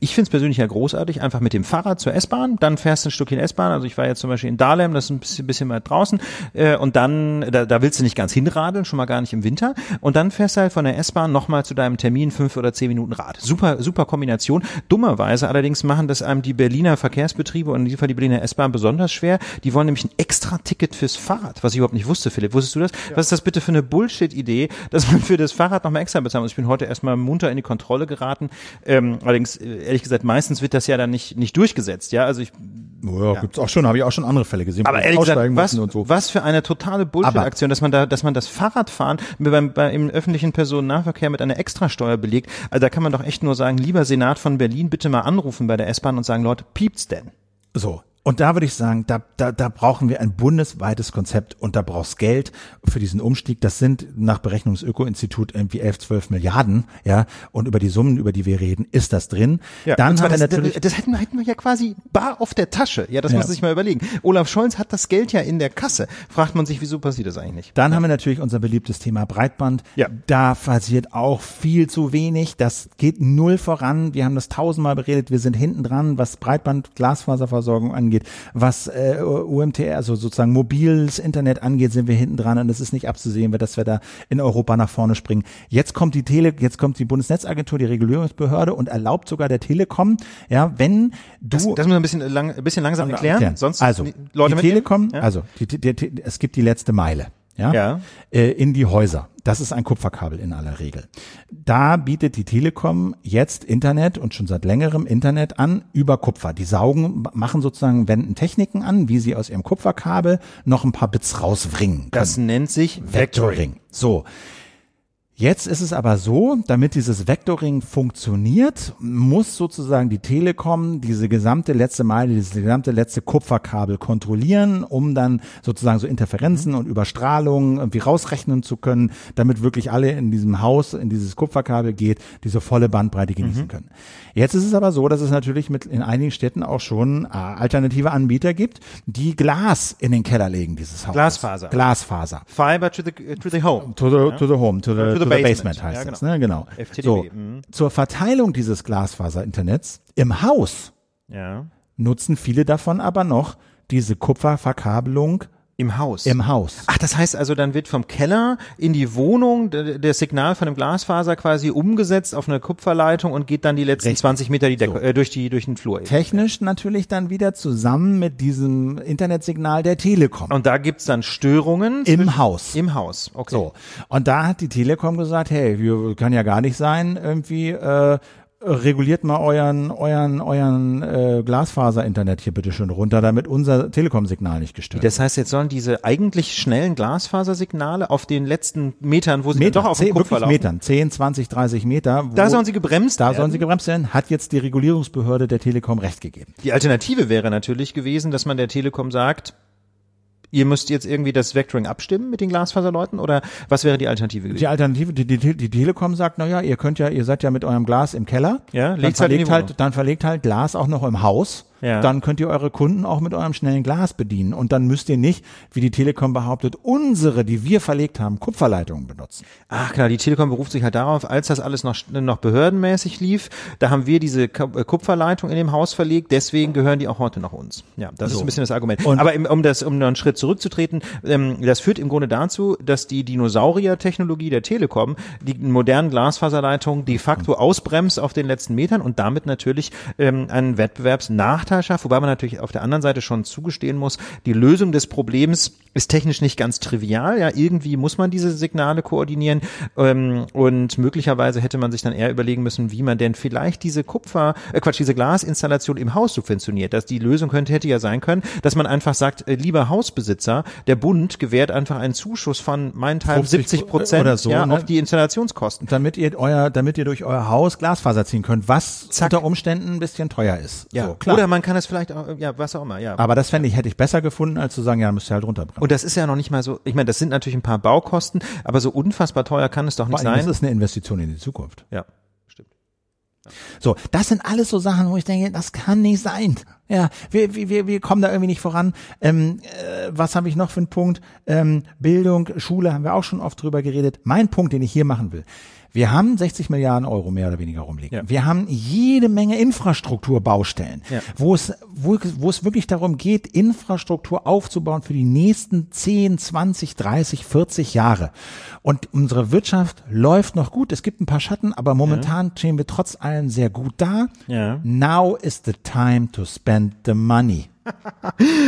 ich finde es persönlich ja großartig, einfach mit dem Fahrrad zur S-Bahn, dann fährst du ein Stückchen S-Bahn. Also ich war jetzt zum Beispiel in Dahlem, das ist ein bisschen, bisschen weit draußen. Äh, und dann, da, da willst du nicht ganz hinradeln, schon mal gar nicht im Winter. Und dann fährst du halt von der S-Bahn nochmal zu deinem Termin fünf oder zehn Minuten Rad. Super, super Kombination. Dummerweise allerdings machen das einem die Berliner Verkehrsbetriebe und in diesem Fall die Berliner S-Bahn besonders schwer. Die wollen nämlich ein extra Ticket fürs Fahrrad, was ich überhaupt nicht wusste, Philipp. Wusstest du das? Was ist das bitte für eine Bullshit-Idee, dass man für das Fahrrad nochmal extra bezahlen muss? Ich bin heute erstmal munter in die Kontrolle geraten. Ähm, allerdings, äh, ehrlich gesagt, meistens wird das ja dann nicht, nicht durchgesetzt. Ja, also ich, Ja, gibt's auch schon, habe ich auch schon andere Fälle gesehen. aber ehrlich gesagt, was, so. was für eine totale Bullshit-Aktion, dass man da, dass man das Fahrradfahren beim, bei, im öffentlichen Personennahverkehr mit einer Extrasteuer belegt. Also da kann man doch echt nur sagen, lieber Senat von Berlin, bitte mal anrufen bei der S-Bahn und sagen, Leute, piept's denn? So. Und da würde ich sagen, da, da, da brauchen wir ein bundesweites Konzept und da brauchst Geld für diesen Umstieg. Das sind nach Berechnung des Öko-Institut irgendwie 11, 12 Milliarden, ja. Und über die Summen, über die wir reden, ist das drin. Dann und zwar haben wir das, natürlich, das, das hätten wir, hätten wir ja quasi bar auf der Tasche. Ja, das Ja. muss man sich mal überlegen. Olaf Scholz hat das Geld ja in der Kasse. Fragt man sich, wieso passiert das eigentlich nicht? Dann haben wir natürlich unser beliebtes Thema Breitband. Ja. Da passiert auch viel zu wenig. Das geht null voran. Wir haben das tausendmal beredet. Wir sind hinten dran, was Breitband, Glasfaserversorgung angeht, was äh, UMTR, also sozusagen mobiles Internet angeht, sind wir hinten dran und es ist nicht abzusehen, dass wir da in Europa nach vorne springen. Jetzt kommt die Tele, jetzt kommt die Bundesnetzagentur, die Regulierungsbehörde und erlaubt sogar der Telekom, ja, wenn du Das, das müssen wir ein bisschen, lang, ein bisschen langsam erklären. Sonst also, Leute die. Telekom, Ja? also die, die, die, es gibt die letzte Meile, ja, Ja. Äh, in die Häuser. Das ist ein Kupferkabel in aller Regel. Da bietet die Telekom jetzt Internet und schon seit längerem Internet an über Kupfer. Die saugen, machen sozusagen, wenden Techniken an, wie sie aus ihrem Kupferkabel noch ein paar Bits rausbringen können. Das nennt sich Vectoring. So. Jetzt ist es aber so, damit dieses Vectoring funktioniert, muss sozusagen die Telekom diese gesamte letzte Meile, dieses gesamte letzte Kupferkabel kontrollieren, um dann sozusagen so Interferenzen und Überstrahlungen irgendwie rausrechnen zu können, damit wirklich alle in diesem Haus, in dieses Kupferkabel geht, diese volle Bandbreite genießen mhm. können. Jetzt ist es aber so, dass es natürlich mit in einigen Städten auch schon äh, alternative Anbieter gibt, die Glas in den Keller legen, dieses Haus. Glasfaser. Glasfaser. Fiber to the, to the home. To the, to the home, to the, to the, basement. basement heißt ja, genau. das, ne? Genau. FTTB. So, mhm. zur Verteilung dieses Glasfaser-Internets im Haus ja. nutzen viele davon aber noch diese Kupferverkabelung im Haus. Im Haus. Ach, das heißt also, dann wird vom Keller in die Wohnung der Signal von dem Glasfaser quasi umgesetzt auf eine Kupferleitung und geht dann die letzten Richtig. 20 Meter die Decke, so. äh, durch die durch den Flur. Technisch natürlich dann wieder zusammen mit diesem Internetsignal der Telekom. Und da gibt's dann Störungen im Haus. Im Haus. Okay. So. Und da hat die Telekom gesagt, hey, wir kann ja gar nicht sein, irgendwie äh, reguliert mal euren euren euren äh, Glasfaser-Internet hier bitte schön runter, damit unser Telekom-Signal nicht gestört wird. Das heißt, jetzt sollen diese eigentlich schnellen Glasfasersignale auf den letzten Metern, wo sie Meter, doch auf 10, dem Kupfer laufen, Metern, 10, 20, 30 Meter. Wo, da sollen sie gebremst da werden. Da sollen sie gebremst werden, hat jetzt die Regulierungsbehörde der Telekom recht gegeben. Die Alternative wäre natürlich gewesen, dass man der Telekom sagt, ihr müsst jetzt irgendwie das Vectoring abstimmen mit den Glasfaserleuten oder was wäre die Alternative gewesen? Die Alternative, die, die, die Telekom sagt, na ja, ihr könnt ja, ihr seid ja mit eurem Glas im Keller. Ja, dann verlegt halt, halt, dann verlegt halt Glas auch noch im Haus ja. dann könnt ihr eure Kunden auch mit eurem schnellen Glas bedienen. Und dann müsst ihr nicht, wie die Telekom behauptet, unsere, die wir verlegt haben, Kupferleitungen benutzen. Ach klar, die Telekom beruft sich halt darauf, als das alles noch, noch behördenmäßig lief, da haben wir diese äh, Kupferleitung in dem Haus verlegt, deswegen gehören die auch heute noch uns. Ja, das so. ist ein bisschen das Argument. Und Aber im, um das, um noch einen Schritt zurückzutreten, ähm, das führt im Grunde dazu, dass die Dinosaurier-Technologie der Telekom die modernen Glasfaserleitungen de facto ausbremst auf den letzten Metern und damit natürlich ähm, einen Wettbewerbsnachteil Vorteil schafft, wobei man natürlich auf der anderen Seite schon zugestehen muss, die Lösung des Problems ist technisch nicht ganz trivial. Ja, irgendwie muss man diese Signale koordinieren ähm, und möglicherweise hätte man sich dann eher überlegen müssen, wie man denn vielleicht diese Kupfer, äh Quatsch, diese Glasinstallation im Haus subventioniert. Dass die Lösung könnte hätte ja sein können, dass man einfach sagt, äh, lieber Hausbesitzer, der Bund gewährt einfach einen Zuschuss von meinethalb 70 Prozent oder so, ja, ne? auf die Installationskosten, damit ihr euer, damit ihr durch euer Haus Glasfaser ziehen könnt, was Zack. unter Umständen ein bisschen teuer ist. Ja, so, klar. Oder man kann es vielleicht auch, ja, was auch immer, ja. Aber das fände ich, hätte ich besser gefunden, als zu sagen, ja, müsst ihr halt runterbringen. Und das ist ja noch nicht mal so, ich meine, das sind natürlich ein paar Baukosten, aber so unfassbar teuer kann es doch nicht sein. Das ist eine Investition in die Zukunft. Ja. Stimmt. So, das sind alles so Sachen, wo ich denke, das kann nicht sein. Ja, wir, wir, wir kommen da irgendwie nicht voran. Ähm, äh, was habe ich noch für einen Punkt? Ähm, Bildung, Schule haben wir auch schon oft drüber geredet. Mein Punkt, den ich hier machen will. Wir haben 60 Milliarden Euro mehr oder weniger rumliegen. Ja. Wir haben jede Menge Infrastrukturbaustellen, ja. wo es, wo, wo es wirklich darum geht, Infrastruktur aufzubauen für die nächsten 10, 20, 30, 40 Jahre. Und unsere Wirtschaft läuft noch gut. Es gibt ein paar Schatten, aber momentan ja. stehen wir trotz allem sehr gut da. Now is the time to spend the money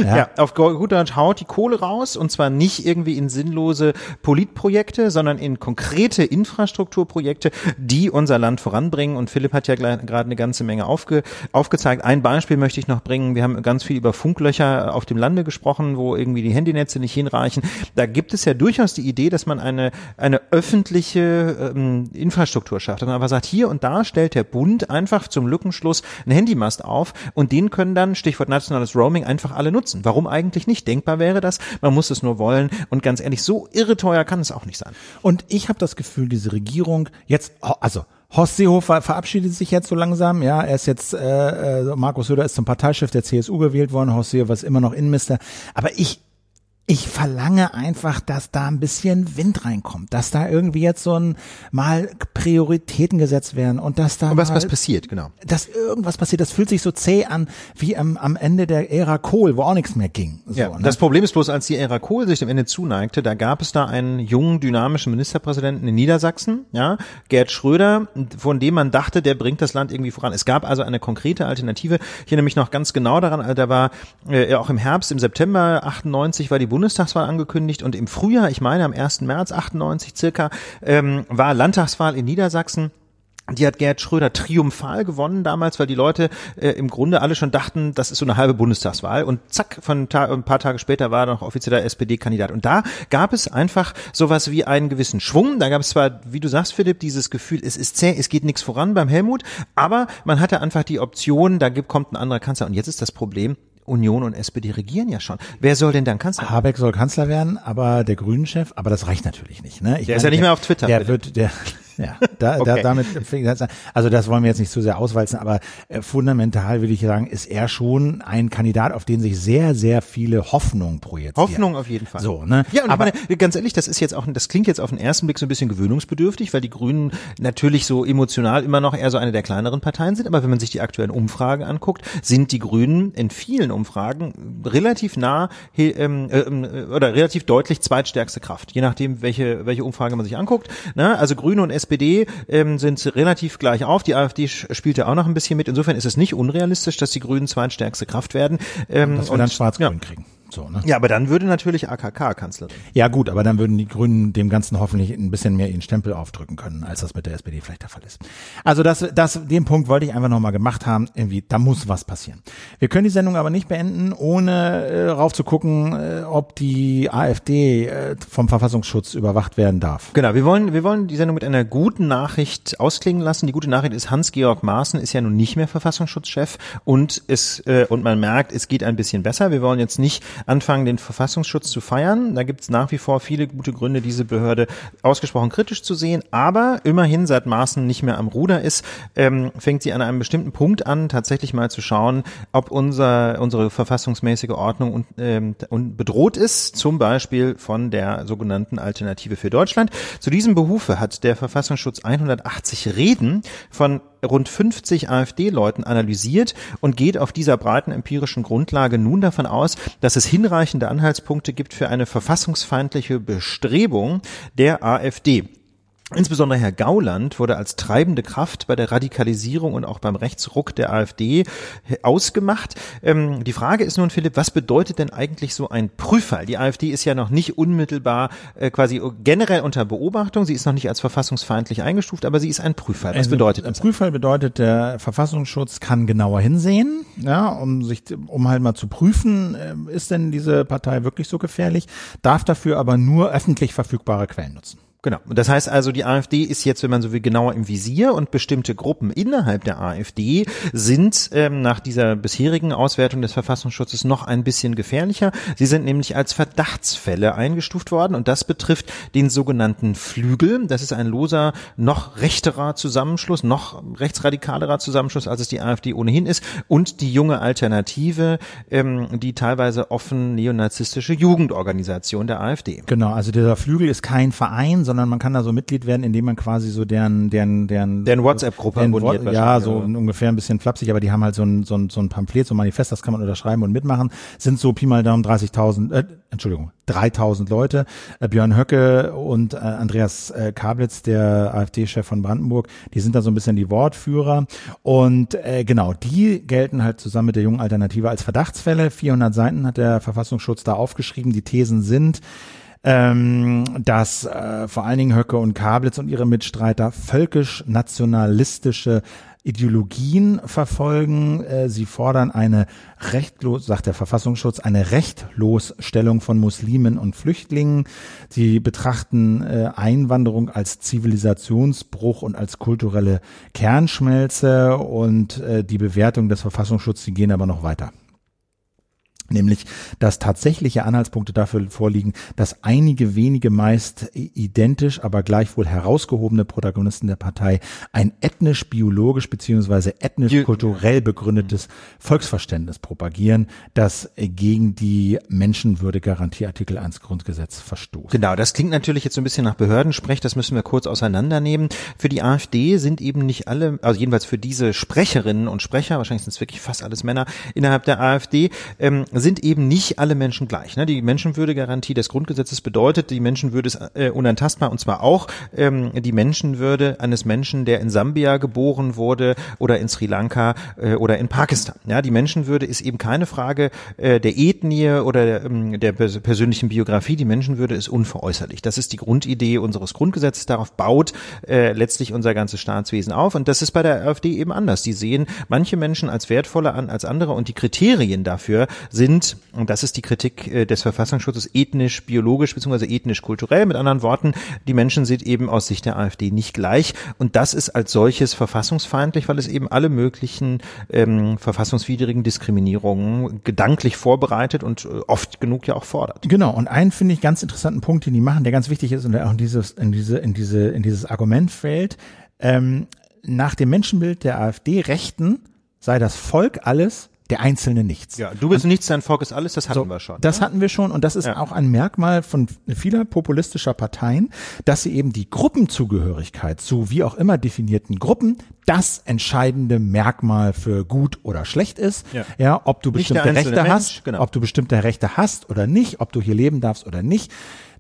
ja. ja, auf gut Deutsch haut die Kohle raus und zwar nicht irgendwie in sinnlose Politprojekte, sondern in konkrete Infrastrukturprojekte, die unser Land voranbringen. Und Philipp hat ja gerade eine ganze Menge aufge, aufgezeigt. Ein Beispiel möchte ich noch bringen. Wir haben ganz viel über Funklöcher auf dem Lande gesprochen, wo irgendwie die Handynetze nicht hinreichen. Da gibt es ja durchaus die Idee, dass man eine, eine öffentliche ähm, Infrastruktur schafft. Dass man aber sagt, hier und da stellt der Bund einfach zum Lückenschluss einen Handymast auf und den können dann, Stichwort nationales Roaming einfach alle nutzen. Warum eigentlich nicht? Denkbar wäre das. Man muss es nur wollen. Und ganz ehrlich, so irre teuer kann es auch nicht sein. Und ich habe das Gefühl, diese Regierung jetzt, also Horst Seehofer verabschiedet sich jetzt so langsam. Ja, er ist jetzt, äh, äh Markus Söder ist zum Parteichef der CSU gewählt worden. Horst Seehofer ist immer noch Innenminister. Aber ich ich verlange einfach, dass da ein bisschen Wind reinkommt, dass da irgendwie jetzt so ein mal Prioritäten gesetzt werden und dass da und was mal, was passiert, genau. Dass irgendwas passiert, das fühlt sich so zäh an wie am, am Ende der Ära Kohl, wo auch nichts mehr ging. So, ja, ne? Das Problem ist bloß, als die Ära Kohl sich dem Ende zuneigte, da gab es da einen jungen, dynamischen Ministerpräsidenten in Niedersachsen, ja, Gerd Schröder, von dem man dachte, der bringt das Land irgendwie voran. Es gab also eine konkrete Alternative. Hier nämlich noch ganz genau daran, also da war äh, auch im Herbst, im September 98 war die Bundestagswahl angekündigt und im Frühjahr, ich meine am 1. März 98 circa, ähm, war Landtagswahl in Niedersachsen. Die hat Gerd Schröder triumphal gewonnen damals, weil die Leute äh, im Grunde alle schon dachten, das ist so eine halbe Bundestagswahl. Und zack, von ta ein paar Tage später war er noch offizieller SPD-Kandidat. Und da gab es einfach sowas wie einen gewissen Schwung. Da gab es zwar, wie du sagst, Philipp, dieses Gefühl, es ist zäh, es geht nichts voran beim Helmut, aber man hatte einfach die Option, da gibt, kommt ein anderer Kanzler. Und jetzt ist das Problem, Union und SPD regieren ja schon. Wer soll denn dann Kanzler werden? Habeck soll Kanzler werden, aber der Grünen-Chef, aber das reicht natürlich nicht. Ne? Ich der meine, ist ja nicht mehr auf Twitter. Der bitte. wird, der, ja, da, okay. da, damit, also das wollen wir jetzt nicht zu sehr auswalzen, aber äh, fundamental würde ich sagen, ist er schon ein Kandidat, auf den sich sehr, sehr viele Hoffnungen projizieren. Hoffnung auf jeden Fall. So, ne? Ja, und aber ich meine, ganz ehrlich, das ist jetzt auch, das klingt jetzt auf den ersten Blick so ein bisschen gewöhnungsbedürftig, weil die Grünen natürlich so emotional immer noch eher so eine der kleineren Parteien sind, aber wenn man sich die aktuellen Umfragen anguckt, sind die Grünen in vielen Umfragen relativ nah ähm, äh, oder relativ deutlich zweitstärkste Kraft, je nachdem, welche, welche Umfrage man sich anguckt. Ne? Also Grüne und SPD ähm, sind relativ gleich auf. Die AfD spielt ja auch noch ein bisschen mit. Insofern ist es nicht unrealistisch, dass die Grünen zweitstärkste Kraft werden. Ähm, dass wir dann Schwarz-Grün ja. kriegen. So, ne? Ja, aber dann würde natürlich AKK Kanzlerin. Ja gut, aber dann würden die Grünen dem Ganzen hoffentlich ein bisschen mehr ihren Stempel aufdrücken können, als das mit der SPD vielleicht der Fall ist. Also das, das, den Punkt wollte ich einfach nochmal gemacht haben. Irgendwie, da muss was passieren. Wir können die Sendung aber nicht beenden, ohne äh, rauf zu gucken, äh, ob die AfD äh, vom Verfassungsschutz überwacht werden darf. Genau, wir wollen, wir wollen die Sendung mit einer guten Nachricht ausklingen lassen. Die gute Nachricht ist, Hans-Georg Maaßen ist ja nun nicht mehr Verfassungsschutzchef und es, äh, und man merkt, es geht ein bisschen besser. Wir wollen jetzt nicht anfangen, den Verfassungsschutz zu feiern. Da gibt es nach wie vor viele gute Gründe, diese Behörde ausgesprochen kritisch zu sehen. Aber immerhin, seit Maaßen nicht mehr am Ruder ist, ähm, fängt sie an einem bestimmten Punkt an, tatsächlich mal zu schauen, ob unser, unsere verfassungsmäßige Ordnung und, ähm, und bedroht ist, zum Beispiel von der sogenannten Alternative für Deutschland. Zu diesem Behufe hat der Verfassungsschutz 180 Reden von rund 50 AfD-Leuten analysiert und geht auf dieser breiten empirischen Grundlage nun davon aus, dass es hinreichende Anhaltspunkte gibt für eine verfassungsfeindliche Bestrebung der AfD. Insbesondere Herr Gauland wurde als treibende Kraft bei der Radikalisierung und auch beim Rechtsruck der AfD ausgemacht. Ähm, die Frage ist nun, Philipp, was bedeutet denn eigentlich so ein Prüffall? Die AfD ist ja noch nicht unmittelbar äh, quasi generell unter Beobachtung. Sie ist noch nicht als verfassungsfeindlich eingestuft, aber sie ist ein Prüffall. Was also, bedeutet das? Ein Prüffall bedeutet, der Verfassungsschutz kann genauer hinsehen, ja, um sich, um halt mal zu prüfen, äh, ist denn diese Partei wirklich so gefährlich, darf dafür aber nur öffentlich verfügbare Quellen nutzen. Genau. Das heißt also, die AfD ist jetzt, wenn man so will, genauer im Visier und bestimmte Gruppen innerhalb der AfD sind ähm, nach dieser bisherigen Auswertung des Verfassungsschutzes noch ein bisschen gefährlicher. Sie sind nämlich als Verdachtsfälle eingestuft worden und das betrifft den sogenannten Flügel. Das ist ein loser, noch rechterer Zusammenschluss, noch rechtsradikalerer Zusammenschluss, als es die AfD ohnehin ist und die junge Alternative, ähm, die teilweise offen neonazistische Jugendorganisation der AfD. Genau, also dieser Flügel ist kein Verein, sondern man kann da so Mitglied werden, indem man quasi so deren, deren, deren, deren WhatsApp-Gruppe abonniert. Ja, so ja. ungefähr ein bisschen flapsig, aber die haben halt so ein, so ein, so ein Pamphlet, so ein Manifest, das kann man unterschreiben und mitmachen. Sind so Pi mal Daumen 30.000, äh, Entschuldigung, 3000 Leute. Äh, Björn Höcke und äh, Andreas äh, Kablitz, der AfD-Chef von Brandenburg, die sind da so ein bisschen die Wortführer. Und äh, genau, die gelten halt zusammen mit der jungen Alternative als Verdachtsfälle. 400 Seiten hat der Verfassungsschutz da aufgeschrieben. Die Thesen sind, ähm, dass äh, vor allen Dingen Höcke und Kablitz und ihre Mitstreiter völkisch-nationalistische Ideologien verfolgen. Äh, sie fordern eine rechtlos, sagt der Verfassungsschutz, eine Rechtlosstellung von Muslimen und Flüchtlingen. Sie betrachten äh, Einwanderung als Zivilisationsbruch und als kulturelle Kernschmelze und äh, die Bewertung des Verfassungsschutzes, die gehen aber noch weiter nämlich dass tatsächliche Anhaltspunkte dafür vorliegen, dass einige wenige meist identisch, aber gleichwohl herausgehobene Protagonisten der Partei ein ethnisch-biologisch beziehungsweise ethnisch-kulturell begründetes Volksverständnis propagieren, das gegen die Menschenwürdegarantie Artikel 1 Grundgesetz verstoßt. Genau, das klingt natürlich jetzt so ein bisschen nach Behördensprech, das müssen wir kurz auseinandernehmen. Für die AfD sind eben nicht alle, also jedenfalls für diese Sprecherinnen und Sprecher, wahrscheinlich sind es wirklich fast alles Männer innerhalb der AfD, ähm, sind eben nicht alle Menschen gleich. Ne? Die Menschenwürdegarantie des Grundgesetzes bedeutet, die Menschenwürde ist äh, unantastbar und zwar auch ähm, die Menschenwürde eines Menschen, der in Sambia geboren wurde oder in Sri Lanka äh, oder in Pakistan. Ja, die Menschenwürde ist eben keine Frage äh, der Ethnie oder ähm, der pers persönlichen Biografie. Die Menschenwürde ist unveräußerlich. Das ist die Grundidee unseres Grundgesetzes. Darauf baut äh, letztlich unser ganzes Staatswesen auf. Und das ist bei der AfD eben anders. Die sehen manche Menschen als wertvoller an als andere und die Kriterien dafür sind, und das ist die Kritik äh, des Verfassungsschutzes, ethnisch, biologisch bzw. ethnisch-kulturell. Mit anderen Worten, die Menschen sind eben aus Sicht der AfD nicht gleich. Und das ist als solches verfassungsfeindlich, weil es eben alle möglichen ähm, verfassungswidrigen Diskriminierungen gedanklich vorbereitet und äh, oft genug ja auch fordert. Genau. Und einen finde ich ganz interessanten Punkt, den die machen, der ganz wichtig ist und der auch in dieses, in diese, in diese, in dieses Argument fällt. Ähm, nach dem Menschenbild der AfD-Rechten sei das Volk alles, der Einzelne nichts. Ja, du bist und, nichts, dein Volk ist alles, das hatten so, wir schon. Das ne? hatten wir schon und das ist ja. auch ein Merkmal von vieler populistischer Parteien, dass sie eben die Gruppenzugehörigkeit zu wie auch immer definierten Gruppen das entscheidende Merkmal für gut oder schlecht ist. Ja, ja ob du bestimmte Rechte Mensch, hast, genau. ob du bestimmte Rechte hast oder nicht, ob du hier leben darfst oder nicht.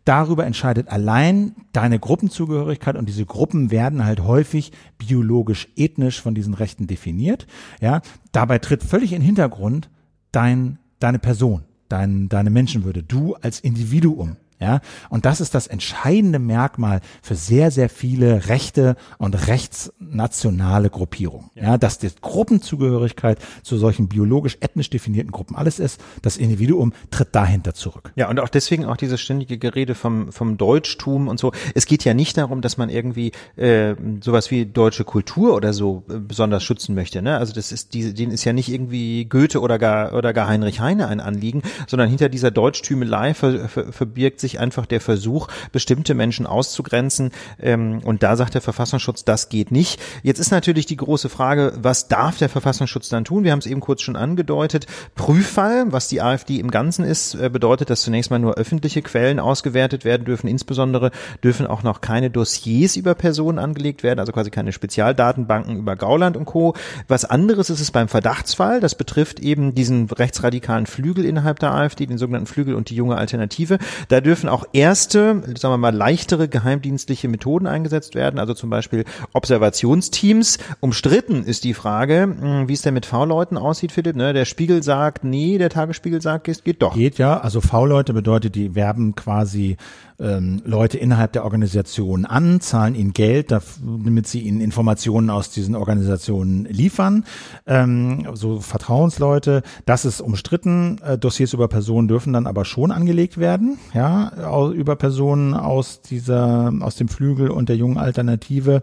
Darüber entscheidet allein deine Gruppenzugehörigkeit und diese Gruppen werden halt häufig biologisch, ethnisch von diesen Rechten definiert. Ja, dabei tritt völlig in den Hintergrund dein, deine Person, dein, deine Menschenwürde, du als Individuum. Ja, und das ist das entscheidende Merkmal für sehr, sehr viele rechte und rechtsnationale Gruppierungen. Ja, ja dass die Gruppenzugehörigkeit zu solchen biologisch-ethnisch definierten Gruppen alles ist. Das Individuum tritt dahinter zurück. Ja, und auch deswegen auch dieses ständige Gerede vom, vom Deutschtum und so. Es geht ja nicht darum, dass man irgendwie äh, sowas wie deutsche Kultur oder so äh, besonders schützen möchte. Ne? Also das ist diese, denen ist ja nicht irgendwie Goethe oder gar oder gar Heinrich Heine ein Anliegen, sondern hinter dieser Deutschtümelei ver, ver, verbirgt sich einfach der Versuch, bestimmte Menschen auszugrenzen. Ähm, und da sagt der Verfassungsschutz, das geht nicht. Jetzt ist natürlich die große Frage, was darf der Verfassungsschutz dann tun? Wir haben es eben kurz schon angedeutet. Prüffall, was die AfD im Ganzen ist, äh, bedeutet, dass zunächst mal nur öffentliche Quellen ausgewertet werden dürfen. Insbesondere dürfen auch noch keine Dossiers über Personen angelegt werden, also quasi keine Spezialdatenbanken über Gauland und Co. Was anderes ist es beim Verdachtsfall. Das betrifft eben diesen rechtsradikalen Flügel innerhalb der AfD, den sogenannten Flügel und die junge Alternative. Da dürfen dürfen auch erste, sagen wir mal, leichtere geheimdienstliche Methoden eingesetzt werden, also zum Beispiel Observationsteams. Umstritten ist die Frage, hm, wie es denn mit V-Leuten aussieht, Philipp. Ne? Der Spiegel sagt, nee, der Tagesspiegel sagt, es geht doch. Geht ja, also V-Leute bedeutet, die werben quasi ähm, Leute innerhalb der Organisation an, zahlen ihnen Geld, damit sie ihnen Informationen aus diesen Organisationen liefern. Ähm, so Vertrauensleute, das ist umstritten. Äh, Dossiers über Personen dürfen dann aber schon angelegt werden, ja, über Personen aus dieser, aus dem Flügel und der jungen Alternative.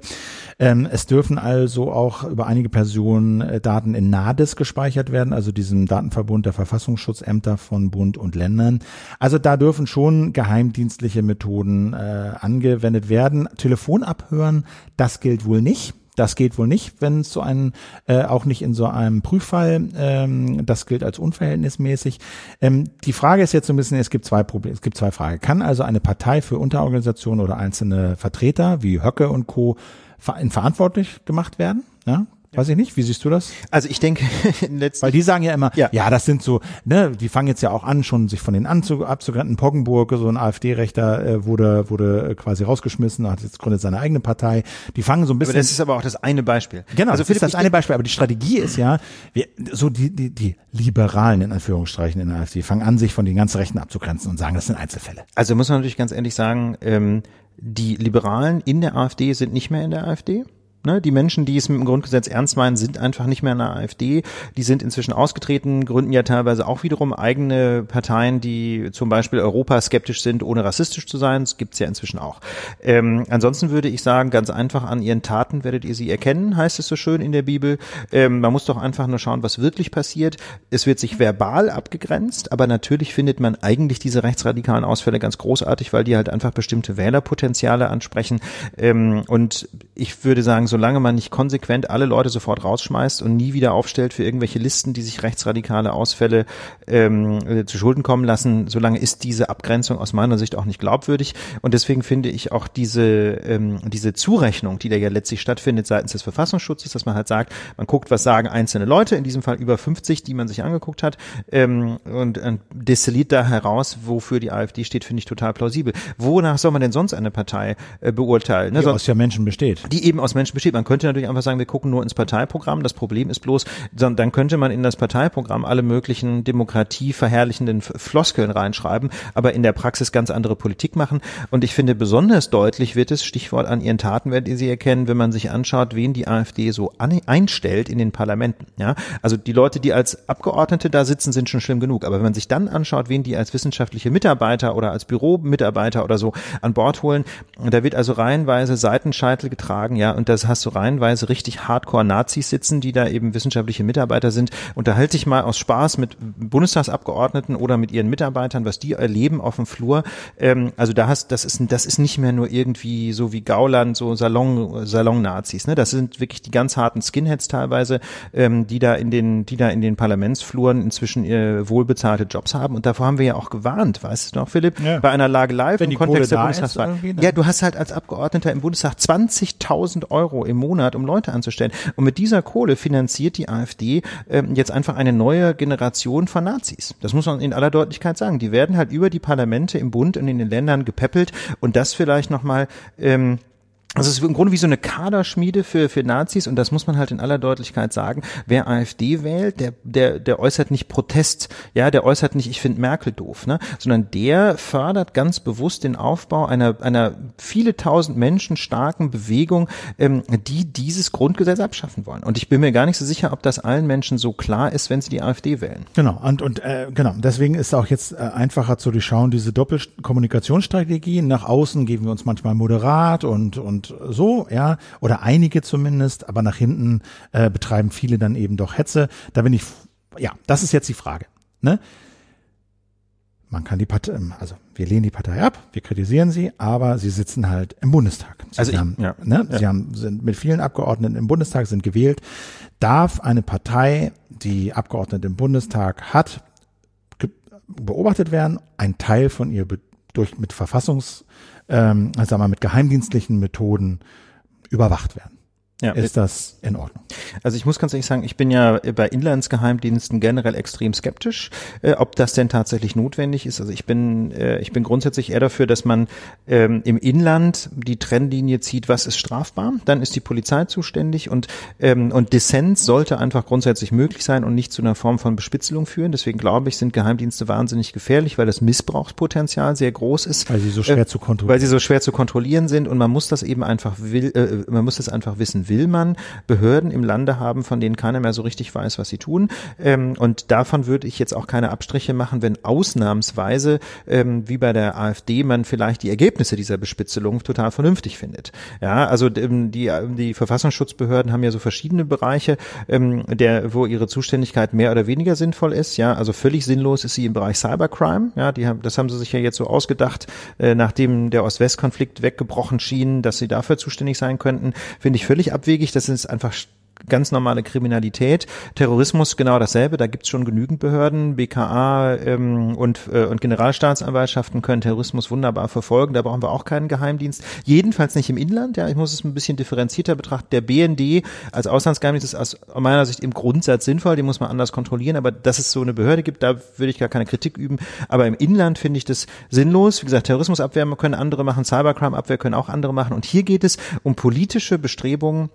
Ähm, es dürfen also auch über einige Personen äh, Daten in NADIS gespeichert werden, also diesem Datenverbund der Verfassungsschutzämter von Bund und Ländern. Also da dürfen schon geheimdienstliche Methoden äh, angewendet werden. Telefon abhören, das gilt wohl nicht. Das geht wohl nicht, wenn es so einen, äh, auch nicht in so einem Prüffall, ähm, das gilt als unverhältnismäßig. Ähm, die Frage ist jetzt so ein bisschen, es gibt zwei Probleme, es gibt zwei Fragen. Kann also eine Partei für Unterorganisationen oder einzelne Vertreter wie Höcke und Co. verantwortlich gemacht werden? Ja? Weiß ich nicht, wie siehst du das? Also ich denke, letztlich. Weil die sagen ja immer, ja. ja, das sind so, ne, die fangen jetzt ja auch an, schon sich von den Anzug abzugrenzen. Poggenburg, so ein AfD-Rechter, äh, wurde, wurde quasi rausgeschmissen, hat jetzt gründet seine eigene Partei. Die fangen so ein bisschen. Aber das ist aber auch das eine Beispiel. Genau, also das ist das eine Beispiel. Aber die Strategie ist ja, wir, so die, die, die Liberalen in Anführungsstrichen in der AfD fangen an, sich von den ganzen Rechten abzugrenzen und sagen, das sind Einzelfälle. Also muss man natürlich ganz ehrlich sagen, ähm, die Liberalen in der AfD sind nicht mehr in der AfD. Ne, die Menschen, die es mit dem Grundgesetz ernst meinen, sind einfach nicht mehr in der AfD. Die sind inzwischen ausgetreten, gründen ja teilweise auch wiederum eigene Parteien, die zum Beispiel Europa skeptisch sind, ohne rassistisch zu sein. Das gibt's ja inzwischen auch. Ähm, ansonsten würde ich sagen, ganz einfach an ihren Taten werdet ihr sie erkennen, heißt es so schön in der Bibel. Ähm, man muss doch einfach nur schauen, was wirklich passiert. Es wird sich verbal abgegrenzt, aber natürlich findet man eigentlich diese rechtsradikalen Ausfälle ganz großartig, weil die halt einfach bestimmte Wählerpotenziale ansprechen. Ähm, und ich würde sagen, solange man nicht konsequent alle Leute sofort rausschmeißt und nie wieder aufstellt für irgendwelche Listen, die sich rechtsradikale Ausfälle ähm, äh, zu Schulden kommen lassen, solange ist diese Abgrenzung aus meiner Sicht auch nicht glaubwürdig. Und deswegen finde ich auch diese, ähm, diese Zurechnung, die da ja letztlich stattfindet seitens des Verfassungsschutzes, dass man halt sagt, man guckt, was sagen einzelne Leute, in diesem Fall über 50, die man sich angeguckt hat, ähm, und, und destilliert da heraus, wofür die AfD steht, finde ich total plausibel. Wonach soll man denn sonst eine Partei äh, beurteilen? Ne? Die aus ja Menschen besteht. Die eben aus Menschen besteht. Man könnte natürlich einfach sagen, wir gucken nur ins Parteiprogramm. Das Problem ist bloß, dann könnte man in das Parteiprogramm alle möglichen demokratieverherrlichenden Floskeln reinschreiben, aber in der Praxis ganz andere Politik machen. Und ich finde, besonders deutlich wird es, Stichwort an ihren Taten werdet ihr sie erkennen, wenn man sich anschaut, wen die AfD so einstellt in den Parlamenten. Ja, also die Leute, die als Abgeordnete da sitzen, sind schon schlimm genug. Aber wenn man sich dann anschaut, wen die als wissenschaftliche Mitarbeiter oder als Büromitarbeiter oder so an Bord holen, da wird also reihenweise Seitenscheitel getragen, ja, und das hast du reihenweise richtig Hardcore-Nazis sitzen, die da eben wissenschaftliche Mitarbeiter sind. Unterhalte dich mal aus Spaß mit Bundestagsabgeordneten oder mit ihren Mitarbeitern, was die erleben auf dem Flur. Ähm, also da hast, das ist, das ist nicht mehr nur irgendwie so wie Gauland, so Salon, Salon-Nazis, ne? Das sind wirklich die ganz harten Skinheads teilweise, ähm, die da in den, die da in den Parlamentsfluren inzwischen äh, wohlbezahlte Jobs haben. Und davor haben wir ja auch gewarnt, weißt du noch, Philipp? Ja. Bei einer Lage live Wenn im Kontext der Bundestagswahl. Ja, du hast halt als Abgeordneter im Bundestag 20.000 Euro im Monat, um Leute anzustellen. Und mit dieser Kohle finanziert die AfD ähm, jetzt einfach eine neue Generation von Nazis. Das muss man in aller Deutlichkeit sagen. Die werden halt über die Parlamente im Bund und in den Ländern gepäppelt und das vielleicht nochmal ähm, also es ist im Grunde wie so eine Kaderschmiede für, für Nazis und das muss man halt in aller Deutlichkeit sagen. Wer AfD wählt, der, der, der äußert nicht Protest, ja, der äußert nicht, ich finde Merkel doof, ne, sondern der fördert ganz bewusst den Aufbau einer, einer viele tausend Menschen starken Bewegung, ähm, die dieses Grundgesetz abschaffen wollen. Und ich bin mir gar nicht so sicher, ob das allen Menschen so klar ist, wenn sie die AfD wählen. Genau, und, und äh, genau, deswegen ist auch jetzt äh, einfacher zu durchschauen, diese Doppelkommunikationsstrategie. Nach außen geben wir uns manchmal moderat und, und und so, ja, oder einige zumindest, aber nach hinten äh, betreiben viele dann eben doch Hetze. Da bin ich, ja, das ist jetzt die Frage. Ne? Man kann die Partei, ähm, also wir lehnen die Partei ab, wir kritisieren sie, aber sie sitzen halt im Bundestag. Sie also ich, haben, ja, ne, ja. sie haben, sind mit vielen Abgeordneten im Bundestag, sind gewählt. Darf eine Partei, die Abgeordnete im Bundestag hat, beobachtet werden, ein Teil von ihr durch mit Verfassungs ähm, sagen wir mal, mit geheimdienstlichen Methoden überwacht werden ja. ist das in Ordnung. Also ich muss ganz ehrlich sagen, ich bin ja bei Inlandsgeheimdiensten generell extrem skeptisch, äh, ob das denn tatsächlich notwendig ist. Also ich bin, äh, ich bin grundsätzlich eher dafür, dass man ähm, im Inland die Trennlinie zieht, was ist strafbar, dann ist die Polizei zuständig und, ähm, und Dissens sollte einfach grundsätzlich möglich sein und nicht zu einer Form von Bespitzelung führen. Deswegen glaube ich, sind Geheimdienste wahnsinnig gefährlich, weil das Missbrauchspotenzial sehr groß ist. Weil sie so schwer äh, zu kontrollieren. Weil sie so schwer zu kontrollieren sind und man muss das eben einfach will, äh, man muss das einfach wissen will man Behörden im Lande haben, von denen keiner mehr so richtig weiß, was sie tun. Ähm, und davon würde ich jetzt auch keine Abstriche machen, wenn ausnahmsweise, ähm, wie bei der AfD, man vielleicht die Ergebnisse dieser Bespitzelung total vernünftig findet. Ja, also ähm, die, die Verfassungsschutzbehörden haben ja so verschiedene Bereiche, ähm, der, wo ihre Zuständigkeit mehr oder weniger sinnvoll ist. Ja, also völlig sinnlos ist sie im Bereich Cybercrime. Ja, die haben, das haben sie sich ja jetzt so ausgedacht, äh, nachdem der Ost-West-Konflikt weggebrochen schien, dass sie dafür zuständig sein könnten. Finde ich völlig abwegig. Das ist einfach ganz normale Kriminalität. Terrorismus genau dasselbe, da gibt's schon genügend Behörden, BKA ähm, und, äh, und Generalstaatsanwaltschaften können Terrorismus wunderbar verfolgen, da brauchen wir auch keinen Geheimdienst. Jedenfalls nicht im Inland, ja, ich muss es ein bisschen differenzierter betrachten. Der BND als Auslandsgeheimdienst ist aus meiner Sicht im Grundsatz sinnvoll, den muss man anders kontrollieren, aber dass es so eine Behörde gibt, da würde ich gar keine Kritik üben. Aber im Inland finde ich das sinnlos. Wie gesagt, Terrorismusabwehr können andere machen, Cybercrime-Abwehr können auch andere machen. Und hier geht es um politische Bestrebungen,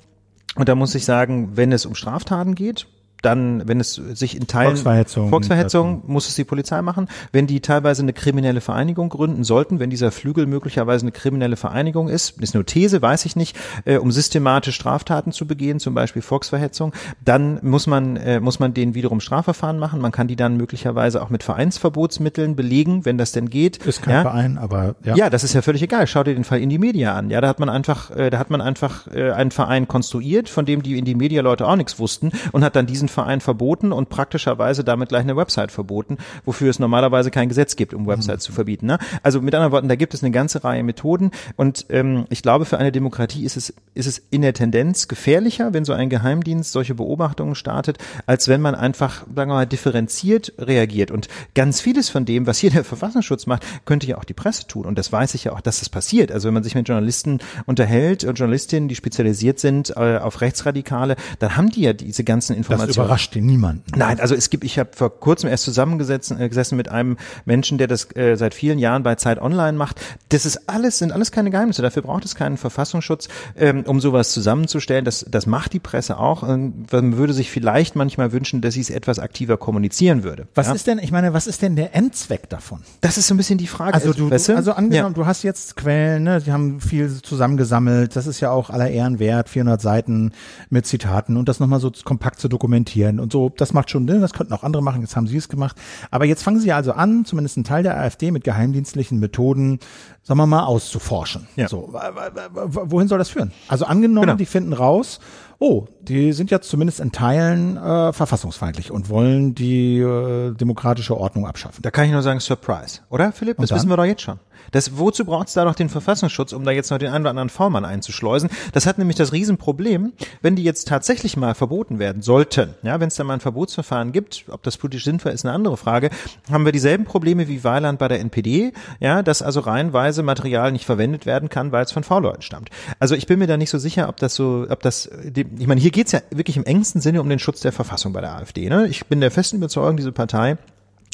und da muss ich sagen, wenn es um Straftaten geht, dann, wenn es sich in Teilen Volksverhetzung, Volksverhetzung muss es die Polizei machen. Wenn die teilweise eine kriminelle Vereinigung gründen sollten, wenn dieser Flügel möglicherweise eine kriminelle Vereinigung ist, ist eine These, weiß ich nicht, äh, um systematisch Straftaten zu begehen, zum Beispiel Volksverhetzung, dann muss man äh, muss man denen wiederum Strafverfahren machen. Man kann die dann möglicherweise auch mit Vereinsverbotsmitteln belegen, wenn das denn geht. Ist kein ja? Verein, aber ja. Ja, das ist ja völlig egal. Schau dir den Fall in die Media an. Ja, da hat man einfach, äh, da hat man einfach äh, einen Verein konstruiert, von dem die in die Media Leute auch nichts wussten und hat dann diesen diesen Verein verboten und praktischerweise damit gleich eine Website verboten, wofür es normalerweise kein Gesetz gibt, um Websites mhm. zu verbieten. Ne? Also mit anderen Worten, da gibt es eine ganze Reihe Methoden und ähm, ich glaube, für eine Demokratie ist es, ist es in der Tendenz gefährlicher, wenn so ein Geheimdienst solche Beobachtungen startet, als wenn man einfach, sagen wir mal, differenziert reagiert. Und ganz vieles von dem, was hier der Verfassungsschutz macht, könnte ja auch die Presse tun. Und das weiß ich ja auch, dass das passiert. Also wenn man sich mit Journalisten unterhält und Journalistinnen, die spezialisiert sind äh, auf Rechtsradikale, dann haben die ja diese ganzen Informationen. Überrascht den niemanden. Nein, also es gibt, ich habe vor kurzem erst zusammengesessen äh, gesessen mit einem Menschen, der das äh, seit vielen Jahren bei Zeit Online macht. Das ist alles, sind alles keine Geheimnisse. Dafür braucht es keinen Verfassungsschutz, ähm, um sowas zusammenzustellen. Das, das macht die Presse auch. Ähm, man würde sich vielleicht manchmal wünschen, dass sie es etwas aktiver kommunizieren würde. Was ja? ist denn, ich meine, was ist denn der Endzweck davon? Das ist so ein bisschen die Frage. Also du, weißt du? also angenommen, ja. du hast jetzt Quellen, ne, die haben viel zusammengesammelt. Das ist ja auch aller Ehren wert, 400 Seiten mit Zitaten und das nochmal so kompakt zu dokumentieren und so. Das macht schon Sinn. Das könnten auch andere machen. Jetzt haben sie es gemacht. Aber jetzt fangen sie also an, zumindest ein Teil der AfD mit geheimdienstlichen Methoden, sagen wir mal, auszuforschen. Ja. So, wohin soll das führen? Also angenommen, genau. die finden raus, oh, die sind jetzt zumindest in Teilen äh, verfassungsfeindlich und wollen die äh, demokratische Ordnung abschaffen. Da kann ich nur sagen, Surprise, oder Philipp? Das wissen wir doch jetzt schon. Das, wozu braucht es da doch den Verfassungsschutz, um da jetzt noch den einen oder anderen V-Mann einzuschleusen? Das hat nämlich das Riesenproblem, wenn die jetzt tatsächlich mal verboten werden sollten, ja, wenn es da mal ein Verbotsverfahren gibt, ob das politisch sinnvoll ist, eine andere Frage, haben wir dieselben Probleme wie Weiland bei der NPD, ja, dass also reihenweise Material nicht verwendet werden kann, weil es von V-Leuten stammt. Also ich bin mir da nicht so sicher, ob das so, ob das, ich meine, hier geht's ja wirklich im engsten Sinne um den Schutz der Verfassung bei der AfD. Ne? Ich bin der festen Überzeugung, diese Partei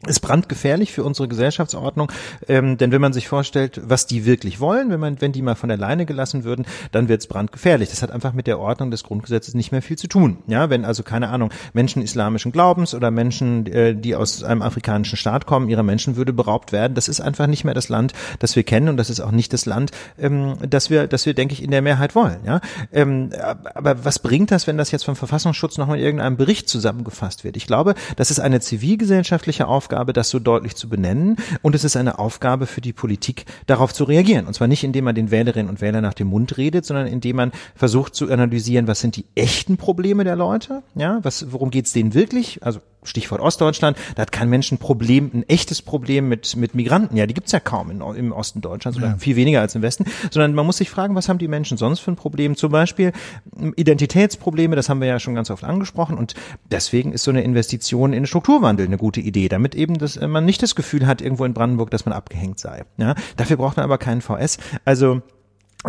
ist brandgefährlich für unsere Gesellschaftsordnung, ähm, denn wenn man sich vorstellt, was die wirklich wollen, wenn man, wenn die mal von der Leine gelassen würden, dann wird es brandgefährlich. Das hat einfach mit der Ordnung des Grundgesetzes nicht mehr viel zu tun. Ja, wenn also keine Ahnung Menschen islamischen Glaubens oder Menschen, äh, die aus einem afrikanischen Staat kommen, ihrer Menschenwürde beraubt werden, das ist einfach nicht mehr das Land, das wir kennen und das ist auch nicht das Land, ähm, das wir, das wir denke ich in der Mehrheit wollen. Ja, ähm, aber was bringt das, wenn das jetzt vom Verfassungsschutz noch mal in irgendeinem Bericht zusammengefasst wird? Ich glaube, das ist eine zivilgesellschaftliche Aufgabe Aufgabe, das so deutlich zu benennen. Und es ist eine Aufgabe für die Politik, darauf zu reagieren. Und zwar nicht, indem man den Wählerinnen und Wählern nach dem Mund redet, sondern indem man versucht zu analysieren, was sind die echten Probleme der Leute, ja, was, worum geht's denen wirklich, also Stichwort Ostdeutschland, da hat kein Mensch ein Problem, ein echtes Problem mit, mit Migranten. Ja, die gibt's ja kaum in, im Osten Deutschlands oder ja. viel weniger als im Westen, sondern man muss sich fragen, was haben die Menschen sonst für ein Problem? Zum Beispiel Identitätsprobleme, das haben wir ja schon ganz oft angesprochen und deswegen ist so eine Investition in Strukturwandel eine gute Idee, damit eben das, man nicht das Gefühl hat, irgendwo in Brandenburg, dass man abgehängt sei. Ja, dafür braucht man aber keinen VS. Also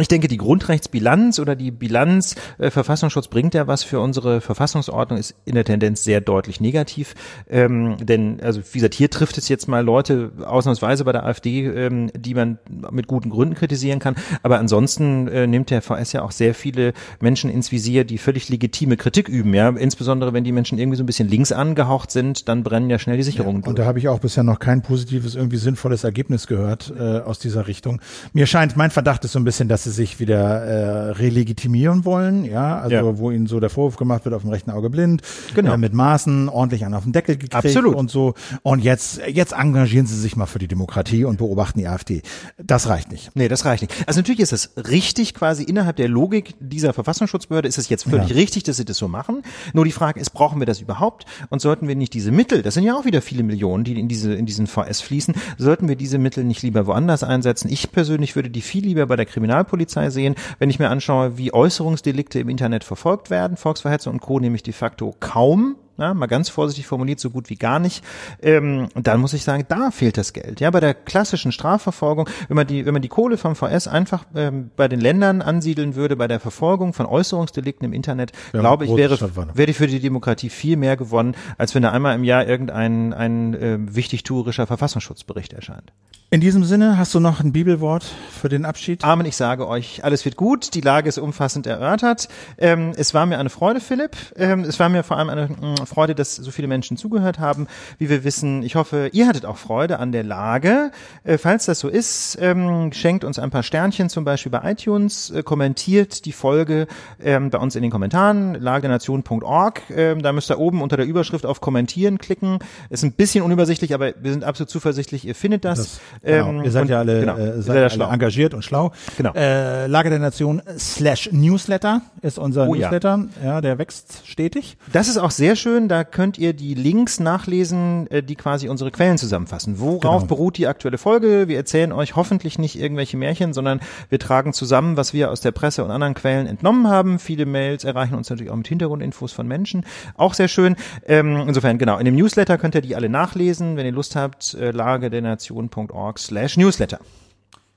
ich denke, die Grundrechtsbilanz oder die Bilanz äh, Verfassungsschutz bringt ja was für unsere Verfassungsordnung, ist in der Tendenz sehr deutlich negativ. Ähm, denn, also wie gesagt, hier trifft es jetzt mal Leute ausnahmsweise bei der AfD, ähm, die man mit guten Gründen kritisieren kann. Aber ansonsten äh, nimmt der VS ja auch sehr viele Menschen ins Visier, die völlig legitime Kritik üben. Ja, Insbesondere wenn die Menschen irgendwie so ein bisschen links angehaucht sind, dann brennen ja schnell die Sicherungen. Ja, und da habe ich auch bisher noch kein positives, irgendwie sinnvolles Ergebnis gehört äh, aus dieser Richtung. Mir scheint, mein Verdacht ist so ein bisschen, dass sie sich wieder äh, relegitimieren wollen, ja, also ja. wo ihnen so der Vorwurf gemacht wird, auf dem rechten Auge blind, genau. äh, mit Maßen ordentlich an auf den Deckel gekriegt Absolut. und so. Und jetzt, jetzt engagieren sie sich mal für die Demokratie und beobachten die AfD. Das reicht nicht. Nee, das reicht nicht. Also natürlich ist es richtig, quasi innerhalb der Logik dieser Verfassungsschutzbehörde ist es jetzt völlig ja. richtig, dass sie das so machen. Nur die Frage ist, brauchen wir das überhaupt? Und sollten wir nicht diese Mittel, das sind ja auch wieder viele Millionen, die in diese, in diesen VS fließen, sollten wir diese Mittel nicht lieber woanders einsetzen? Ich persönlich würde die viel lieber bei der Kriminalpolizei sehen, wenn ich mir anschaue, wie Äußerungsdelikte im Internet verfolgt werden, Volksverhetzung und Co. nämlich de facto kaum ja, mal ganz vorsichtig formuliert, so gut wie gar nicht. Ähm, dann muss ich sagen, da fehlt das Geld. Ja, bei der klassischen Strafverfolgung, wenn man die, wenn man die Kohle vom VS einfach ähm, bei den Ländern ansiedeln würde, bei der Verfolgung von Äußerungsdelikten im Internet, ja, glaube ich, wäre, wäre die für die Demokratie viel mehr gewonnen, als wenn da einmal im Jahr irgendein ein äh, wichtigtuerischer Verfassungsschutzbericht erscheint. In diesem Sinne, hast du noch ein Bibelwort für den Abschied? Amen, ich sage euch, alles wird gut, die Lage ist umfassend erörtert. Ähm, es war mir eine Freude, Philipp. Ähm, es war mir vor allem eine Freude, dass so viele Menschen zugehört haben. Wie wir wissen, ich hoffe, ihr hattet auch Freude an der Lage. Äh, falls das so ist, ähm, schenkt uns ein paar Sternchen zum Beispiel bei iTunes, äh, kommentiert die Folge ähm, bei uns in den Kommentaren, lagenation.org. Ähm, da müsst ihr oben unter der Überschrift auf Kommentieren klicken. Ist ein bisschen unübersichtlich, aber wir sind absolut zuversichtlich, ihr findet das. das Genau. Ähm, ihr seid ja alle, genau, äh, seid alle engagiert und schlau. Genau. Äh, Lage der Nation slash Newsletter ist unser oh, Newsletter. Ja. ja, der wächst stetig. Das ist auch sehr schön schön, da könnt ihr die Links nachlesen, äh, die quasi unsere Quellen zusammenfassen. Worauf Genau. beruht die aktuelle Folge? Wir erzählen euch hoffentlich nicht irgendwelche Märchen, sondern wir tragen zusammen, was wir aus der Presse und anderen Quellen entnommen haben. Viele Mails erreichen uns natürlich auch mit Hintergrundinfos von Menschen. Auch sehr schön. Ähm, insofern, genau, in dem Newsletter könnt ihr die alle nachlesen. Wenn ihr Lust habt, äh, lagedernation.org slash newsletter.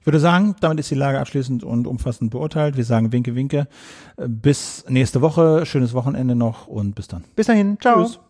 Ich würde sagen, damit ist die Lage abschließend und umfassend beurteilt. Wir sagen Winke, Winke. Bis nächste Woche. Schönes Wochenende noch und bis dann. Bis dahin. Ciao. Tschüss.